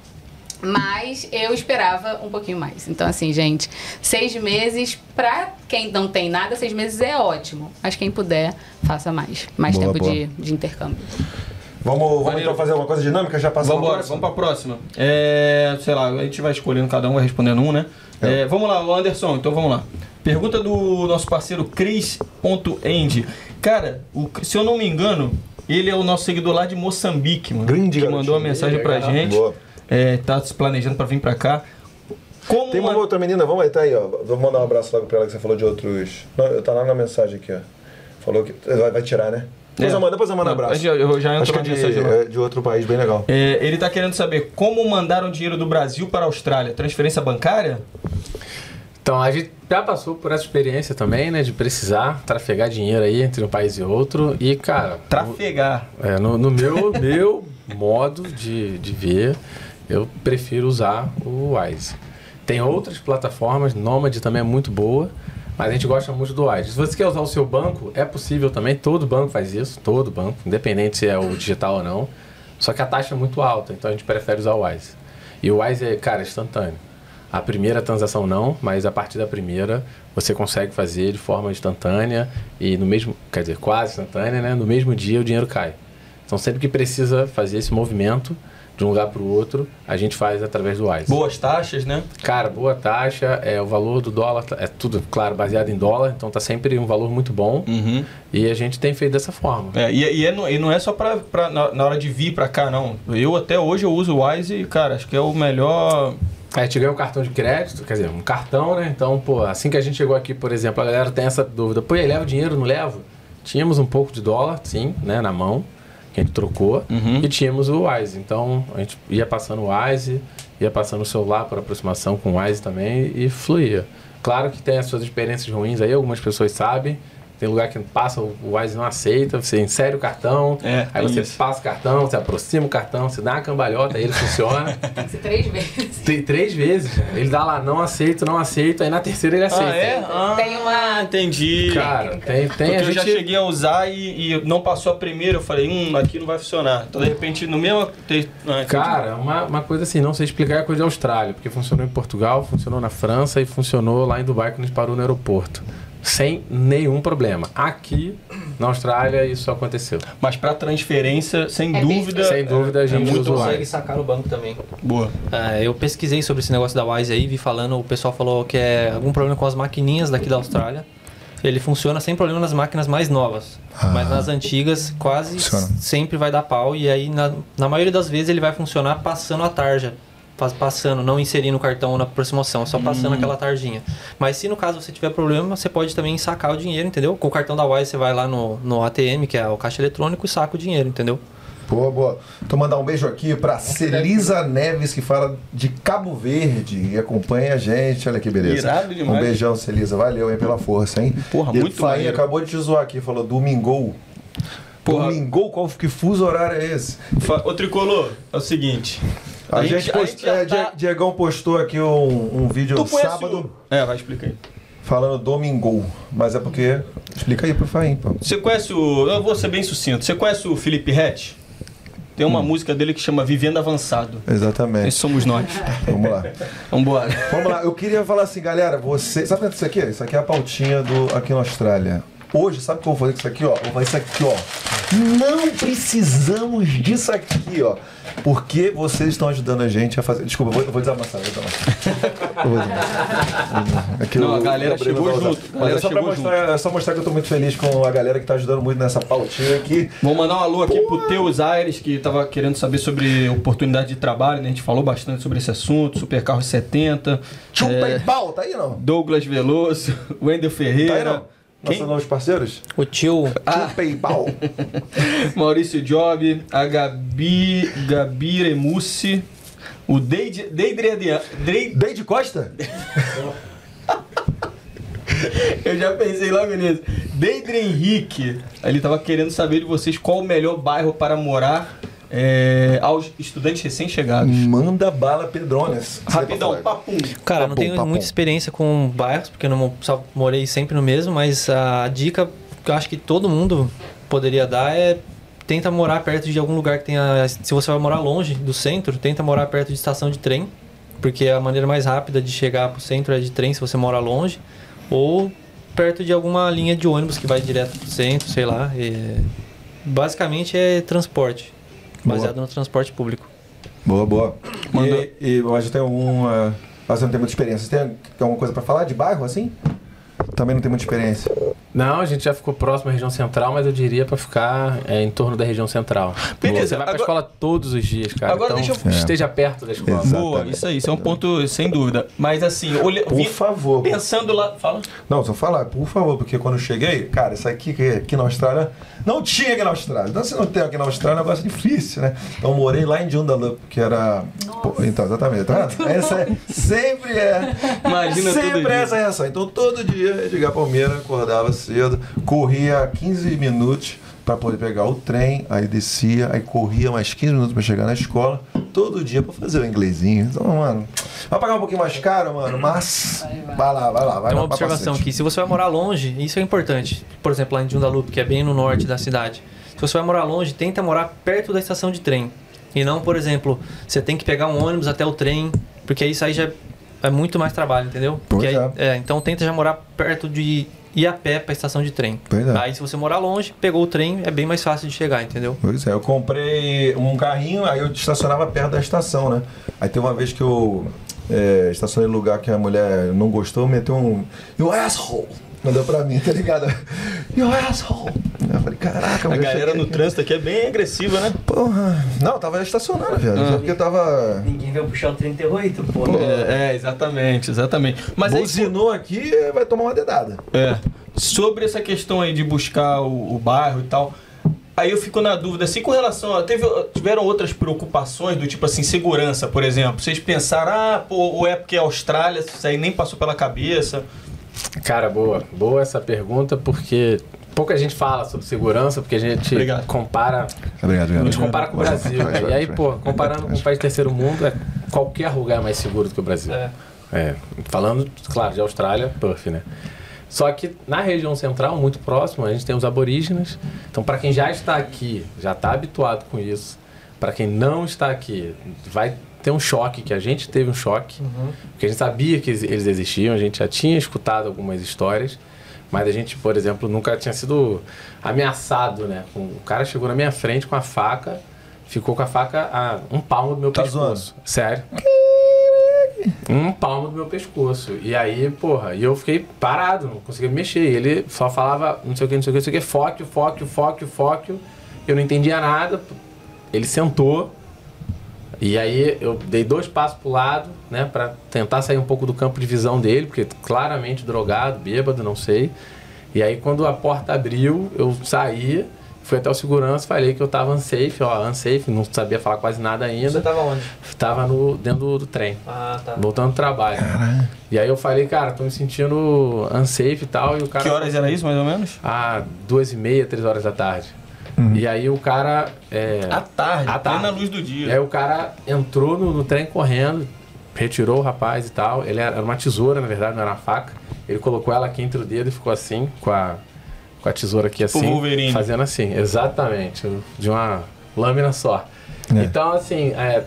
Mas eu esperava um pouquinho mais. Então, assim, gente, seis meses, pra quem não tem nada, seis meses é ótimo. Mas quem puder, faça mais. Mais Boa, tempo boa. De, de intercâmbio. Vamos, vamos então fazer uma coisa dinâmica? Já passamos Vamos embora, vamos pra próxima. É, sei lá, a gente vai escolhendo, cada um vai respondendo um, né? É, vamos lá, Anderson, então vamos lá. Pergunta do nosso parceiro Cris.end. Cara, o- se eu não me engano, ele é o nosso seguidor lá de Moçambique, mano. Grande que garotinho. mandou uma mensagem pra gente. Boa. É, tá se planejando pra vir pra cá. Como Tem uma uma- outra menina, vamos aí, tá aí, ó. Vou mandar um abraço logo pra ela que você falou de outros. Não, tá lá na mensagem aqui, ó. Falou que. Vai, vai tirar, né? Depois É. eu mando, depois eu mando um abraço. eu já- eu já Acho entro que é de, é de outro país bem legal. É, ele tá querendo saber como mandaram dinheiro do Brasil para a Austrália. Transferência bancária? Então, a gente já passou por essa experiência também, né? De precisar trafegar dinheiro aí entre um país e outro. E, cara, Trafegar. É, no, no meu, meu modo de, de ver, eu prefiro usar o Wise. Tem outras plataformas, Nomad também é muito boa, mas a gente gosta muito do Wise. Se você quer usar o seu banco, é possível também, todo banco faz isso, todo banco, independente se é o digital ou não. Só que a taxa é muito alta, então a gente prefere usar o Wise. E o Wise é, cara, instantâneo. A primeira transação não, mas a partir da primeira você consegue fazer de forma instantânea e no mesmo, quer dizer, quase instantânea, né? No mesmo dia o dinheiro cai. Então sempre que precisa fazer esse movimento de um lugar para o outro, a gente faz através do Wise. Boas taxas, né? Cara, boa taxa, é o valor do dólar, tá- é tudo, claro, baseado em dólar, então tá sempre um valor muito bom Uhum. e a gente tem feito dessa forma. É, e, e, é e não é só pra, pra- na, na hora de vir pra cá, não. Eu até hoje eu uso o Wise e, cara, acho que é o melhor. A gente ganha um cartão de crédito, quer dizer, um cartão, né? Então, pô, assim que a gente chegou aqui, por exemplo, a galera tem essa dúvida. Pô, aí, leva dinheiro, não levo? Tínhamos um pouco de dólar, sim, né, na mão, que a gente trocou, Uhum. e tínhamos o Wise. Então, a gente ia passando o Wise, ia passando o celular por aproximação com o Wise também e fluía. Claro que tem as suas experiências ruins aí, algumas pessoas sabem. Tem lugar que passa, o Wise não aceita, você insere o cartão, É, aí você isso. passa o cartão, você aproxima o cartão, você dá uma cambalhota, aí ele funciona. Tem que ser três vezes. Tem três vezes. Ele dá lá, não aceito, não aceito, aí na terceira ele aceita. Ah, é? Ah, Tem uma- Entendi. Cara, tem, tem Porque a eu gente... já cheguei a usar e, e não passou a primeira, eu falei, hum, aqui não vai funcionar. Então, de repente, no mesmo. ah. Cara, uma, uma coisa assim, não sei explicar é coisa de Austrália, porque funcionou em Portugal, funcionou na França e funcionou lá em Dubai quando a gente parou no aeroporto. Sem nenhum problema. Aqui, na Austrália, isso aconteceu. Mas pra transferência, sem É dúvida. Sem dúvida, a gente muito usa o consegue sacar no banco também. Boa. Ah, eu pesquisei sobre esse negócio da Wise aí, vi falando, o pessoal falou que é algum problema com as maquininhas daqui da Austrália. Ele funciona sem problema nas máquinas mais novas. Mas nas antigas, quase Funciona. sempre vai dar pau. E aí, na, na maioria das vezes, ele vai funcionar passando a tarja. Passando, não inserindo o cartão na aproximação, só passando aquela tarjinha. Mas se no caso você tiver problema, você pode também sacar o dinheiro, entendeu? Com o cartão da Wise você vai lá no, no ATM, que é o caixa eletrônico, e saca o dinheiro, entendeu? Boa, boa. Então mandar um beijo aqui pra Celisa Neves, que fala de Cabo Verde e acompanha a gente. Olha que beleza. Irado demais. Um beijão, Celisa. Valeu aí pela força, hein? Porra, E muito Fainha acabou de te zoar aqui, falou domingou. Porra. Domingou? Qual que fuso horário é esse? Ô, Tricolor, é o seguinte. A, gente, a post... gente já é, tá- Die- Diegão postou aqui um, um vídeo Tu sábado o... É, vai, explica aí. falando domingou. Mas é porque. Explica aí pro Faim, pô. Você conhece o... Eu vou ser bem sucinto. Você conhece o Felipe Rett? Tem uma música dele que chama Vivendo Avançado. Exatamente. Esse somos nós. Vamos lá. Vambora. Vamos lá, eu queria falar assim, galera, você. Sabe o que é isso aqui? Isso aqui é a pautinha do aqui na Austrália. Hoje, sabe o que eu vou fazer com isso aqui, ó? Vou fazer isso aqui, ó. Não precisamos disso aqui, ó. Porque vocês estão ajudando a gente a fazer. Desculpa, eu vou, vou desamassar, vou desamassar. Eu vou desamassar. Aqui Não, a galera chegou junto, Mas galera é só, chegou mostrar, é só mostrar que eu tô muito feliz com a galera que tá ajudando muito nessa pautinha aqui. Vou mandar um alô aqui pro Teus Aires, que tava querendo saber sobre oportunidade de trabalho, né? A gente falou bastante sobre esse assunto, Supercarro 70. Chupa é, e pau, tá aí não? Douglas Veloso, Wendel Tá aí Ferreira. não? Nossos novos parceiros? O tio Chupa e pau. Maurício Job, a Gabi, Gabi Remussi, o Deide, Deidre Adriano. Deide- Deide Costa? eu já pensei logo nisso. Deidre Henrique, ele tava querendo saber de vocês qual o melhor bairro para morar é, aos estudantes recém-chegados. Manda bala Pedrones. Rapidão, papum. Cara, eu não Papum, tenho papum. muita experiência com bairros, porque eu não só morei sempre no mesmo, mas a dica que eu acho que todo mundo poderia dar é tenta morar perto de algum lugar que tenha. Se você vai morar longe do centro, tenta morar perto de estação de trem, porque a maneira mais rápida de chegar pro centro é de trem se você mora longe, ou perto de alguma linha de ônibus que vai direto pro centro, sei lá. É, basicamente é transporte, baseado no transporte público. Boa, boa. Mandou- E, e hoje tem alguma. Você não tem muita experiência. Você tem alguma coisa pra falar de bairro assim? Também não tem muita experiência. Não, a gente já ficou próximo à região central, mas eu diria pra ficar é, em torno da região central. Beleza, Você vai pra agora- escola todos os dias, cara. Agora então, deixa eu- esteja perto da escola. Exato. Boa, Exatamente. isso aí, isso é um ponto sem dúvida. Mas assim, olha, Por vi- favor. pensando lá. Fala. Não, só falar, por favor, porque quando eu cheguei, cara, isso aqui que aqui na Austrália não tinha aqui na Austrália. Então, se não tem aqui na Austrália, é um negócio difícil, né? Então, morei lá em Joondalup, que era. Pô, então, exatamente, tá vendo? Essa é, sempre é. Imagina sempre dia. é essa reação. Então, todo dia, Edgar Palmeira acordava cedo, corria 15 minutos para poder pegar o trem, aí descia, aí corria mais 15 minutos para chegar na escola, todo dia para fazer o inglesinho. Então, mano, vai pagar um pouquinho mais caro, mano, mas vai lá, vai lá, vai Tem lá. uma pra observação aqui. Se você vai morar longe, isso é importante. Por exemplo, lá em Joondalup, que é bem no norte da cidade. Se você vai morar longe, tenta morar perto da estação de trem. E não, por exemplo, você tem que pegar um ônibus até o trem, porque isso aí já é muito mais trabalho, entendeu? Pois aí- é. é, então tenta já morar perto de ir a pé para a estação de trem. É. Aí se você morar longe, pegou o trem, é bem mais fácil de chegar, entendeu? Pois é, eu comprei um carrinho, aí eu estacionava perto da estação, né? Aí teve uma vez que eu é, estacionei no lugar que a mulher não gostou, meteu um. You asshole! Mandou pra mim, tá ligado? You asshole! Eu falei, caraca, A galera cheguei no aqui. trânsito aqui é bem agressiva, né? Porra! Não, eu tava estacionando, velho. Só porque eu tava. Ninguém vai puxar o 38, pô. É, é, exatamente, exatamente. Mas aí, Buzinou aqui, vai tomar uma dedada. É. Sobre essa questão aí de buscar o, o bairro e tal, aí eu fico na dúvida, assim, com relação a. Teve, tiveram outras preocupações do tipo assim, segurança, por exemplo. Vocês pensaram, ah, pô, ou é porque é Austrália, isso aí nem passou pela cabeça. Cara, boa. Boa essa pergunta, porque pouca gente fala sobre segurança, porque a gente Obrigado. compara Obrigado, A gente compara com o Brasil, vai, E aí, pô, comparando com o país terceiro mundo, é qualquer lugar mais seguro do que o Brasil. É. É, falando, claro, de Austrália, Perth, né? Só que na região central, muito próximo, a gente tem os aborígenes. Então, para quem já está aqui, já está habituado com isso. Para quem não está aqui, vai ter um choque, que a gente teve um choque. Porque a gente sabia que eles existiam, a gente já tinha escutado algumas histórias. Mas a gente, por exemplo, nunca tinha sido ameaçado, né? O cara chegou na minha frente com a faca, ficou com a faca a um palmo do meu Tá pescoço. Sério. Um palmo do meu pescoço. E aí, porra, e eu fiquei parado, não conseguia me mexer. E ele só falava, não sei o que, não sei o que, não sei o que, foque, foque, foque, foque. Eu não entendia nada. Ele sentou. E aí eu dei dois passos pro lado, né, Pra tentar sair um pouco do campo de visão dele, porque claramente drogado, bêbado, não sei. E aí quando a porta abriu, eu saí, fui até o segurança, falei que eu tava unsafe, ó, unsafe, não sabia falar quase nada Você ainda. tava onde? Tava no, dentro do, do trem, Ah, tá. voltando do trabalho. E aí eu falei, cara, tô me sentindo unsafe e tal, e o cara... Que horas era isso, mais ou menos? Ah, duas e meia, três horas da tarde. E aí o cara... É, À tarde, À tarde. luz do dia. e aí o cara entrou no, no trem correndo, retirou o rapaz e tal. Ele era era uma tesoura, na verdade, não era uma faca. Ele colocou ela aqui entre o dedo e ficou assim, com a, com a tesoura aqui assim. Wolverine. Fazendo assim, exatamente. De uma lâmina só. É. Então, assim, é,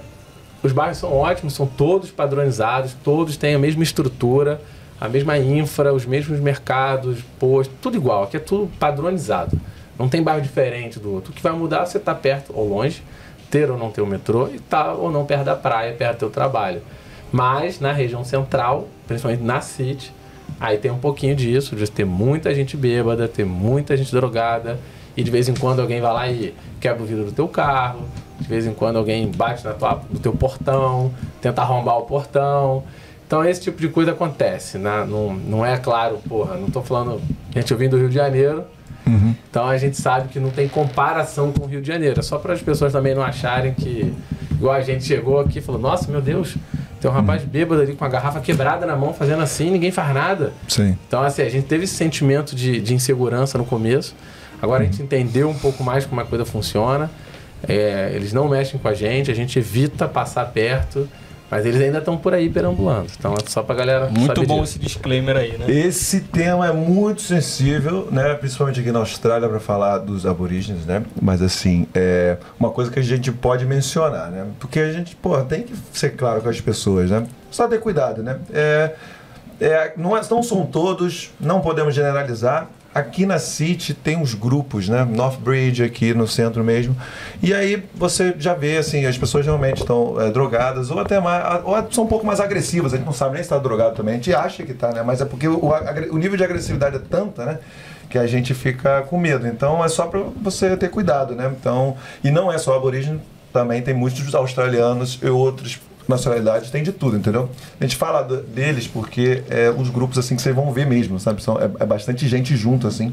os bairros são ótimos, são todos padronizados, todos têm a mesma estrutura, a mesma infra, os mesmos mercados, postos, tudo igual. Aqui é tudo padronizado. Não tem bairro diferente do outro. O que vai mudar é você estar perto ou longe, ter ou não ter o metrô e estar ou não perto da praia, perto do teu trabalho. Mas na região central, principalmente na City, aí tem um pouquinho disso, de ter muita gente bêbada, ter muita gente drogada, e de vez em quando alguém vai lá e quebra o vidro do teu carro, de vez em quando alguém bate na tua, no teu portão, tenta arrombar o portão. Então esse tipo de coisa acontece, né? não, não é claro, porra, não tô falando. Gente, eu vim do Rio de Janeiro, então a gente sabe que não tem comparação com o Rio de Janeiro. É só para as pessoas também não acharem que, igual a gente chegou aqui e falou: Nossa, meu Deus, tem um rapaz bêbado ali com a garrafa quebrada na mão fazendo assim, ninguém faz nada. Sim. Então, assim, a gente teve esse sentimento de, de insegurança no começo. Agora a gente entendeu um pouco mais como a coisa funciona. É, eles não mexem com a gente, a gente evita passar perto. Mas eles ainda estão por aí perambulando. Então é só pra galera Muito saber bom disso. esse disclaimer aí, né? Esse tema é muito sensível, né? Principalmente aqui na Austrália para falar dos aborígenes, né? Mas assim, é uma coisa que a gente pode mencionar, né? Porque a gente, pô, tem que ser claro com as pessoas, né? Só ter cuidado, né? É, é, não, é- não são todos, não podemos generalizar. Aqui na City tem uns grupos, né? Northbridge aqui no centro mesmo. E aí você já vê, assim, as pessoas realmente estão é, drogadas ou até mais, ou são um pouco mais agressivas. A gente não sabe nem se está drogado também. A gente acha que está, né? Mas é porque o, o nível de agressividade é tanta, né? Que a gente fica com medo. Então é só para você ter cuidado, né? Então, e não é só aborígene, também tem muitos australianos e outros nacionalidades, tem de tudo, entendeu? A gente fala deles porque é os grupos assim que vocês vão ver mesmo, sabe? São, é, é bastante gente junto, assim.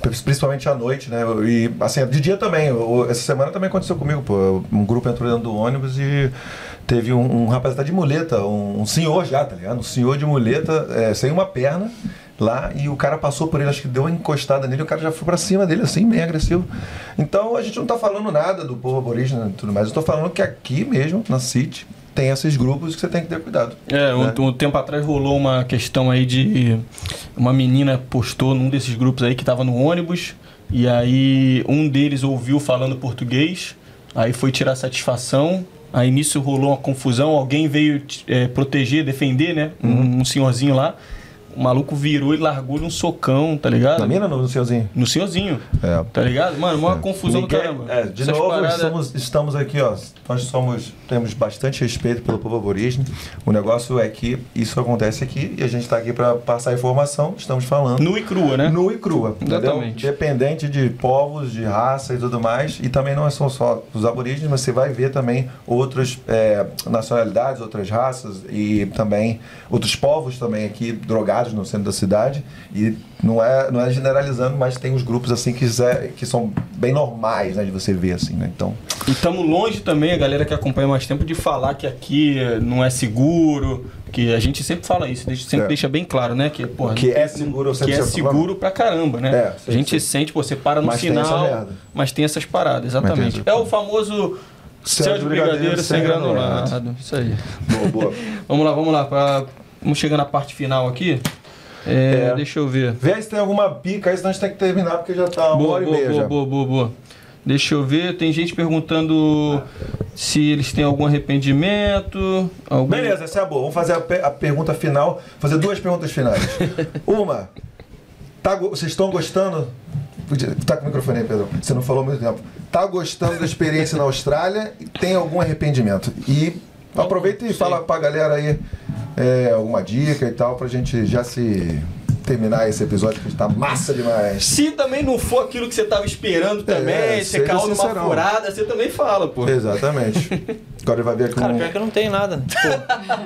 Principalmente à noite, né? E assim, de dia também. Essa semana também aconteceu comigo, pô. Um grupo entrou dentro do ônibus e teve um, um rapaz até de muleta, um, um senhor já, tá ligado? Um senhor de muleta, é, sem uma perna lá, e o cara passou por ele, acho que deu uma encostada nele, e o cara já foi pra cima dele, assim, bem agressivo. Então a gente não tá falando nada do povo aborígene e tudo mais. Eu tô falando que aqui mesmo, na City, tem esses grupos que você tem que ter cuidado. É, um, né? um tempo atrás rolou uma questão aí de. Uma menina postou num desses grupos aí que tava no ônibus, e aí um deles ouviu falando português, aí foi tirar satisfação, aí nisso rolou uma confusão, alguém veio é, proteger, defender, né? Uhum. Um, um senhorzinho lá. O maluco virou e largou-lhe um socão, tá ligado? Na mina ou no senhorzinho? No senhorzinho, É. tá ligado? Mano, uma É. confusão Ninguém- do caramba. É, de Essas novo, paradas- estamos, estamos aqui, ó. Nós somos, temos bastante respeito pelo povo aborígene. O negócio é que isso acontece aqui e a gente está aqui para passar informação. Estamos falando Nu e crua, né? nu e crua, entendeu? Exatamente. Dependente de povos, de raça e tudo mais. E também não são só os aborígenes, mas você vai ver também outras é, nacionalidades, outras raças e também outros povos também aqui drogados no centro da cidade. E não é, não é generalizando, mas tem uns grupos assim que, que são bem normais, né, de você ver assim, né? Então, E estamos longe também, a galera que acompanha mais tempo, de falar que aqui não é seguro, que a gente sempre fala isso, sempre É. deixa bem claro, né? Que, porra, Que tem- é seguro, Que é seguro pra caramba, né? É, a gente sente, pô, você para no Mas tem sinal, merda. mas tem essas paradas, exatamente. tem É o famoso céu de brigadeiro sem granulado. Isso aí. boa, boa. Vamos lá, vamos lá. Pra... Vamos chegar na parte final aqui. É, É. Deixa eu ver. Vê se tem alguma pica aí, senão a gente tem que terminar porque já tá uma Boa, hora e boa, meia boa, já. boa, boa, boa. Deixa eu ver, tem gente perguntando se eles têm algum arrependimento. Algum... Beleza, essa é a boa. Vamos fazer a, pe- a pergunta final. Fazer duas perguntas finais. Uma, tá, vocês estão gostando? Tá com o microfone aí, Pedro. Você não falou muito tempo. Tá gostando da experiência na Austrália e tem algum arrependimento? E aproveita e fala pra galera aí é, alguma dica e tal, pra gente já se terminar esse episódio que tá massa demais. Se também não for aquilo que você tava esperando também, É, você caiu numa furada, você também fala, pô. Exatamente. Agora ele vai ver aqui Cara, um... pior que eu não tenho nada. Tipo,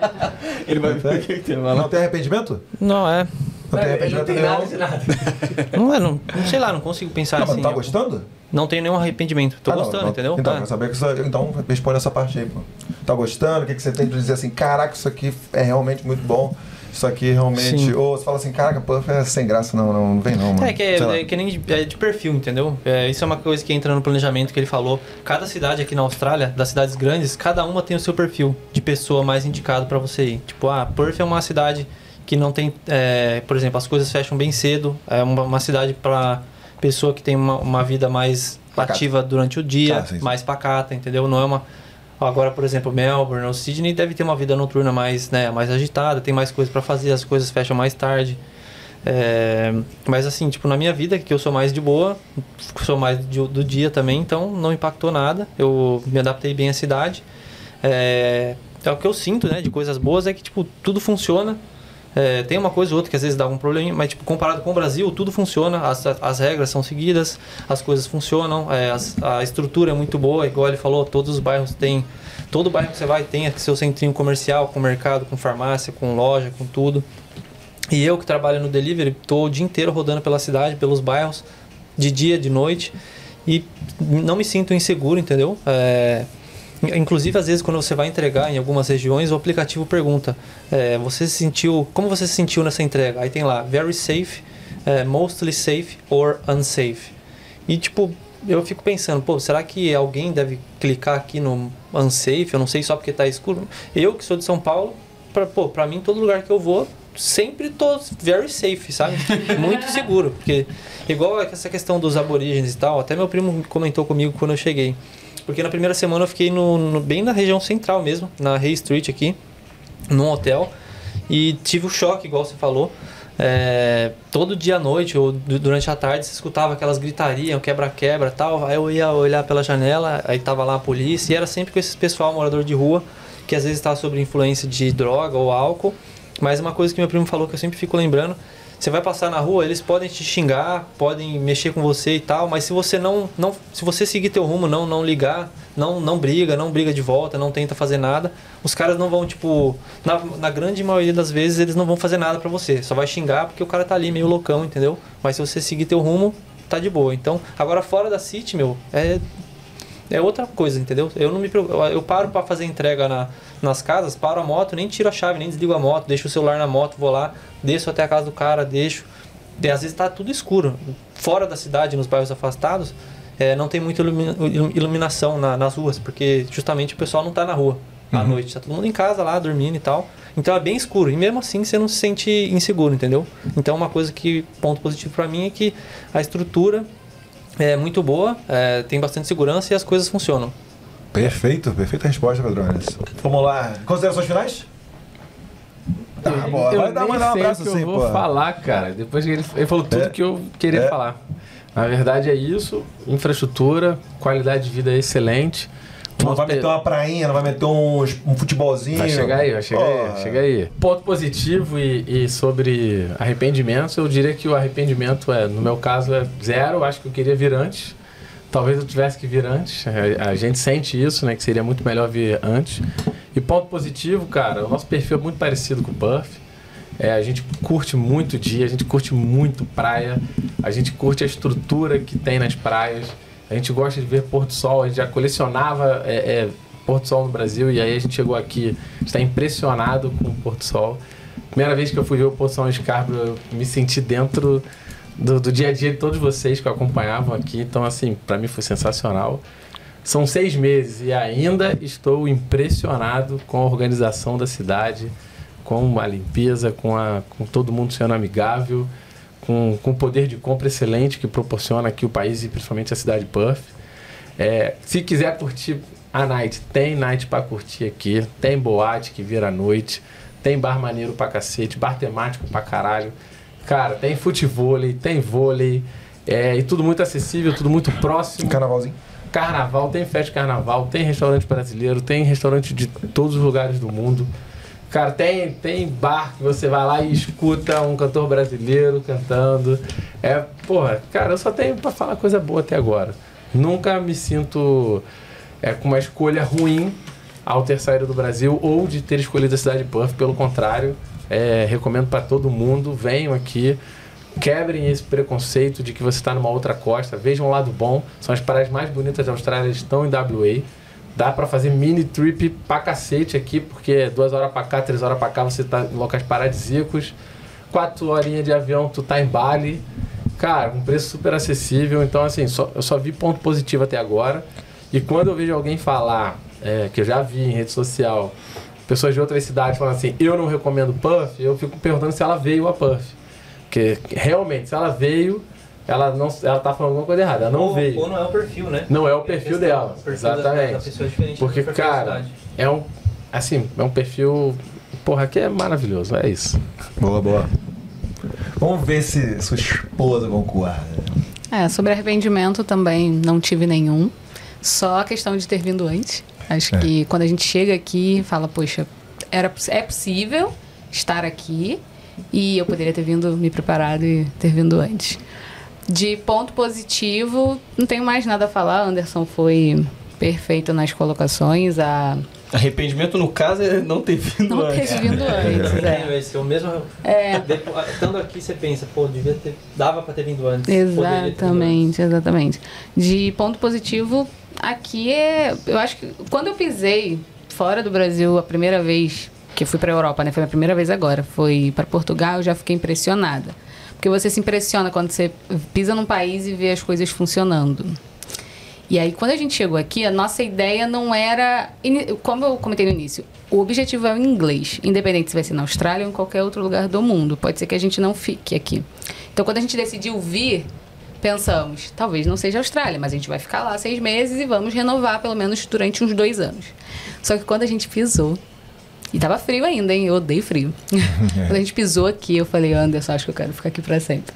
Ele vai ver o que que tem lá. Não tem arrependimento? não, é. Não tem arrependimento não tem nenhum? nada de nada. Não é, não, não sei lá, não consigo pensar Não, mas assim. tá em- gostando? Não tenho nenhum arrependimento. Tô Ah, não, gostando, então- entendeu? Então, quer saber que isso, então responde essa parte aí, pô. Tá gostando? O que, que você tem pra dizer assim? Caraca, isso aqui é realmente muito bom. Isso aqui realmente. Sim. Ou você fala assim, caraca, Puff é sem graça, não, não, não vem não, mano. É que, é, é que nem de, é de perfil, entendeu? É, isso é uma coisa que entra no planejamento que ele falou. Cada cidade aqui na Austrália, das cidades grandes, cada uma tem o seu perfil de pessoa mais indicado pra você ir. Tipo, ah, Perth é uma cidade que não tem, é, por exemplo, as coisas fecham bem cedo. É uma, uma cidade pra pessoa que tem uma, uma vida mais Pacata. ativa durante o dia, Ah, sim, sim. mais pacata, entendeu? Não é uma Agora, por exemplo, Melbourne ou Sydney deve ter uma vida noturna mais, né, mais agitada, tem mais coisas pra fazer, as coisas fecham mais tarde. É, mas assim, tipo, na minha vida, que eu sou mais de boa, sou mais de- do dia também, então não impactou nada. Eu me adaptei bem à cidade. É, é o que eu sinto, né, de coisas boas é que, tipo, tudo funciona. É, tem uma coisa ou outra que às vezes dá algum problema, mas tipo, comparado com o Brasil, tudo funciona, as, as regras são seguidas, as coisas funcionam, é, as- a estrutura é muito boa, igual ele falou, todos os bairros têm, todo bairro que você vai tem seu centrinho comercial, com mercado, com farmácia, com loja, com tudo. E eu que trabalho no delivery, tô o dia inteiro rodando pela cidade, pelos bairros, de dia, de noite, e não me sinto inseguro, entendeu? É, Inclusive, às vezes, quando você vai entregar em algumas regiões, o aplicativo pergunta: é, você se sentiu. Como você se sentiu nessa entrega? Aí tem lá, very safe, é, mostly safe or unsafe. E, tipo, eu fico pensando, pô, será que alguém deve clicar aqui no unsafe? Eu não sei só porque tá escuro. Eu que sou de São Paulo, pra, pô, pra mim todo lugar que eu vou, sempre tô very safe, sabe? Muito seguro, porque igual essa questão dos aborígenes e tal, até meu primo comentou comigo quando eu cheguei. Porque na primeira semana eu fiquei no, no- bem na região central mesmo, na Hay Street aqui, num hotel, e tive o choque, igual você falou. É, todo dia à noite ou du- durante a tarde você escutava aquelas gritarias, quebra-quebra tal. Aí eu ia olhar pela janela, aí tava lá a polícia, e era sempre com esse pessoal morador de rua que às vezes estava sob influência de droga ou álcool. Mas uma coisa que meu primo falou que eu sempre fico lembrando: você vai passar na rua, eles podem te xingar, podem mexer com você e tal, mas se você não, não se você seguir teu rumo, não não ligar, não não briga, não briga de volta, não tenta fazer nada, os caras não vão tipo, na, na grande maioria das vezes eles não vão fazer nada pra você, só vai xingar porque o cara tá ali meio loucão, entendeu? Mas se você seguir teu rumo, tá de boa. Então, agora fora da City, meu, é é outra coisa, entendeu? Eu não me preocupo, eu paro pra fazer entrega na, nas casas, paro a moto, nem tiro a chave, nem desligo a moto, deixo o celular na moto, vou lá, desço até a casa do cara, deixo. E às vezes tá tudo escuro. Fora da cidade, nos bairros afastados, é, não tem muita ilumi- ilum- iluminação na- nas ruas, porque justamente o pessoal não tá na rua à noite, tá todo mundo em casa lá, dormindo e tal. Então é bem escuro, e mesmo assim você não se sente inseguro, entendeu? Então uma coisa que, ponto positivo pra mim é que a estrutura é muito boa, é, tem bastante segurança e as coisas funcionam. Perfeito, perfeita resposta, Pedrones. Vamos lá. Considerações finais? Tá, Eu- eu Vai dar, nem vai dar um abraço que assim, eu vou pô. falar, cara. Depois que ele, ele falou tudo É. que eu queria É. falar. Na verdade é isso, infraestrutura, qualidade de vida excelente. Não vai meter uma prainha, não vai meter uns- um futebolzinho. Vai chegar aí, vai chegar Pô, aí, chega aí. Ponto positivo e, e sobre arrependimentos, eu diria que o arrependimento é, no meu caso, é zero. Eu acho que eu queria vir antes. Talvez eu tivesse que vir antes. A, a gente sente isso, né? Que seria muito melhor vir antes. E ponto positivo, cara, o nosso perfil é muito parecido com o Puff. É, a gente curte muito dia, a gente curte muito praia, a gente curte a estrutura que tem nas praias, a gente gosta de ver pôr do sol, a gente já colecionava é, é, pôr do sol no Brasil e aí a gente chegou aqui, está impressionado com o pôr do sol. Primeira vez que eu fui ver o pôr do sol em Scarborough, eu me senti dentro do, do dia a dia de todos vocês que acompanhavam aqui, então assim, para mim foi sensacional. São seis meses e ainda estou impressionado com a organização da cidade, com a limpeza, com, a, com todo mundo sendo amigável, com, com poder de compra excelente que proporciona aqui o país e principalmente a cidade de Perth. É, se quiser curtir a night, tem night pra curtir aqui, tem boate que vira à noite, tem bar maneiro pra cacete, bar temático pra caralho. Cara, tem futevôlei, tem vôlei, é, e tudo muito acessível, tudo muito próximo. Carnavalzinho. Carnaval, tem festa de carnaval, tem restaurante brasileiro, tem restaurante de todos os lugares do mundo. Cara, tem, tem bar que você vai lá e escuta um cantor brasileiro cantando. É, porra, cara, eu só tenho pra falar coisa boa até agora. Nunca me sinto é, com uma escolha ruim ao ter saído do Brasil ou de ter escolhido a cidade de Perth. Pelo contrário, é, recomendo para todo mundo, venham aqui, quebrem esse preconceito de que você está numa outra costa, vejam o lado bom. São as praias mais bonitas da Austrália, estão em WA. Dá pra fazer mini trip pra cacete aqui, porque duas horas pra cá, três horas pra cá, você tá em locais paradisíacos. Quatro horinhas de avião, tu tá em Bali. Cara, um preço super acessível. Então, assim, só- eu só vi ponto positivo até agora. E quando eu vejo alguém falar, é, que eu já vi em rede social, pessoas de outras cidades falando assim, eu não recomendo Puff, eu fico perguntando se ela veio a Puff. Porque realmente, se ela veio, ela não ela tá falando alguma coisa errada. Ela não ou, veio. ou não é o perfil, né? Não é o perfil questão, dela. o perfil da- Exatamente. Da, pessoa é diferente Porque, da cara, é um. Assim, é um perfil. Porra, que é maravilhoso. É isso. Boa, boa. Vamos ver se sua esposa concorda. É, sobre arrependimento também não tive nenhum. Só a questão de ter vindo antes. Acho É. que quando a gente chega aqui fala, poxa, era, é possível estar aqui e eu poderia ter vindo me preparado e ter vindo antes. De ponto positivo, não tenho mais nada a falar. Anderson foi perfeito nas colocações. A... Arrependimento, no caso, é não ter vindo Não antes. ter vindo antes. É, É. é o mesmo. É. Depo- Estando aqui, você pensa, pô, devia ter. Dava pra ter vindo antes. ter vindo antes. Exatamente, exatamente. De ponto positivo, aqui é. Eu acho que quando eu pisei fora do Brasil a primeira vez, que eu fui pra Europa, né? Foi a primeira vez agora. Foi para Portugal, eu já fiquei impressionada. Porque você se impressiona quando você pisa num país e vê as coisas funcionando. E aí, quando a gente chegou aqui, a nossa ideia não era. Como eu comentei no início, o objetivo é o inglês, independente se vai ser na Austrália ou em qualquer outro lugar do mundo. Pode ser que a gente não fique aqui. Então, quando a gente decidiu vir, pensamos, talvez não seja a Austrália, mas a gente vai ficar lá seis meses e vamos renovar pelo menos durante uns dois anos. Só que quando a gente pisou, e tava frio ainda, hein? Eu odeio frio. quando a gente pisou aqui, eu falei, Anderson, acho que eu quero ficar aqui pra sempre.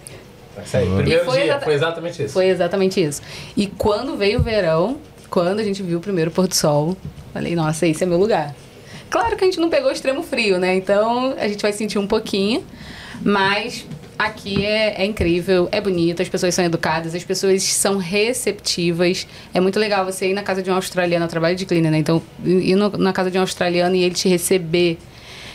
Aí. Primeiro foi dia, exata- foi exatamente isso. Foi exatamente isso. E quando veio o verão, quando a gente viu o primeiro pôr do sol, falei, nossa, esse é meu lugar. Claro que a gente não pegou o extremo frio, né? Então a gente vai sentir um pouquinho, mas aqui é, é incrível, é bonito, as pessoas são educadas, as pessoas são receptivas. É muito legal você ir na casa de um australiano, eu trabalho de cleaner, né? Então, ir no- na casa de um australiano e ele te receber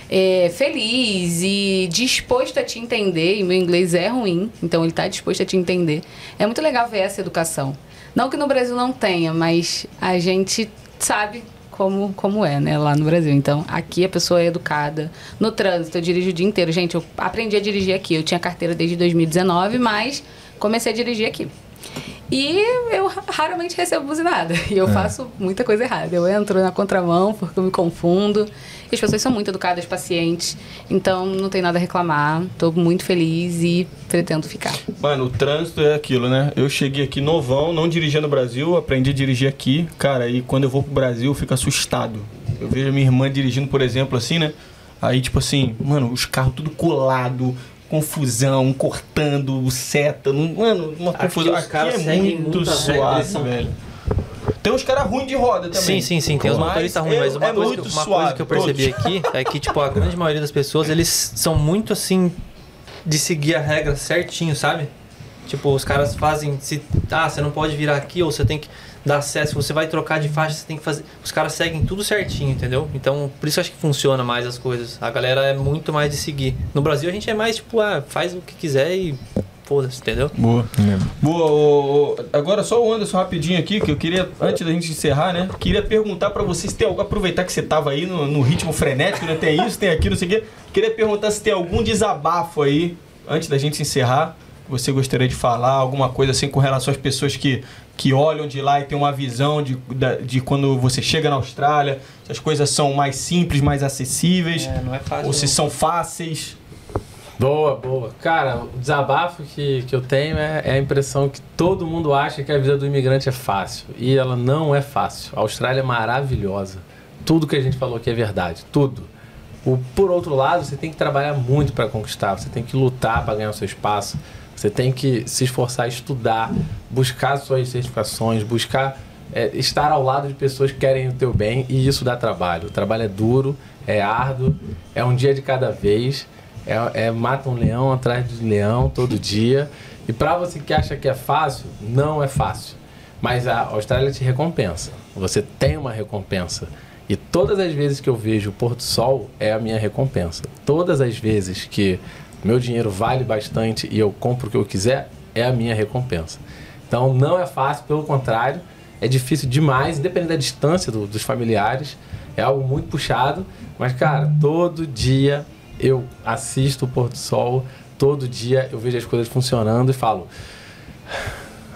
é, feliz e disposto a te entender, e meu inglês é ruim, então ele está disposto a te entender. É muito legal ver essa educação. Não que no Brasil não tenha, mas a gente sabe como, como é, né, lá no Brasil. Então, aqui a pessoa é educada. No trânsito, eu dirijo o dia inteiro. Gente, eu aprendi a dirigir aqui. Eu tinha carteira desde 2019, mas comecei a dirigir aqui. E eu ra- raramente recebo buzinada. E eu faço muita coisa errada. Eu entro na contramão porque eu me confundo. E as pessoas são muito educadas, pacientes. Então não tem nada a reclamar. Tô muito feliz e pretendo ficar. Mano, o trânsito é aquilo, né? Eu cheguei aqui novão, não dirigia no Brasil, aprendi a dirigir aqui. Cara, e quando eu vou pro Brasil, eu fico assustado. Eu vejo a minha irmã dirigindo, por exemplo, assim, né? Aí, tipo assim, mano, os carros tudo colado, confusão, cortando, seta. não- Mano, uma Aqui confusão. os Aqui caras é seguem muito suave, velho. Tem uns caras ruins de roda também. Sim, sim, sim. Tem Mas motoristas ruins, é- mas uma, é coisa, que, uma suave, coisa que eu percebi todos. aqui é que, tipo, a grande maioria das pessoas, eles são muito assim de seguir a regra certinho, sabe? Tipo, os caras fazem. Se, ah, você não pode virar aqui, ou você tem que dar acesso, você vai trocar de faixa, você tem que fazer. Os caras seguem tudo certinho, entendeu? Então, por isso eu acho que funciona mais as coisas. A galera é muito mais de seguir. No Brasil a gente é mais, tipo, ah, faz o que quiser e foda-se, entendeu? Boa. Boa, ô, ô, agora só o Anderson rapidinho aqui, que eu queria, antes da gente encerrar, né? Queria perguntar pra você se tem algum. Aproveitar que você tava aí no, no ritmo frenético, né? Tem isso, tem aquilo, não sei o quê. Queria perguntar se tem algum desabafo aí, antes da gente encerrar, que você gostaria de falar, alguma coisa assim com relação às pessoas que, que olham de lá e tem uma visão de, de quando você chega na Austrália, se as coisas são mais simples, mais acessíveis, É, não é fácil. ou se não. são fáceis. Boa, boa. Cara, o desabafo que, que eu tenho é, é a impressão que todo mundo acha que a vida do imigrante é fácil. E ela não é fácil. A Austrália é maravilhosa. Tudo que a gente falou aqui é verdade. Tudo. O, por outro lado, você tem que trabalhar muito para conquistar. Você tem que lutar para ganhar o seu espaço. Você tem que se esforçar, estudar, buscar suas certificações, buscar é, estar ao lado de pessoas que querem o teu bem. E isso dá trabalho. O trabalho é duro, é árduo, é um dia de cada vez. É, é mata um leão atrás de leão todo dia. E para você que acha que é fácil, não é fácil. Mas a Austrália te recompensa. Você tem uma recompensa. E todas as vezes que eu vejo o pôr do sol é a minha recompensa. Todas as vezes que meu dinheiro vale bastante e eu compro o que eu quiser, é a minha recompensa. Então não é fácil, pelo contrário, é difícil demais, independente da distância do- dos familiares. É algo muito puxado, mas cara, todo dia eu assisto o pôr do sol, todo dia eu vejo as coisas funcionando e falo: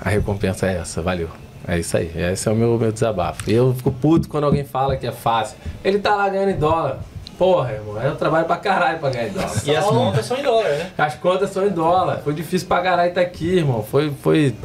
a recompensa é essa, valeu. É isso aí, esse é o meu, meu desabafo. E eu fico puto quando alguém fala que é fácil. Ele tá lá ganhando em dólar. Porra, irmão, eu trabalho pra caralho pra ganhar em dólar. E as contas são em dólar, né? As contas são em dólar. Foi difícil pra caralho estar aqui, irmão. Foi, foi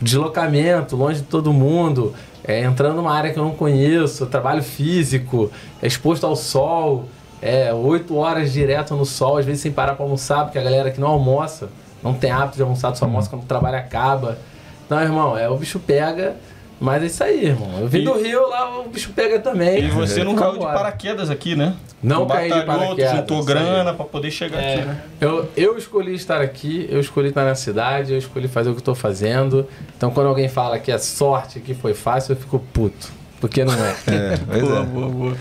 deslocamento, longe de todo mundo. É, entrando numa área que eu não conheço, trabalho físico, é exposto ao sol, é oito horas direto no sol, às vezes sem parar pra almoçar, porque a galera que não almoça, não tem hábito de almoçar, só almoça quando o trabalho acaba. Então, irmão, é o bicho pega, mas é isso aí, irmão. Eu vim E- do Rio, lá o bicho pega também. E você não caiu de paraquedas aqui, né? Não Tu caí de paraquedas, juntou grana pra poder chegar É. aqui, né? Eu, eu escolhi estar aqui, eu escolhi estar na cidade, eu escolhi fazer o que estou fazendo. Então, quando alguém fala que é sorte, que foi fácil, eu fico puto. Porque não é. É, boa, é. boa, boa.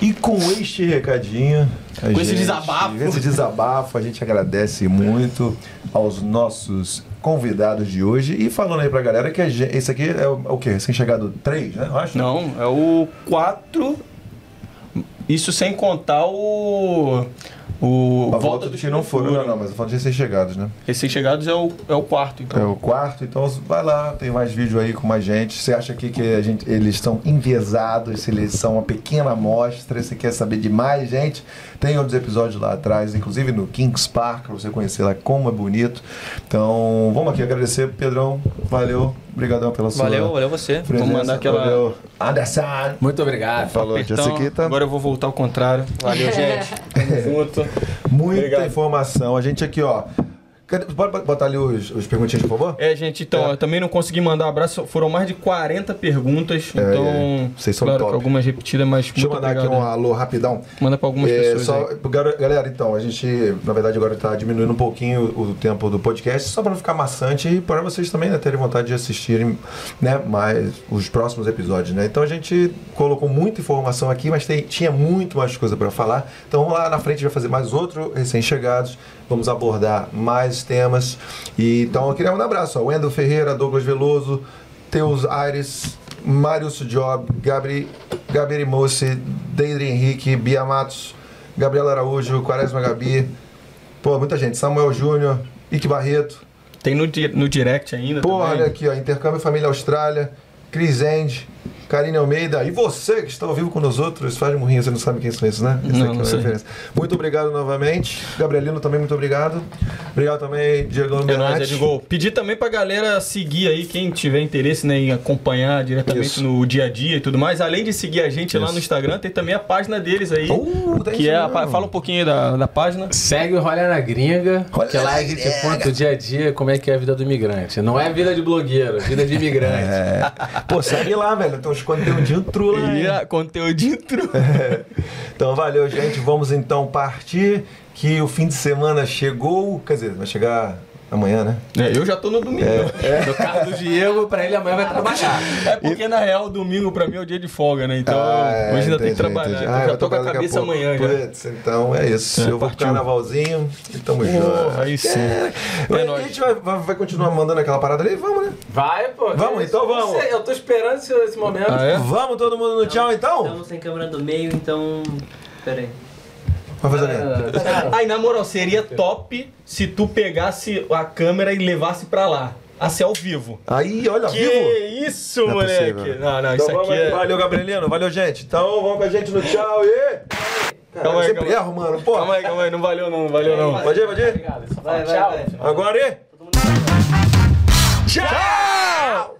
E com este recadinho, Com esse desabafo. com esse desabafo, a gente agradece muito aos nossos convidados de hoje. E falando aí pra galera que esse aqui é o, o quê? Recém-chegado 3, né? Eu acho. Não, é o 4. Isso sem contar o. O A volta dos que não foram, não, não, mas eu falo de recém-chegados, né? Recém-chegados é o, é o quarto, então. É o quarto, então vai lá, tem mais vídeo aí com mais gente. Você acha aqui que a gente, eles estão enviesados, se eles são uma pequena amostra, você quer saber de mais gente? Tem outros episódios lá atrás, inclusive no Kings Park, pra você conhecer lá como é bonito. Então, vamos aqui agradecer, Pedrão. Valeu, obrigadão pela sua Valeu, valeu você. presença. Vamos mandar aquela- Valeu. Anderson. Muito obrigado. Falou, Apertão. Jessiquita. Agora eu vou voltar ao contrário. Valeu, gente. Tamo junto. Muita Obrigado. informação. A gente aqui, ó. Pode botar ali os, os perguntinhas, por favor? É, gente, então, eu também não consegui mandar abraço. Foram mais de 40 perguntas. É, então, é. Vocês são claro top. algumas repetidas, mas Deixa eu mandar aqui obrigado. um alô rapidão. Manda pra algumas É, pessoas só, aí. galera, então, a gente, na verdade, agora está diminuindo um pouquinho o, o tempo do podcast, só para não ficar maçante e para vocês também né, terem vontade de assistirem né, mais os próximos episódios. Né? Então a gente colocou muita informação aqui, mas tem- tinha muito mais coisa para falar. Então vamos lá na frente, vai fazer mais outro recém-chegados. Vamos abordar mais temas. E, então eu queria mandar um abraço. Ó, Wendel Ferreira, Douglas Veloso, Teus Aires, Mário Job, Gabri, Gabriel Moce, Deidre Henrique, Bia Matos, Gabriela Araújo, Quaresma Gabi, pô, muita gente, Samuel Júnior, Ike Barreto, Tem no, no direct ainda. pô, olha aqui, ó, Intercâmbio Família Austrália, Cris End, Karine Almeida, e você que está ao vivo com nós outros, faz murrinho, você não sabe quem são esses, né? Esse Não, aqui é não referência. Muito obrigado novamente, Gabrielino também, muito obrigado. Obrigado também, Diego É nóis, é Luminati. de gol. Pedir também pra galera seguir aí, quem tiver interesse né, em acompanhar diretamente Isso. no dia a dia e tudo mais. Além de seguir a gente lá Isso. no Instagram, tem também a página deles aí. Uh, que é a, Fala um pouquinho aí da, da página. Segue o Rolha na Gringa, Rolha que lá na a gente conta o dia a dia como é que é a vida do imigrante. Não é vida de blogueiro, é vida de imigrante. É. Pô, segue lá, velho, tem uns conteúdinhos trula aí. E a conteúdo intro. Então valeu, gente. Vamos então partir. Que o fim de semana chegou. Quer dizer, vai chegar amanhã, né? É, eu já tô no domingo. No carro do Diego, pra ele amanhã vai trabalhar. É porque, na real, domingo pra mim é o dia de folga, né? Então, Ah, é, hoje ainda tem que trabalhar. Então, Ah, já tô com a cabeça pouco. amanhã já. Putz, então é isso. É, Eu vou pro partiu. carnavalzinho e tamo junto. Aí sim. É, É a gente vai, vai, vai continuar mandando aquela parada ali? Vamos, né? Vai, pô. Vamos, então vamos. Eu tô esperando esse, esse momento. Ah, é? Vamos todo mundo no tchau então? Estamos sem câmera do meio, então. Pera aí. Vamos fazer ali. Aí, na moral, seria top se tu pegasse a câmera e levasse pra lá. A ser ao vivo. Aí, olha, que vivo. isso, Não é moleque. possível. Não, não, Então isso aqui é... Valeu, Gabrielino. Valeu, gente. Então vamos com a gente no tchau e. Cara, Calma aí, sempre calma aí. erro, mano. Pô. Calma aí, calma aí. Não valeu não, valeu não. Pode ir, pode ir? Obrigado. Vai, vai, tchau. vai. Agora e. Todo mundo. Tchau!